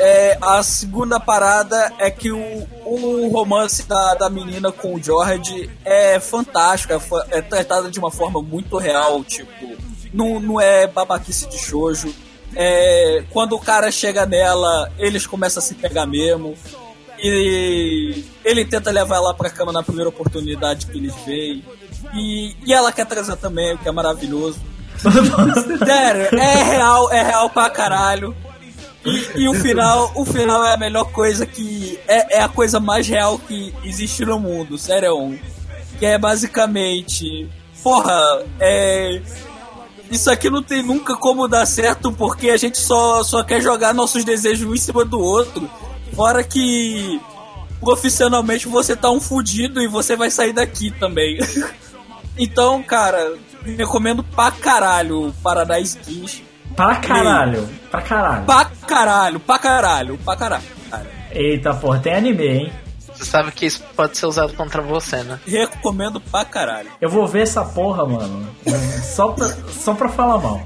Speaker 3: É, a segunda parada é que o, o romance da, da menina com o George é fantástico, é, é tratado de uma forma muito real, tipo, não, não é babaquice de shoujo. É, quando o cara chega nela, eles começam a se pegar mesmo. E ele tenta levar ela pra cama na primeira oportunidade que eles veem. E, e ela quer trazer também, o que é maravilhoso. Sério, é real, é real pra caralho. E, e o final, o final é a melhor coisa que. É, é a coisa mais real que existe no mundo, sério. Que é basicamente. Porra, é. Isso aqui não tem nunca como dar certo porque a gente só, só quer jogar nossos desejos um em cima do outro. Fora que profissionalmente você tá um fudido e você vai sair daqui também. então, cara, recomendo pra caralho o Paradise Kiss.
Speaker 1: Pra caralho, pra caralho.
Speaker 3: Pra caralho, pra caralho, pra caralho.
Speaker 1: Eita porra, tem anime, hein?
Speaker 2: Você sabe que isso pode ser usado contra você, né?
Speaker 3: Recomendo pra caralho.
Speaker 1: Eu vou ver essa porra, mano. Só pra, só pra falar mal.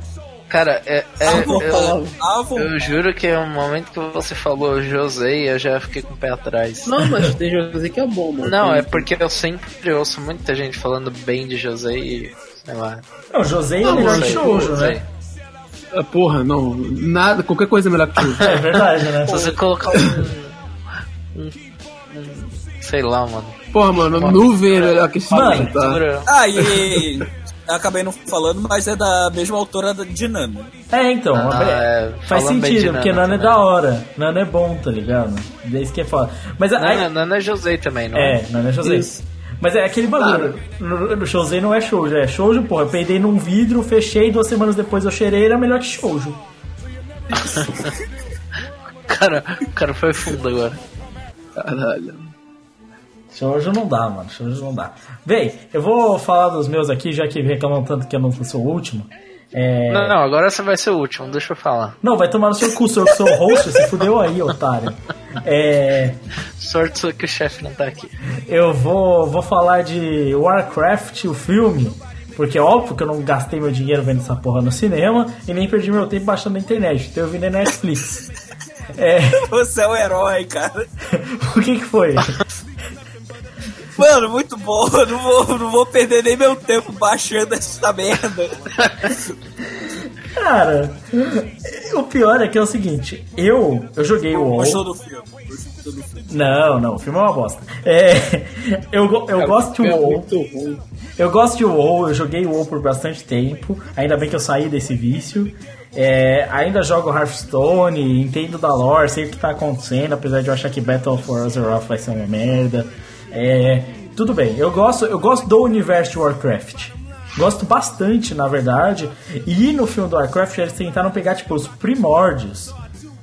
Speaker 2: Cara, é, é-
Speaker 3: vou
Speaker 2: eu.
Speaker 3: Ah, vou-
Speaker 2: eu juro que no momento que você falou José, eu já fiquei com o pé atrás.
Speaker 4: Não, mas tem José que é bom, mano.
Speaker 2: Não, é porque eu sempre ouço muita gente falando bem de José e. sei lá.
Speaker 1: Não, o José é melhor que Shoujo,
Speaker 2: não
Speaker 1: né?
Speaker 4: Ah, Porra, não. Nada, qualquer coisa é melhor que José.
Speaker 1: É verdade, né?
Speaker 2: Se você colocar um. um, um- sei lá, mano.
Speaker 4: Porra, mano, nuvem é melhor que
Speaker 1: Mano,
Speaker 4: tá?
Speaker 3: Eu acabei não falando, mas é da mesma autora da- de Nano.
Speaker 1: É, então.
Speaker 2: Ah,
Speaker 1: é-
Speaker 2: é,
Speaker 1: faz sentido, porque
Speaker 2: Nana
Speaker 1: Nano é da hora. Nano é bom, tá ligado? Desde que é foda. Mas
Speaker 2: Não,
Speaker 1: aí,
Speaker 2: é José também, não
Speaker 1: É, Nano é José.
Speaker 4: Isso.
Speaker 1: Mas é aquele bagulho. No, no shouzen não é shoujo, é shoujo, porra. Eu peidei num vidro, fechei, duas semanas depois eu cheirei, era melhor que shoujo.
Speaker 2: Cara, o cara foi fundo agora.
Speaker 4: Caralho.
Speaker 1: Shoujo não dá, mano. Shoujo não dá. Bem, eu vou falar dos meus aqui, já que reclamam tanto que eu não sou o último. É...
Speaker 2: Não, não, agora você vai ser o último, deixa eu falar.
Speaker 1: Não, vai tomar no seu cu, senhor, que sou o host, se fudeu aí, otário. É...
Speaker 2: Sorte sua que o chefe não tá aqui.
Speaker 1: Eu vou, vou falar de Warcraft, o filme, porque é óbvio que eu não gastei meu dinheiro vendo essa porra no cinema e nem perdi meu tempo baixando na internet, então eu vi na Netflix. É...
Speaker 3: Você é o herói, cara.
Speaker 1: o que que foi?
Speaker 3: Mano, muito bom. Eu não vou, não vou perder nem meu tempo baixando essa merda.
Speaker 1: Cara, o pior é que é o seguinte, eu, eu joguei o WoW.
Speaker 3: Gostou do filme?
Speaker 1: Não, não, o filme é uma bosta. É, eu, eu gosto de
Speaker 4: É
Speaker 1: WoW.
Speaker 4: muito ruim.
Speaker 1: Eu gosto de WoW, eu joguei WoW por bastante tempo. Ainda bem que eu saí desse vício. É, ainda jogo Hearthstone, entendo da lore, sei o que tá acontecendo, apesar de eu achar que Battle for Azeroth vai ser uma merda. É, tudo bem, eu gosto, eu gosto do universo de Warcraft. Gosto bastante, na verdade. E no filme do Warcraft eles tentaram pegar tipo os primórdios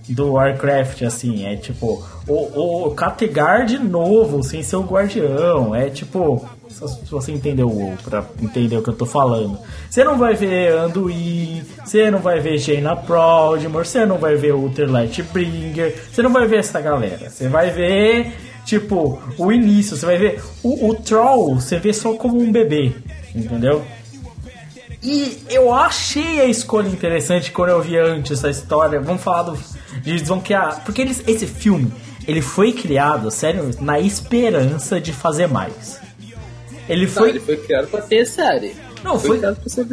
Speaker 1: do Warcraft, assim, é tipo o, o Kattegat novo, sem ser o guardião, é tipo, se você entendeu pra entender o que eu tô falando. Você não vai ver Anduin, você não vai ver Jaina Proudmore, você não vai ver Uther Lightbringer, você não vai ver essa galera, você vai ver, tipo, o início, você vai ver o, o Troll, você vê só como um bebê, entendeu? E eu achei a escolha interessante quando eu vi antes essa história. Vamos falar do. de criar. Porque eles, esse filme, ele foi criado, sério, na esperança de fazer mais. Ele
Speaker 4: Não,
Speaker 1: foi,
Speaker 4: ele foi criado pra ter série.
Speaker 1: Não,
Speaker 4: foi,
Speaker 1: foi-
Speaker 4: criado pra ser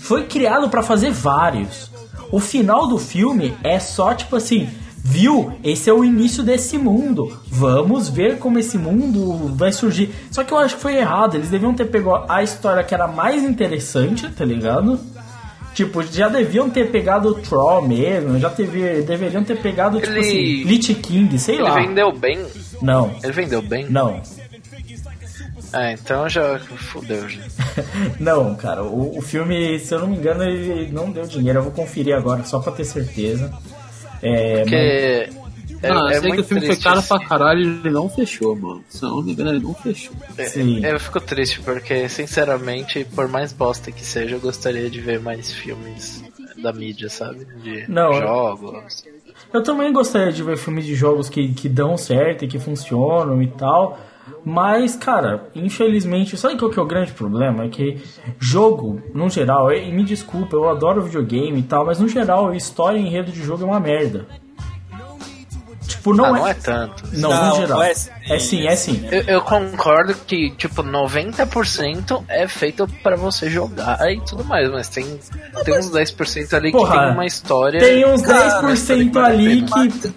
Speaker 1: foi criado pra fazer vários. O final do filme é só tipo assim, viu? Esse é o início desse mundo. Vamos ver como esse mundo vai surgir. Só que eu acho que foi errado. Eles deviam ter pegado a história que era mais interessante, tá ligado? Tipo, já deviam ter pegado o Troll mesmo, já teve, deveriam ter pegado, tipo
Speaker 2: Ele-
Speaker 1: assim, Lich King, sei
Speaker 2: Ele
Speaker 1: lá.
Speaker 2: vendeu bem?
Speaker 1: Não,
Speaker 2: Ele vendeu bem?
Speaker 1: não.
Speaker 2: É, então já fudeu já.
Speaker 1: Não, cara, o, o filme, se eu não me engano, ele não deu dinheiro. Eu vou conferir agora, só pra ter certeza. É,
Speaker 2: Porque é,
Speaker 4: ah,
Speaker 2: é
Speaker 4: eu sei que o filme foi caro pra caralho e ele não fechou, mano. Se eu não me engano, ele não fechou.
Speaker 2: É,
Speaker 1: Sim.
Speaker 2: Eu fico triste porque, sinceramente, por mais bosta que seja, eu gostaria de ver mais filmes da mídia, sabe? De
Speaker 1: Não,
Speaker 2: jogos.
Speaker 1: Eu também gostaria de ver filmes de jogos que, que dão certo e que funcionam e tal. Mas, cara, infelizmente, sabe qual que é o grande problema? É que jogo, no geral, e me desculpa, eu adoro videogame e tal, mas no geral, a história e enredo de jogo é uma merda. Tipo, não,
Speaker 2: ah,
Speaker 1: é...
Speaker 2: não é tanto.
Speaker 1: Não,
Speaker 3: Não,
Speaker 1: no geral.
Speaker 3: é
Speaker 1: É,
Speaker 3: assim.
Speaker 1: sim, é sim.
Speaker 2: Eu, eu concordo que, tipo, 90% é feito pra você jogar e tudo mais, mas tem, tem uns 10% ali que
Speaker 1: Porra,
Speaker 2: tem uma história.
Speaker 1: Tem uns
Speaker 3: Cara,
Speaker 1: 10% ali que.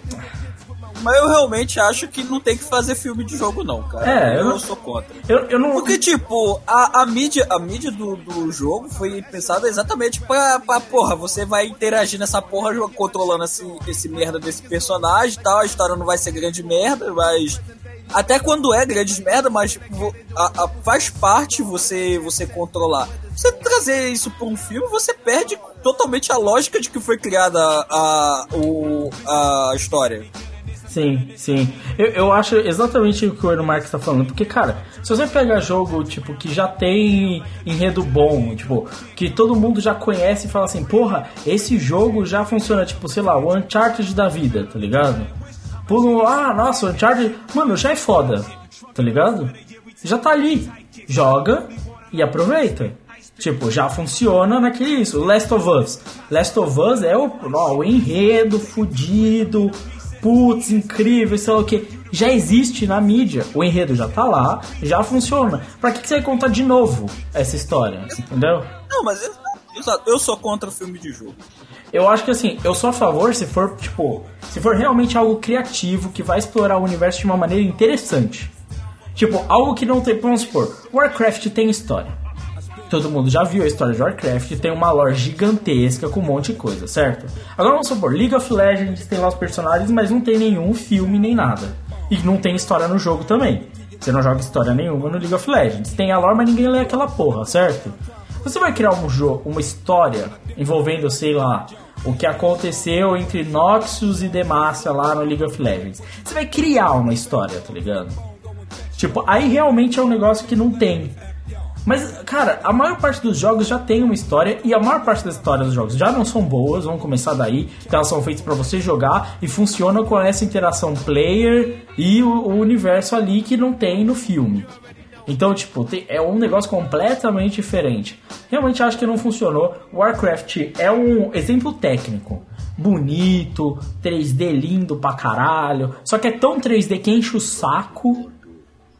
Speaker 3: Mas eu realmente acho que não tem que fazer filme de jogo, não, cara.
Speaker 1: É, eu
Speaker 3: eu
Speaker 1: não-
Speaker 3: sou contra.
Speaker 1: Eu, eu não.
Speaker 3: Porque, tipo, a, a mídia, a mídia do, do jogo foi pensada exatamente pra, pra, porra, você vai interagir nessa porra controlando esse, esse merda desse personagem e tal, a história não vai ser grande merda, mas. Até quando é grande merda, mas a- a- faz parte você você controlar. Você trazer isso pra um filme, você perde totalmente a lógica de que foi criada a, o, a história.
Speaker 1: Sim, sim. Eu, eu acho exatamente o que o Euro Marques tá falando. Porque, cara, se você pega jogo, tipo, que já tem enredo bom, tipo, que todo mundo já conhece e fala assim, porra, esse jogo já funciona, tipo, sei lá, o Uncharted da vida, tá ligado? Pulo, ah, nossa, o Uncharted, mano, já é foda, tá ligado? Já tá ali. Joga e aproveita. Tipo, já funciona naquele isso. Last of Us. Last of Us é o, ó, o enredo fudido, putz, incrível, sei lá o que. Já existe na mídia. O enredo já tá lá, já funciona. Pra que, que você vai contar de novo essa história? Entendeu?
Speaker 3: Não, mas eu, eu, sou contra filme de jogo.
Speaker 1: Eu acho que assim, eu sou a favor se for, tipo, se for realmente algo criativo que vai explorar o universo de uma maneira interessante. Tipo, algo que não tem. Vamos supor, Warcraft tem história. Todo mundo já viu a história de Warcraft, tem uma lore gigantesca com um monte de coisa, certo? Agora vamos supor, League of Legends tem lá os personagens, mas não tem nenhum filme nem nada. E não tem história no jogo também. Você não joga história nenhuma no League of Legends. Tem a lore, mas ninguém lê aquela porra, certo? Você vai criar um jogo, uma história envolvendo, sei lá, o que aconteceu entre Noxus e Demacia lá no League of Legends. Você vai criar uma história, tá ligado? Tipo, aí realmente é um negócio que não tem. Mas, cara, a maior parte dos jogos já tem uma história e a maior parte das histórias dos jogos já não são boas, vamos começar daí. Então elas são feitas para você jogar e funcionam com essa interação player e o, o universo ali que não tem no filme. Então, tipo, é um negócio completamente diferente. Realmente acho que não funcionou. Warcraft é um exemplo técnico. Bonito, 3D lindo pra caralho. Só que é tão 3D que enche o saco.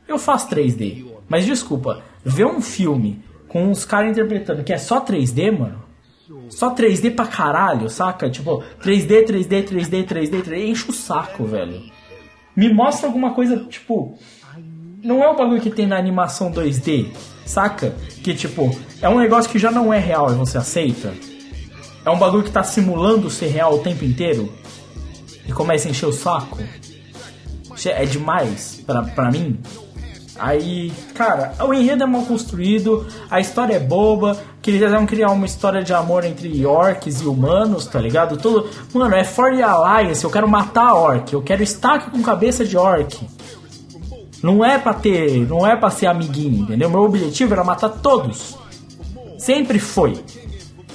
Speaker 1: Eu faço 3D. Mas desculpa, ver um filme com os caras interpretando que é só 3D, mano. Só 3D pra caralho, saca? Tipo, 3D, 3D, 3D, 3D, 3D, enche o saco, velho. Me mostra alguma coisa, tipo. Não é o bagulho que tem na animação 2D, saca? Que, tipo, é um negócio que já não é real e você aceita. É um bagulho que tá simulando ser real o tempo inteiro. E começa a encher o saco. É demais pra, pra mim. Aí, cara, o enredo é mal construído, a história é boba, que eles vão criar uma história de amor entre orcs e humanos, tá ligado? Tudo. Mano, é For the Alliance, eu quero matar orc, eu quero estaca com cabeça de orc. Não é pra ter. Não é pra ser amiguinho, entendeu? Meu objetivo era matar todos. Sempre foi.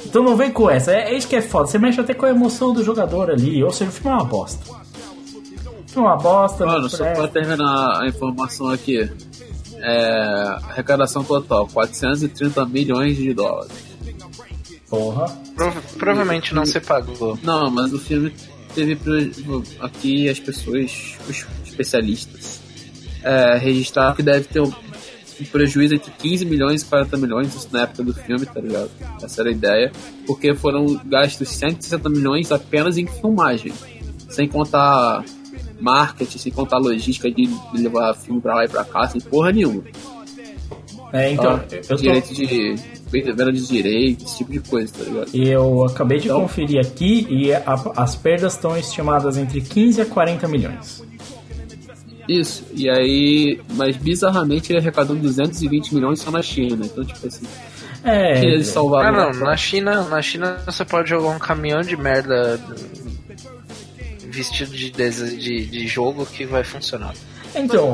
Speaker 1: Então não vem com essa. É, é isso que é foda. Você mexe até com a emoção do jogador ali. Ou seja, o filme é uma bosta. O filme é uma bosta.
Speaker 4: Mano, só pra terminar a informação aqui. É, arrecadação total, 430 milhões de dólares.
Speaker 1: Porra.
Speaker 2: Prova- provavelmente não se pagou.
Speaker 4: Não, mas o filme teve aqui as pessoas, os especialistas, é, registraram que deve ter um, um prejuízo entre 15 milhões e 40 milhões, isso na época do filme, tá ligado? Essa era a ideia, porque foram gastos 160 milhões apenas em filmagem, sem contar marketing, sem contar logística de, levar filme pra lá e pra cá, sem porra nenhuma.
Speaker 1: É, então,
Speaker 4: Só
Speaker 1: eu, tô,
Speaker 4: direito de venda de direitos, esse tipo de coisa, tá ligado?
Speaker 1: eu acabei de
Speaker 4: Então-
Speaker 1: conferir aqui e a- as perdas estão estimadas entre 15 a 40 milhões.
Speaker 4: Isso, e aí, mas bizarramente ele arrecadou 220 milhões só na China, então tipo assim,
Speaker 1: É,
Speaker 4: que eles salvaram.
Speaker 2: Ah, não, na China, na China você pode jogar um caminhão de merda vestido de, de, de jogo que vai funcionar.
Speaker 1: então,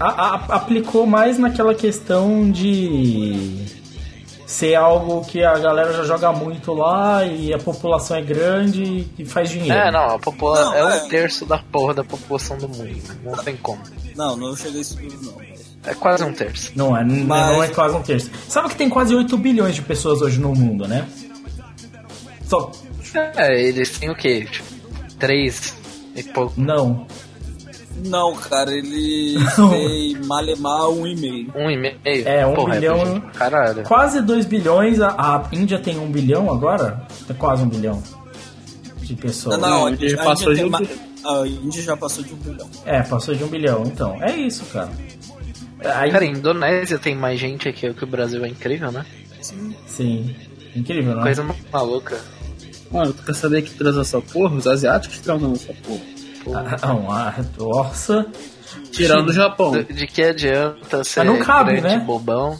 Speaker 1: a- a- aplicou mais naquela questão de ser algo que a galera já joga muito lá e a população é grande e faz dinheiro.
Speaker 2: É, não, a popula
Speaker 3: Não,
Speaker 2: é um
Speaker 3: é.
Speaker 2: terço da porra da população do mundo. Não tem como.
Speaker 3: Não, não cheguei a isso não.
Speaker 2: É quase um terço.
Speaker 1: Não é,
Speaker 3: Mas-
Speaker 1: não é quase um terço. Sabe que tem quase 8 bilhões de pessoas hoje no mundo, né? Só.
Speaker 2: É, eles têm o quê? Tipo, três e pouco.
Speaker 1: Não.
Speaker 3: Não, cara, ele tem malemar um e meio.
Speaker 2: Um e meio?
Speaker 1: É, um
Speaker 2: Porra,
Speaker 1: bilhão-
Speaker 2: É, pra caralho.
Speaker 1: Quase 2 bilhões. A, a Índia tem 1 bilhão agora? É quase 1 bilhão de pessoas.
Speaker 3: Não, não, a,
Speaker 4: Índia
Speaker 3: a
Speaker 4: passou
Speaker 3: Índia
Speaker 4: de um
Speaker 3: a Índia já passou de um bilhão.
Speaker 1: É, passou de 1 bilhão. Então, é isso, cara. Aí,
Speaker 2: Cara, a Indonésia tem mais gente aqui que o Brasil, é incrível, né?
Speaker 1: sim. Incrível, não é?
Speaker 2: Coisa maluca.
Speaker 4: Mano, tu quer saber que transa essa porra? Os asiáticos transam essa porra.
Speaker 1: Ah, não, ah, nossa.
Speaker 4: Tirando o Japão.
Speaker 2: De, de que adianta ser
Speaker 1: não cabe,
Speaker 2: grande
Speaker 1: né?
Speaker 2: bobão?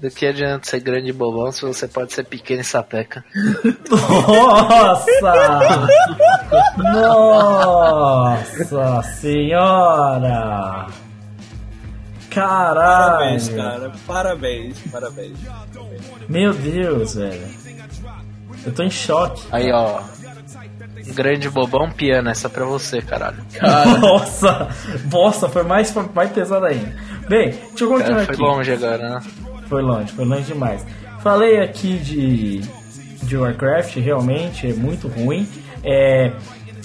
Speaker 2: Do que adianta ser grande bobão se você pode ser pequeno e sapeca?
Speaker 1: Nossa! Nossa senhora! Caralho!
Speaker 3: Parabéns, cara. Parabéns, parabéns.
Speaker 1: Meu Deus, velho. Eu tô em choque.
Speaker 2: Aí, ó. Um grande bobão piano, essa é pra você, caralho.
Speaker 1: Nossa! Nossa, foi mais, foi mais pesado ainda. Bem, deixa eu continuar
Speaker 2: Cara, foi
Speaker 1: aqui.
Speaker 2: longe agora, né?
Speaker 1: Foi longe, foi longe demais. Falei aqui de, de Warcraft, realmente é muito ruim. É,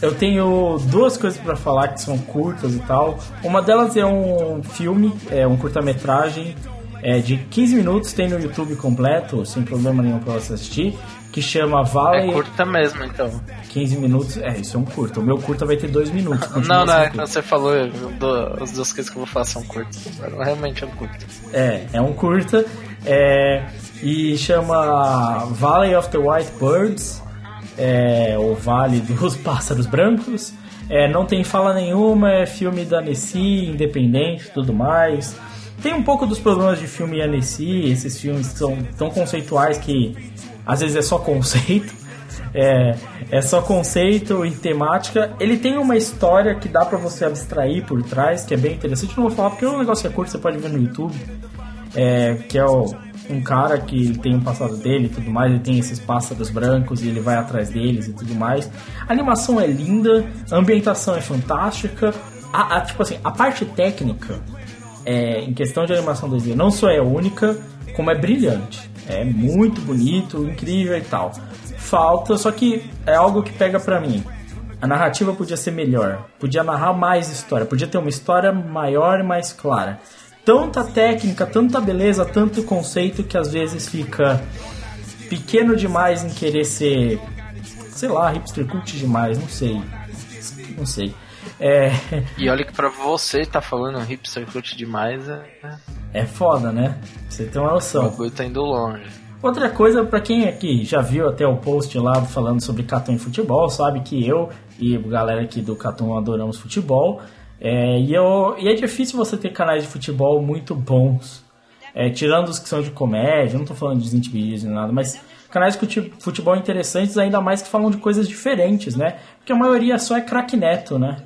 Speaker 1: eu tenho duas coisas pra falar que são curtas e tal. Uma delas é um filme, é um curta-metragem é, de 15 minutos, tem no YouTube completo, sem problema nenhum pra você assistir, que chama Valley.
Speaker 2: É curta mesmo, então.
Speaker 1: 15 minutos, é, isso é um curta. O meu curta vai ter 2 minutos.
Speaker 2: Não, não, é que
Speaker 1: curta.
Speaker 2: você falou, dou- as duas coisas que eu vou falar são curtas. Realmente é um curto.
Speaker 1: É, é um curta. É, e chama Valley of the White Birds. é o Vale dos Pássaros Brancos. É, não tem fala nenhuma, é filme da Nessie, independente e tudo mais. Tem um pouco dos problemas de filme Annecy, esses filmes que são tão conceituais que às vezes é só conceito. É, é só conceito e temática. Ele tem uma história que dá para você abstrair por trás, que é bem interessante. Não vou falar porque é um negócio que é curto, você pode ver no YouTube. É, que é o, um cara que tem um passado dele e tudo mais, ele tem esses pássaros brancos e ele vai atrás deles e tudo mais. A animação é linda, a ambientação é fantástica. A, a tipo assim, a parte técnica é, em questão de animação 2D não só é única, como é brilhante. É muito bonito, incrível e tal. Falta, só que é algo que pega pra mim. A narrativa podia ser melhor, podia narrar mais história, podia ter uma história maior e mais clara. Tanta técnica, tanta beleza, tanto conceito que às vezes fica pequeno demais em querer ser, sei lá, hipster cult demais, não sei. Não sei. É...
Speaker 2: E olha que pra você tá falando hipster cult demais é.
Speaker 1: É foda, né? Você tem uma noção.
Speaker 2: O bagulho tá indo longe.
Speaker 1: Outra coisa, para quem aqui já viu até o post lá falando sobre Catum e futebol, sabe que eu e a galera aqui do Catum adoramos futebol. É, e, eu, e é difícil você ter canais de futebol muito bons. É, tirando os que são de comédia, não tô falando de Disney nem nada, mas canais de futebol interessantes, ainda mais que falam de coisas diferentes, né? Porque a maioria só é craque neto, né?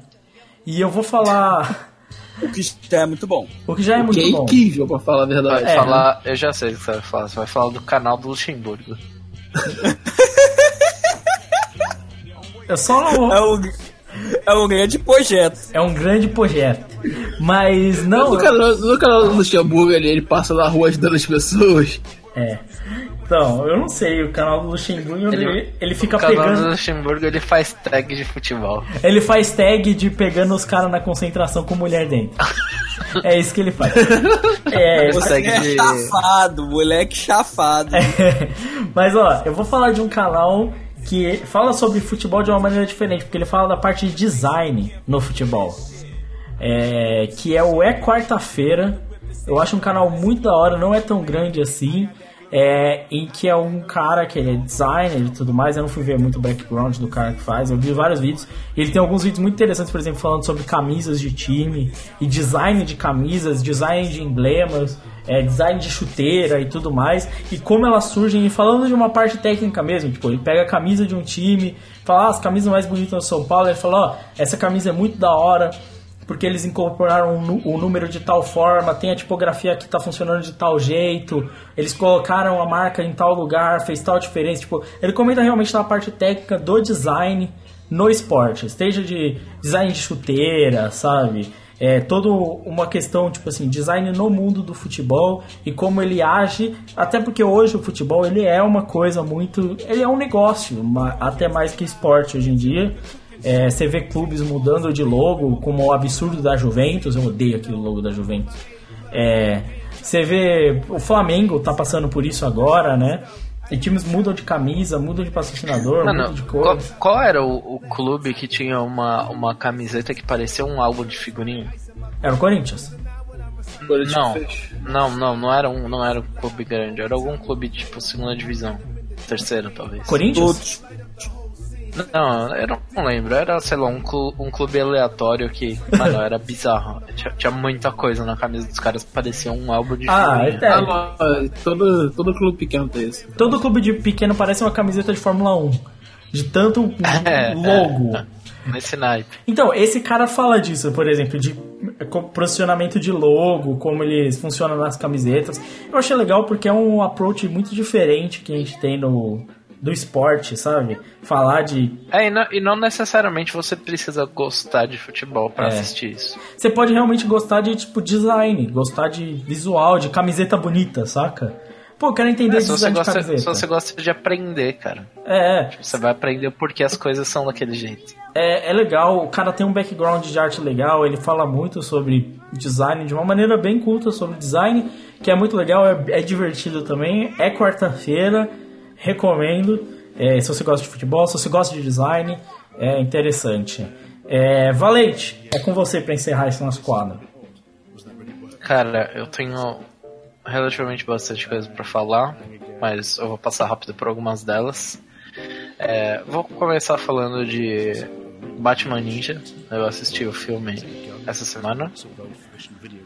Speaker 1: E eu vou falar.
Speaker 3: O que já é muito bom.
Speaker 1: O que já é
Speaker 4: O
Speaker 1: muito
Speaker 4: que é
Speaker 1: bom.
Speaker 4: incrível, pra falar a verdade.
Speaker 2: Vai
Speaker 1: É,
Speaker 2: falar. Eu já sei o que você vai falar. Você vai falar do canal do Luxemburgo.
Speaker 1: Eu só não.
Speaker 3: É um, é um grande projeto.
Speaker 1: É um grande projeto. Mas não.
Speaker 4: No canal, no canal do Luxemburgo ele, ele passa na rua ajudando as pessoas.
Speaker 1: É. Então, eu não sei, o canal do Luxemburgo, ele, ele fica
Speaker 2: o canal do
Speaker 1: pegando.
Speaker 2: Luxemburgo ele faz tag de futebol.
Speaker 1: Ele faz tag de pegando os caras na concentração com mulher dentro. É isso que ele faz. É,
Speaker 2: Você-
Speaker 3: Você
Speaker 2: Consegue
Speaker 3: é
Speaker 2: de-
Speaker 3: chafado, moleque chafado.
Speaker 1: Mas ó, eu vou falar de um canal que fala sobre futebol de uma maneira diferente, porque ele fala da parte de design no futebol. É, que é o É Quarta-feira. Eu acho um canal muito da hora, não é tão grande assim. É, em que é um cara que ele é designer e tudo mais. Eu não fui ver muito o background do cara que faz. Eu vi vários vídeos. Ele tem alguns vídeos muito interessantes, por exemplo, falando sobre camisas de time e design de camisas, design de emblemas, é, design de chuteira e tudo mais. E como elas surgem. E falando de uma parte técnica mesmo. Tipo, ele pega a camisa de um time, fala ah, as camisas mais bonitas do São Paulo. Ele fala: Ó, essa camisa é muito da hora porque eles incorporaram o número de tal forma, tem a tipografia que está funcionando de tal jeito, eles colocaram a marca em tal lugar, fez tal diferença. Tipo, ele comenta realmente na parte técnica do design no esporte, esteja de design de chuteira, sabe? É toda uma questão, tipo assim, design no mundo do futebol e como ele age, até porque hoje o futebol ele é uma coisa muito. Ele é um negócio, até mais que esporte hoje em dia. É, você vê clubes mudando de logo, como o absurdo da Juventus, eu odeio aquele logo da Juventus. É, você vê o Flamengo tá passando por isso agora, né? E times mudam de camisa, mudam de patrocinador, mudam de
Speaker 2: qual,
Speaker 1: cor.
Speaker 2: qual era o, o clube que tinha uma, uma camiseta que parecia um álbum de figurinha?
Speaker 1: Era o Corinthians.
Speaker 2: Não, não, não, não era um, não era um clube grande, era algum clube tipo segunda divisão, terceira talvez.
Speaker 1: Corinthians?
Speaker 3: Todos.
Speaker 2: Não, eu não lembro, era, sei lá, um, clu- um clube aleatório que, mano, era bizarro. Tinha, tinha muita coisa na camisa dos caras que parecia um álbum de
Speaker 1: Ah, é,
Speaker 4: Ah, todo, todo clube pequeno tem isso.
Speaker 1: todo clube de pequeno parece uma camiseta de Fórmula 1. De tanto
Speaker 2: É,
Speaker 1: logo.
Speaker 2: é, Nesse naipe.
Speaker 1: Então, esse cara fala disso, por exemplo, de posicionamento de logo, como eles funcionam nas camisetas. Eu achei legal porque é um approach muito diferente que a gente tem no do esporte, sabe? Falar de
Speaker 2: É, e não, e não necessariamente você precisa gostar de futebol pra
Speaker 1: É.
Speaker 2: assistir isso.
Speaker 1: Você pode realmente gostar de, tipo, design, gostar de visual, de camiseta bonita, saca? Pô, eu quero entender
Speaker 2: É, se, você
Speaker 1: de
Speaker 2: gosta,
Speaker 1: camiseta.
Speaker 2: se você gosta de aprender, cara.
Speaker 1: É,
Speaker 2: Você vai aprender porque as coisas são daquele jeito.
Speaker 1: é, é legal, o cara tem um background de arte legal, ele fala muito sobre design de uma maneira bem culta sobre design, que é muito legal, é, é divertido também. É quarta-feira, recomendo. É, se você gosta de futebol, se você gosta de design, é interessante. É, Valente, é com você pra encerrar esse nosso quadro.
Speaker 2: Cara, eu tenho relativamente bastante coisa pra falar, mas eu vou passar rápido por algumas delas. É, vou começar falando de Batman Ninja. Eu assisti o filme essa semana.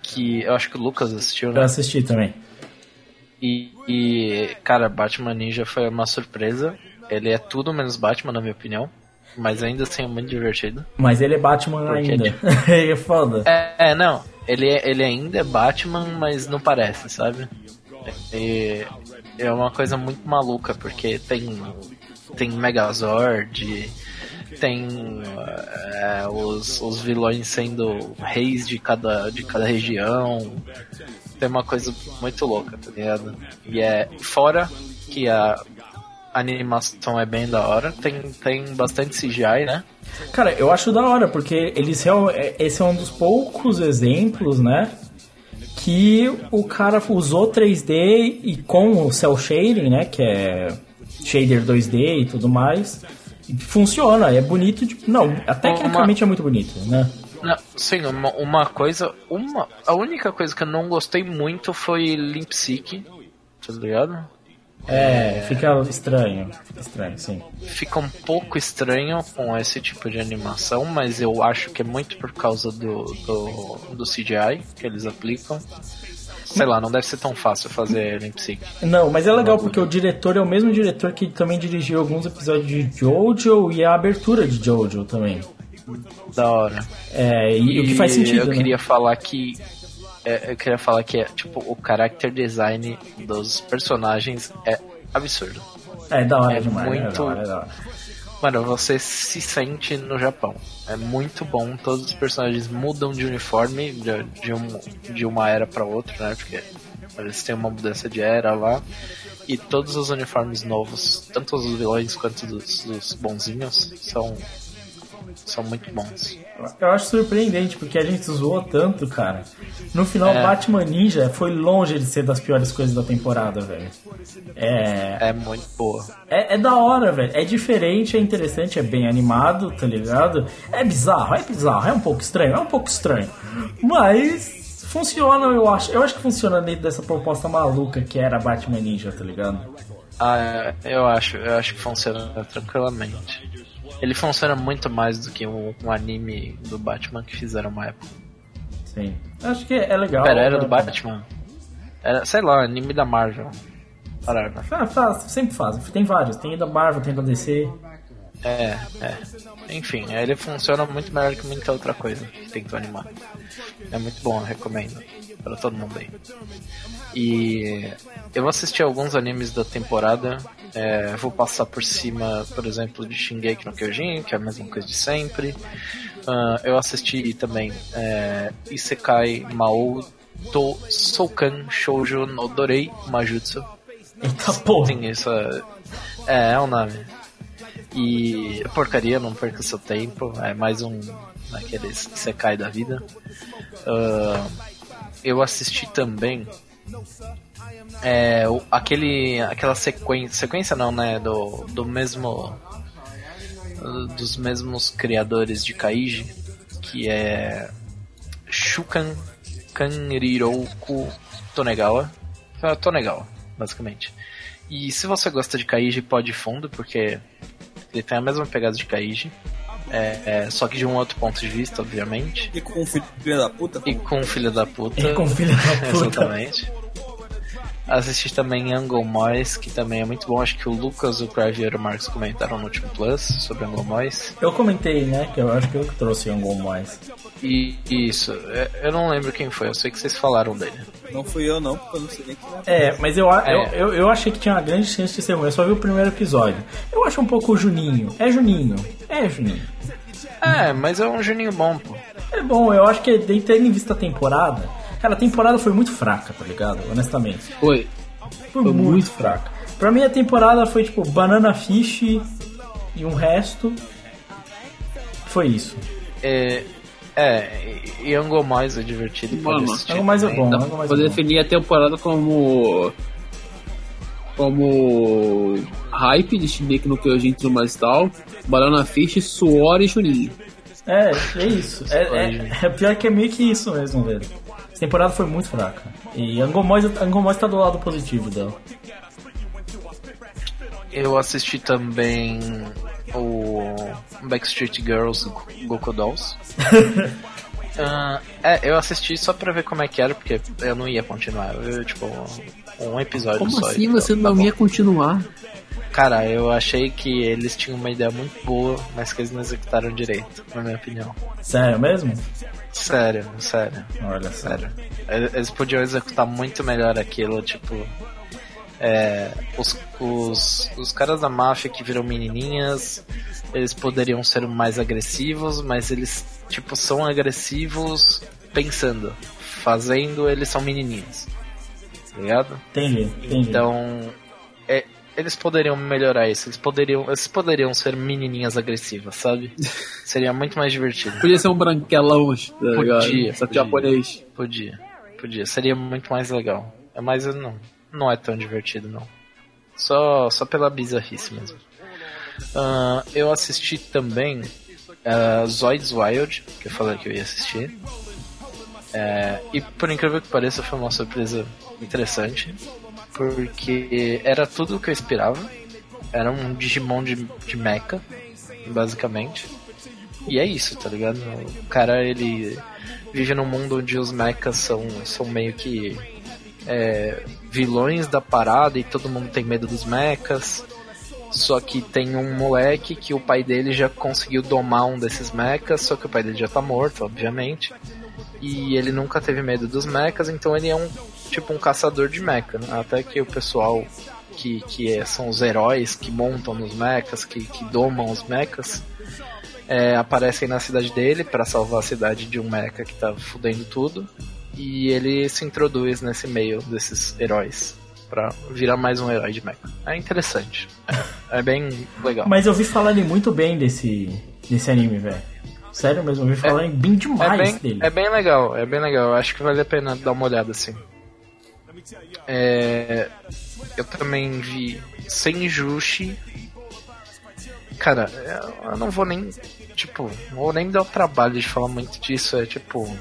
Speaker 2: Que eu acho que o Lucas assistiu, né?
Speaker 1: Eu assisti também.
Speaker 2: E, e, cara, Batman Ninja foi uma surpresa. Ele é tudo menos Batman, na minha opinião. Mas ainda assim é muito divertido.
Speaker 1: Mas ele é Batman
Speaker 2: Porque
Speaker 1: ainda. é foda.
Speaker 2: É, é, não. Ele, é- ele ainda é Batman, mas não parece, sabe? E é uma coisa muito maluca, porque tem, tem Megazord, tem é, os, os vilões sendo reis de cada, de cada região. Tem uma coisa muito louca, tá ligado? E é fora que a animação é bem da hora, tem, tem bastante CGI, né?
Speaker 1: Cara, eu acho da hora, porque eles é- esse é um dos poucos exemplos, né? Que o cara usou 3D e com o cel shading, né? Que é shader 2D e tudo mais. Funciona, é bonito. De... Não, tecnicamente é muito bonito, né?
Speaker 2: Não, sim, uma, uma coisa. Uma, a única coisa que eu não gostei muito foi Limp Sick, tá ligado?
Speaker 1: É, fica estranho. Fica estranho, sim.
Speaker 2: Fica um pouco estranho com esse tipo de animação, mas eu acho que é muito por causa do, do, do CGI que eles aplicam. Sei lá, não deve ser tão fácil fazer Limp.
Speaker 1: Não, mas é legal porque o diretor é o mesmo diretor que também dirigiu alguns episódios de Jojo e a abertura de Jojo também.
Speaker 2: Da hora.
Speaker 1: É, e, o que faz sentido,
Speaker 2: Eu
Speaker 1: né?
Speaker 2: queria falar que. é, eu queria falar que é, tipo, o character design dos personagens é absurdo.
Speaker 1: É da hora
Speaker 2: é
Speaker 1: demais, é
Speaker 2: muito-
Speaker 1: da hora, é hora.
Speaker 2: Mano, você se sente no Japão. É muito bom. Todos os personagens mudam de uniforme de, de, um, de uma era pra outra, né? Porque eles têm uma mudança de era lá. E todos os uniformes novos, tanto os vilões quanto dos, dos bonzinhos, são, são muito bons.
Speaker 1: Eu acho surpreendente, porque a gente zoou tanto, cara. No final,
Speaker 2: É.
Speaker 1: Batman Ninja foi longe de ser das piores coisas da temporada, velho. É,
Speaker 2: É muito boa.
Speaker 1: é, é da hora, velho. É diferente, é interessante, é bem animado, tá ligado? É bizarro, é bizarro, é um pouco estranho, é um pouco estranho. Mas funciona, eu acho. Eu acho que funciona dentro dessa proposta maluca que era Batman Ninja, tá ligado?
Speaker 2: Ah, é, eu acho, eu acho que funciona tranquilamente. Ele funciona muito mais do que um, um anime do Batman que fizeram uma época.
Speaker 1: Sim. Eu acho que é legal.
Speaker 2: Pera, era do Batman? Era, sei lá, anime da Marvel. Pararam.
Speaker 1: Ah, faz, sempre faz. Tem vários. Tem da Marvel, tem da DC.
Speaker 2: É, é. Enfim, ele funciona muito melhor que muita outra coisa que tentou animar. É muito bom, eu recomendo. Pra todo mundo aí. E eu assisti alguns animes da temporada. É, vou passar por cima, por exemplo, de Shingeki no Kyojin, que é a mesma coisa de sempre. Ah, eu assisti também é, Isekai Mao to Soukan Shoujo no Dorei Majutsu.
Speaker 1: Eita porra.
Speaker 2: Tem isso. É, é o nome. E porcaria, não perca seu tempo. É mais um daqueles cai da vida. Ah, eu assisti também é, o- aquele, aquela sequência. Sequência não, né? Do, do mesmo. Dos mesmos criadores de Kaiji. Que é. Shukan Kanriroku Tonegawa. É, Tonegawa, basicamente. E se você gosta de Kaiji, pode ir fundo, porque ele tem a mesma pegada de Kaiji. É, é, só que de um outro ponto de vista, obviamente.
Speaker 3: E com o filho da puta.
Speaker 2: E com filho da puta.
Speaker 1: E com filho da puta.
Speaker 2: Exatamente. Assisti também Angle Mois, que também é muito bom. Acho que o Lucas, o Crave e o Marcos comentaram no último Plus sobre Angle Mois.
Speaker 1: Eu comentei, né? Que eu acho que eu que trouxe Young mais.
Speaker 2: E isso, é, eu não lembro quem foi, eu sei que vocês falaram dele.
Speaker 3: Não fui eu não, porque eu não sei nem quem é.
Speaker 1: É, mas eu,
Speaker 2: É.
Speaker 1: eu, eu, eu achei que tinha uma grande chance de ser ruim. Eu só vi o primeiro episódio. Eu acho um pouco o Juninho. É Juninho. É Juninho.
Speaker 2: É, mas é um Juninho bom, pô.
Speaker 1: É bom, eu acho que de- tendo em vista a temporada. Cara, a temporada foi muito fraca, tá ligado? Honestamente.
Speaker 4: Foi.
Speaker 1: Foi,
Speaker 4: Foi
Speaker 1: muito,
Speaker 4: muito
Speaker 1: fraca. Pra mim a temporada foi tipo Banana Fish e um resto. Foi isso.
Speaker 2: É, é e Angle Mois é divertido.
Speaker 4: Mano,
Speaker 1: Angle Mois é bom. Angle Mois
Speaker 4: pra
Speaker 1: é bom.
Speaker 4: definir a temporada como. como. hype de Shingeki no Kyojin e tudo mais tal. Banana Fish, Suor e Juninho.
Speaker 1: É, é isso. É, é, é pior que é meio que isso mesmo, velho. Essa temporada foi muito fraca. E Angomois, Angomois tá do lado positivo dela.
Speaker 2: Eu assisti também o Backstreet Girls Goku Dolls. Ah, é, eu assisti só pra ver como é que era, porque eu não ia continuar. Eu, tipo, um episódio
Speaker 4: Como
Speaker 2: só.
Speaker 4: assim
Speaker 2: e
Speaker 4: você
Speaker 2: tá
Speaker 4: não
Speaker 2: bom.
Speaker 4: ia continuar?
Speaker 2: Cara, eu achei que eles tinham uma ideia muito boa, mas que eles não executaram direito, na minha opinião.
Speaker 1: Sério mesmo?
Speaker 2: Sério, sério,
Speaker 1: Olha
Speaker 2: sério. Eles podiam executar muito melhor aquilo, tipo. É, os, os, os caras da máfia que viram menininhas, eles poderiam ser mais agressivos, mas eles, tipo, são agressivos pensando. Fazendo, eles são menininhas. Tá ligado?
Speaker 1: Entendi, entendi.
Speaker 2: Então, eles poderiam melhorar isso. Eles poderiam, eles poderiam ser menininhas agressivas, sabe? Seria muito mais divertido.
Speaker 4: Podia ser um branquelão, tá?
Speaker 2: Podia,
Speaker 4: Só
Speaker 2: podia.
Speaker 4: japonês.
Speaker 2: Podia, podia. Seria muito mais legal. É, Mas não, não é tão divertido, não. Só, só pela bizarrice mesmo. Ah, eu assisti também ah, Zoids Wild, que eu falei que eu ia assistir. É, e por incrível que pareça, foi uma surpresa interessante. Porque era tudo o que eu esperava. Era um Digimon de, de mecha, basicamente. E é isso, tá ligado? O cara, ele vive num mundo onde os mechas são, são meio que é, vilões da parada e todo mundo tem medo dos mechas. Só que tem um moleque que o pai dele já conseguiu domar um desses mechas, só que o pai dele já tá morto, obviamente. E ele nunca teve medo dos mechas, então ele é um tipo um caçador de mecha, né? Até que o pessoal que, que é- são os heróis que montam nos mechas, que, que domam os mechas, é, aparecem na cidade dele para salvar a cidade de um mecha que tá fudendo tudo. E ele se introduz nesse meio desses heróis pra virar mais um herói de mecha. É interessante. É, é bem legal.
Speaker 1: Mas eu vi falarem muito bem desse, desse anime, velho. Sério mesmo, eu vi falarem bem
Speaker 2: É
Speaker 1: demais
Speaker 2: bem,
Speaker 1: dele.
Speaker 2: é bem legal, é bem legal. Eu acho que vale a pena dar uma olhada assim. É, eu também vi Senjushi. Cara, eu não vou nem. Tipo, não vou nem dar o trabalho de falar muito disso. É tipo.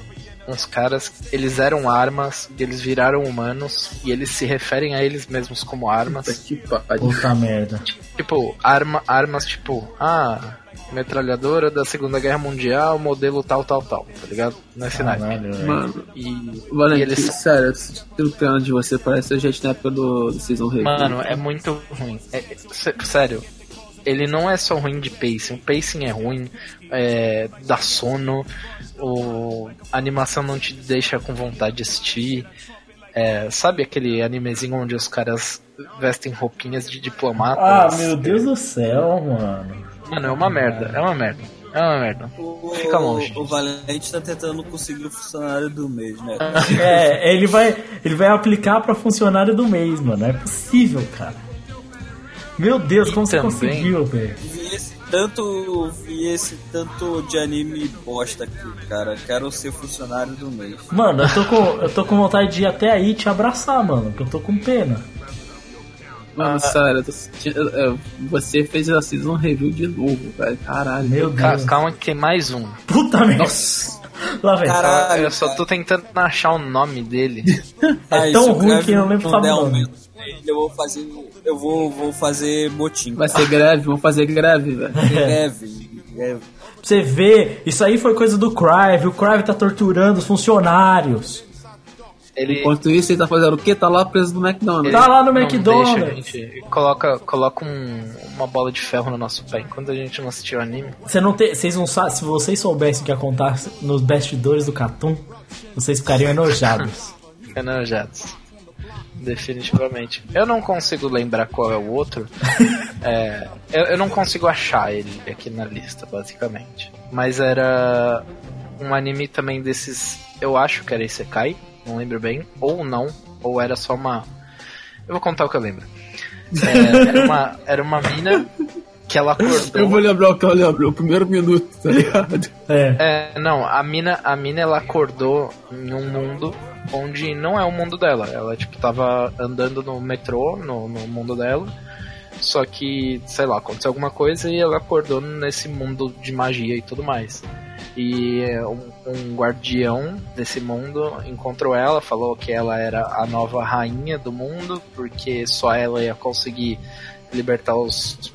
Speaker 2: Uns caras, eles eram armas e eles viraram humanos e eles se referem a eles mesmos como armas.
Speaker 4: Puta que pariu.
Speaker 1: Puta merda.
Speaker 2: Tipo, arma, armas tipo, ah, metralhadora da Segunda Guerra Mundial, modelo tal, tal, tal, tá ligado? Nesse naipe.
Speaker 1: Caralho, velho.
Speaker 4: Mano,
Speaker 2: E, e
Speaker 4: Valentim,
Speaker 2: eles
Speaker 4: sério, pelo plano de você, parece a gente na época do, do Season Review.
Speaker 2: Mano, é muito ruim. É- é- sé- sério, ele não é só ruim de pacing. O pacing é ruim, é, dá sono, o, a animação não te deixa com vontade de assistir. É, sabe aquele animezinho onde os caras vestem roupinhas de diplomatas?
Speaker 1: Ah, meu Deus do céu, mano.
Speaker 2: Mano, é uma merda, é uma merda. É uma merda.
Speaker 3: O,
Speaker 2: Fica longe.
Speaker 3: O Valente tá tentando conseguir o funcionário do mês, né?
Speaker 1: É, ele vai, ele vai aplicar pra funcionário do mês, mano. É possível, cara. Meu Deus,
Speaker 2: E
Speaker 1: como você
Speaker 2: também-
Speaker 1: conseguiu, velho?
Speaker 3: Vi esse tanto, vi esse tanto de anime bosta aqui, cara. Quero ser funcionário do mês.
Speaker 1: Mano, eu tô com, eu tô com vontade de ir até aí te abraçar, mano, que eu tô com pena.
Speaker 4: Mano,
Speaker 2: Ah.
Speaker 4: sério, eu tô sentindo- é, você fez a Season Review de novo, velho. Caralho.
Speaker 1: Meu Deus.
Speaker 2: calma que tem mais um.
Speaker 1: Puta merda.
Speaker 4: Nossa.
Speaker 1: Lá vem.
Speaker 3: Caralho,
Speaker 2: eu só tô tentando achar o nome dele.
Speaker 1: É
Speaker 3: Ah,
Speaker 1: tão ruim que eu não lembro o nome.
Speaker 3: Eu vou fazer. Eu vou, vou fazer motim.
Speaker 4: Vai ser greve, vamos fazer greve, velho.
Speaker 3: Greve. greve.
Speaker 1: Pra você ver, isso aí foi coisa do Crive. O Crive tá torturando os funcionários.
Speaker 2: Ele,
Speaker 4: Enquanto isso, ele tá fazendo o quê? Tá lá preso no McDonald's.
Speaker 1: Tá lá no McDonald's.
Speaker 2: deixa coloca coloca um- uma bola de ferro no nosso pé enquanto a gente não assistiu o anime.
Speaker 1: Você não tem, vocês não sabem, se vocês soubessem o que acontece nos bastidores do Catum, vocês ficariam enojados.
Speaker 2: Enojados. Definitivamente. Eu não consigo lembrar qual é o outro. É, eu, eu não consigo achar ele aqui na lista, basicamente. Mas era um anime também desses. Eu acho que era Isekai, não lembro bem. Ou não, ou era só uma. Eu vou contar o que eu lembro. É, era, uma, era uma mina que ela acordou.
Speaker 4: Eu vou lembrar o que eu lembro, o primeiro minuto, tá ligado?
Speaker 1: É.
Speaker 2: É, não, a mina, a mina ela acordou em um mundo onde não é o mundo dela. Ela, tipo, tava andando no metrô, no, no mundo dela. Só que, sei lá, aconteceu alguma coisa e ela acordou nesse mundo de magia e tudo mais. E é, um, um guardião desse mundo encontrou ela, falou que ela era a nova rainha do mundo, porque só ela ia conseguir libertar os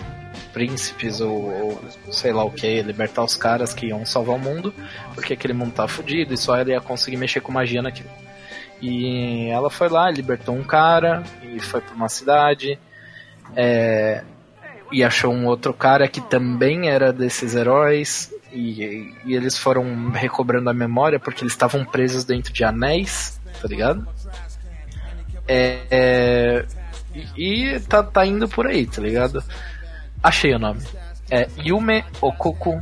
Speaker 2: príncipes ou, ou sei lá o que, libertar os caras que iam salvar o mundo, porque aquele mundo tá fudido e só ela ia conseguir mexer com magia naquilo. E ela foi lá, libertou um cara e foi pra uma cidade. É, e achou um outro cara que também era desses heróis. E, e eles foram recobrando a memória porque eles estavam presos dentro de anéis, tá ligado? É, é, e tá, tá indo por aí, tá ligado? Achei o nome. É Yume Okuku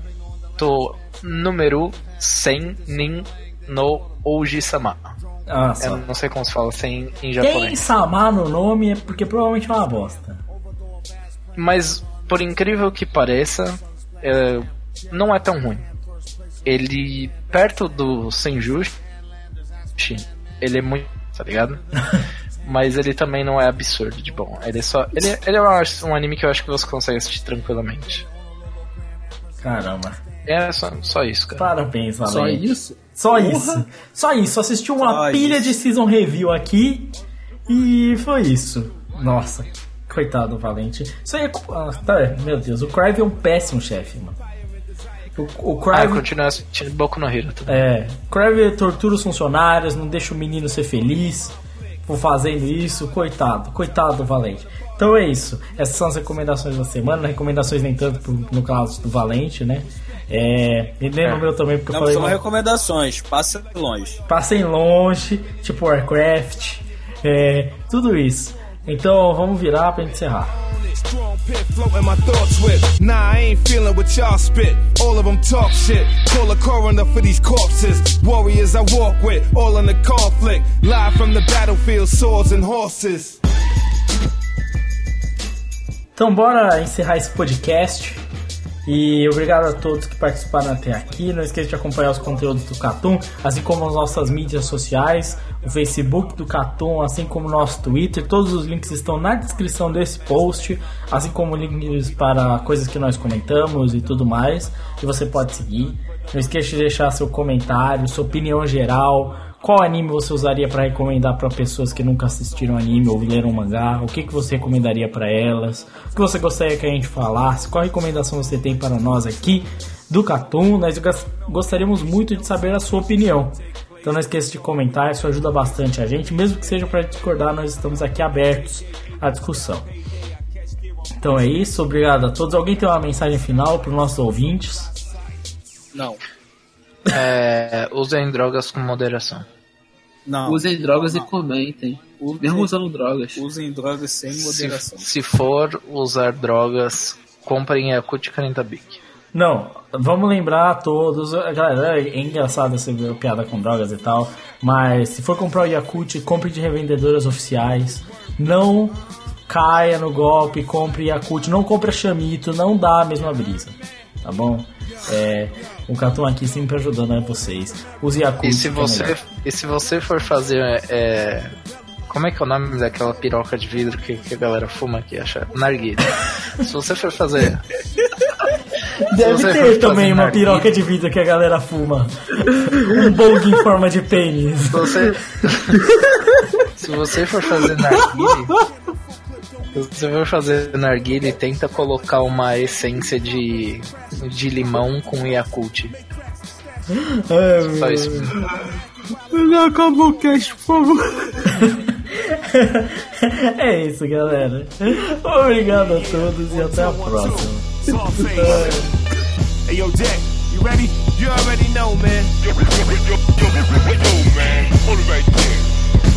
Speaker 2: to Número 100 Nin no Ouji-sama.
Speaker 1: Ah,
Speaker 2: não sei como se fala sem em
Speaker 1: Tem
Speaker 2: japonês.
Speaker 1: Samar no nome é porque provavelmente é uma bosta.
Speaker 2: Mas, por incrível que pareça, é, não é tão ruim. Ele, perto do Senjushi, ele é muito. tá ligado? Mas ele também não é absurdo de bom. Ele é só. Ele, ele é um- um anime que eu acho que você consegue assistir tranquilamente.
Speaker 1: Caramba.
Speaker 2: É só, só isso, cara.
Speaker 1: Parabéns, Valente.
Speaker 4: Só isso?
Speaker 1: Só
Speaker 4: Porra.
Speaker 1: isso. Só isso. Assistiu uma
Speaker 3: Só
Speaker 1: pilha
Speaker 3: isso.
Speaker 1: de season review aqui e foi isso. Nossa, coitado do Valente. Isso aí é. Ah, tá, meu Deus, o Crive é um péssimo chefe, mano. O, o
Speaker 2: Ah, eu
Speaker 1: Crive.
Speaker 2: continuo assistindo Boku no Hero.
Speaker 1: É, Crave tortura os funcionários, não deixa o menino ser feliz por fazendo isso. Coitado, coitado do Valente. Então é isso. Essas são as recomendações da semana. Recomendações nem tanto pro- no caso do Valente, né? É, e nem no meu também, porque eu
Speaker 3: Não
Speaker 1: falei.
Speaker 3: são recomendações, passa longe.
Speaker 1: passem longe, tipo Warcraft, é, tudo isso. Então vamos virar pra gente encerrar.
Speaker 7: Strong pit floating my thoughts with. Nah, I ain't feeling what y'all spit. All of them talk shit. Call a coroner for these corpses. Warriors I walk with, all in the conflict. Live from the battlefield, swords and horses.
Speaker 1: Então bora encerrar esse podcast. E obrigado a todos que participaram até aqui. Não esqueça de acompanhar os conteúdos do Catum, assim como as nossas mídias sociais, o Facebook do Catum, assim como o nosso Twitter. Todos os links estão na descrição desse post, assim como links para coisas que nós comentamos e tudo mais. Que você pode seguir. Não esqueça de deixar seu comentário, sua opinião geral. Qual anime você usaria para recomendar para pessoas que nunca assistiram anime ou leram mangá? O que, que você recomendaria para elas? O que você gostaria que a gente falasse? Qual recomendação você tem para nós aqui do Catum? Nós gostaríamos muito de saber a sua opinião. Então não esqueça de comentar, isso ajuda bastante a gente. Mesmo que seja para discordar, nós estamos aqui abertos à discussão. Então é isso, obrigado a todos. Alguém tem uma mensagem final para os nossos ouvintes?
Speaker 3: Não,
Speaker 2: É, usem drogas com moderação.
Speaker 3: não.
Speaker 4: Usem drogas
Speaker 3: não.
Speaker 4: e comentem.
Speaker 3: Usem-
Speaker 4: Mesmo usando drogas.
Speaker 3: Usem drogas sem
Speaker 2: Se,
Speaker 3: moderação.
Speaker 2: se for usar drogas, comprem 40 Big.
Speaker 1: Não, vamos lembrar a todos. Galera, é engraçado você ver piada com drogas e tal. Mas se for comprar o Yakult, compre de revendedoras oficiais. Não caia no golpe, compre Yakult. Não compre a Chamito, não dá a mesma brisa. Tá bom? É, o Catum aqui sempre ajudando né, vocês. Use Yakult.
Speaker 2: E se
Speaker 1: é
Speaker 2: você, e se você for fazer. É, como é que é o nome daquela piroca de vidro que, que a galera fuma aqui? Acha? Narguilha. se você for fazer.
Speaker 1: Deve ter também uma
Speaker 2: narguilha-
Speaker 1: piroca de vidro que a galera fuma. um bong em forma de pênis.
Speaker 2: Se você. se você for fazer narguilha. Se você for fazer narguilha, tenta colocar uma essência de, de limão com Yakult.
Speaker 1: Ai,
Speaker 2: Só isso.
Speaker 4: Acabou o cast, por favor.
Speaker 1: é isso, galera. Obrigado a todos e até a próxima.
Speaker 7: Hey, yo, Jack, you ready? You already know, man.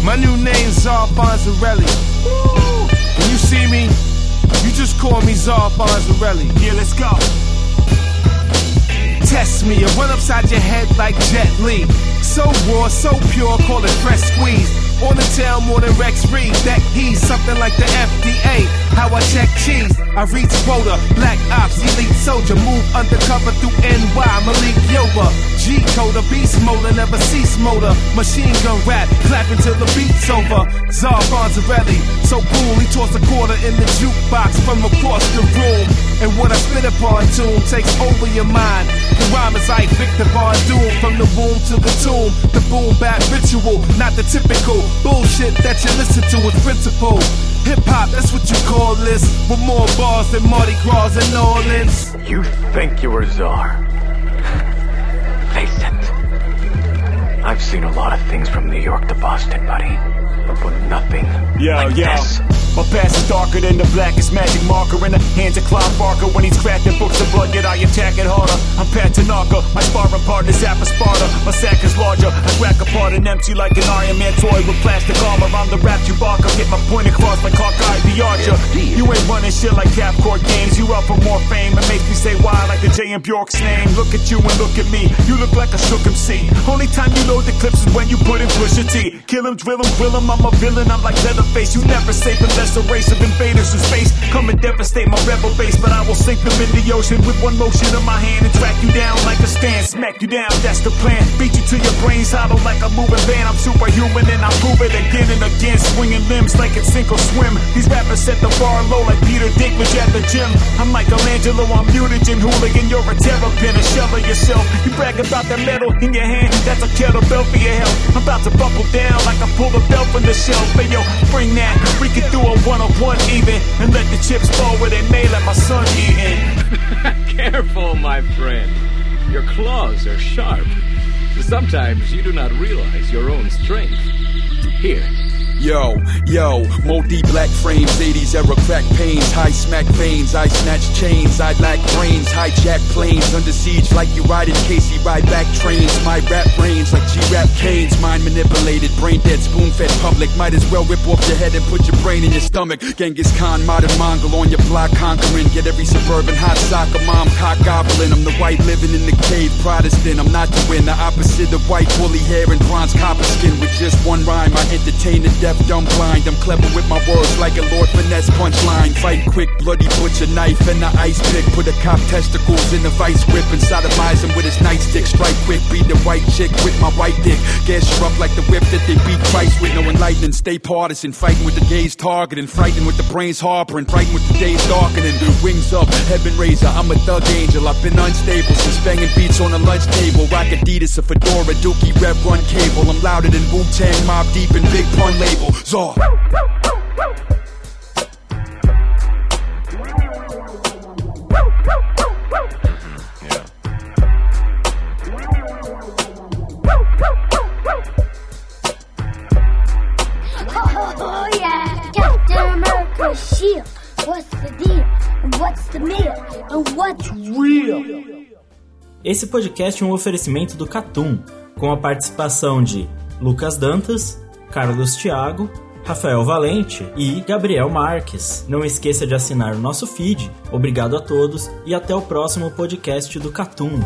Speaker 7: My new name's Czar Bonzarelli. When you see me, you just call me Czar Bonzarelli. Yeah, let's go. Test me and run upside your head like Jet Li. So raw, so pure, call it fresh squeeze. On the tail more than Rex Reed. That he's something like the FDA. How I check cheese. I reach quota. Black ops, elite soldier. Move undercover through NY. Malik Yoba. G coder, beast motor, never cease motor. Machine gun rap, clapping till the beat's over. Czar Bonzarelli. So cool, he tossed a quarter in the jukebox from across the room. And what I spit upon tune takes over your mind. The rhyme is like Victor Von Doom. From the womb to the tomb, the boom bap ritual, not the typical bullshit that you listen to with principle. Hip hop, that's what you call this, with more bars than Mardi Gras and New Orleans.
Speaker 8: You think you're a czar? Face it. I've seen a lot of things from New York to Boston, buddy. But nothing
Speaker 5: Yo,
Speaker 8: like
Speaker 5: yo.
Speaker 8: this.
Speaker 5: My past is darker than the blackest magic marker in the hands of Clive Barker. When he's cracking books of blood, yet I attack it harder. I'm Pat Tanaka, my sparring partner's half a Sparta. My sack is larger, I crack apart and empty like an Iron Man toy with plastic armor. I'm the rap Chewbacca, get my point across like Hawkeye the Archer. You ain't running shit like Cap Court games. You up for more fame, it makes me say why like the J and Bjork's name. Look at you and look at me, you look like a shook MC. Only time you load the clips is when you put in Pusha T. Kill him, drill him, him, I'm a villain, I'm like Leatherface. You never safe unless a race of invaders in space come and devastate my rebel base. But I will sink them in the ocean with one motion of my hand and track you down like a stand. Smack you down, that's the plan. Beat you to your brains hollow like a moving van. I'm superhuman and I prove it again and again. Swinging limbs like it's sink or swim. These rappers set the bar low like Peter Dinklage at the gym. I'm Michelangelo, I'm mutagen hooligan. You're a terrapin, a shell of yourself. You brag about that metal in your hand, that's a kettlebell for your health. I'm about to buckle down like I pull a belt from the shelf. Hey yo, bring that. We can do a one on one even and let the chips fall where they may let my son eating.
Speaker 9: Careful, my friend. Your claws are sharp. Sometimes you do not realize your own strength. Here,
Speaker 10: Yo, yo, multi black frames, 80s era crack pains, high smack veins, I snatch chains, I lack brains, hijack planes, under siege like you riding Casey ride back trains, my rap brains like G-rap canes, mind manipulated, brain dead, spoon fed public, might as well rip off your head and put your brain in your stomach, Genghis Khan, modern Mongol on your block conquering, get every suburban hot soccer mom cock gobbling, I'm the white living in the cave, Protestant, I'm not the win, the opposite of white woolly hair and bronze copper skin, with just one rhyme, I entertain the deaf, dumb, blind. I'm clever with my words like a Lord Finesse punchline. Fight quick, bloody butcher knife and the ice pick. Put a cop testicles in the vice grip and sodomize him with his nightstick. Strike quick, beat the white chick with my white dick. Gas you up like the whip that they beat Christ with. No enlightening, stay partisan. Fighting with the gaze targeting, frightened with the brains harboring, frightened with the days darkening. Wings up, heaven raiser. I'm a thug angel. I've been unstable since banging beats on a lunch table. Rock Adidas, a fedora, dookie, red run cable. I'm louder than Wu Tang, Mob Deep, and Big Pun label. Czar.
Speaker 11: Oh yeah, Captain America's shield. What's the deal? And what's the meal? And what's real?
Speaker 1: Esse podcast é um oferecimento do Catum, com a participação de Lucas Dantas, Carlos Thiago, Rafael Valente e Gabriel Marques. Não esqueça de assinar o nosso feed. Obrigado a todos e até o próximo podcast do Catum.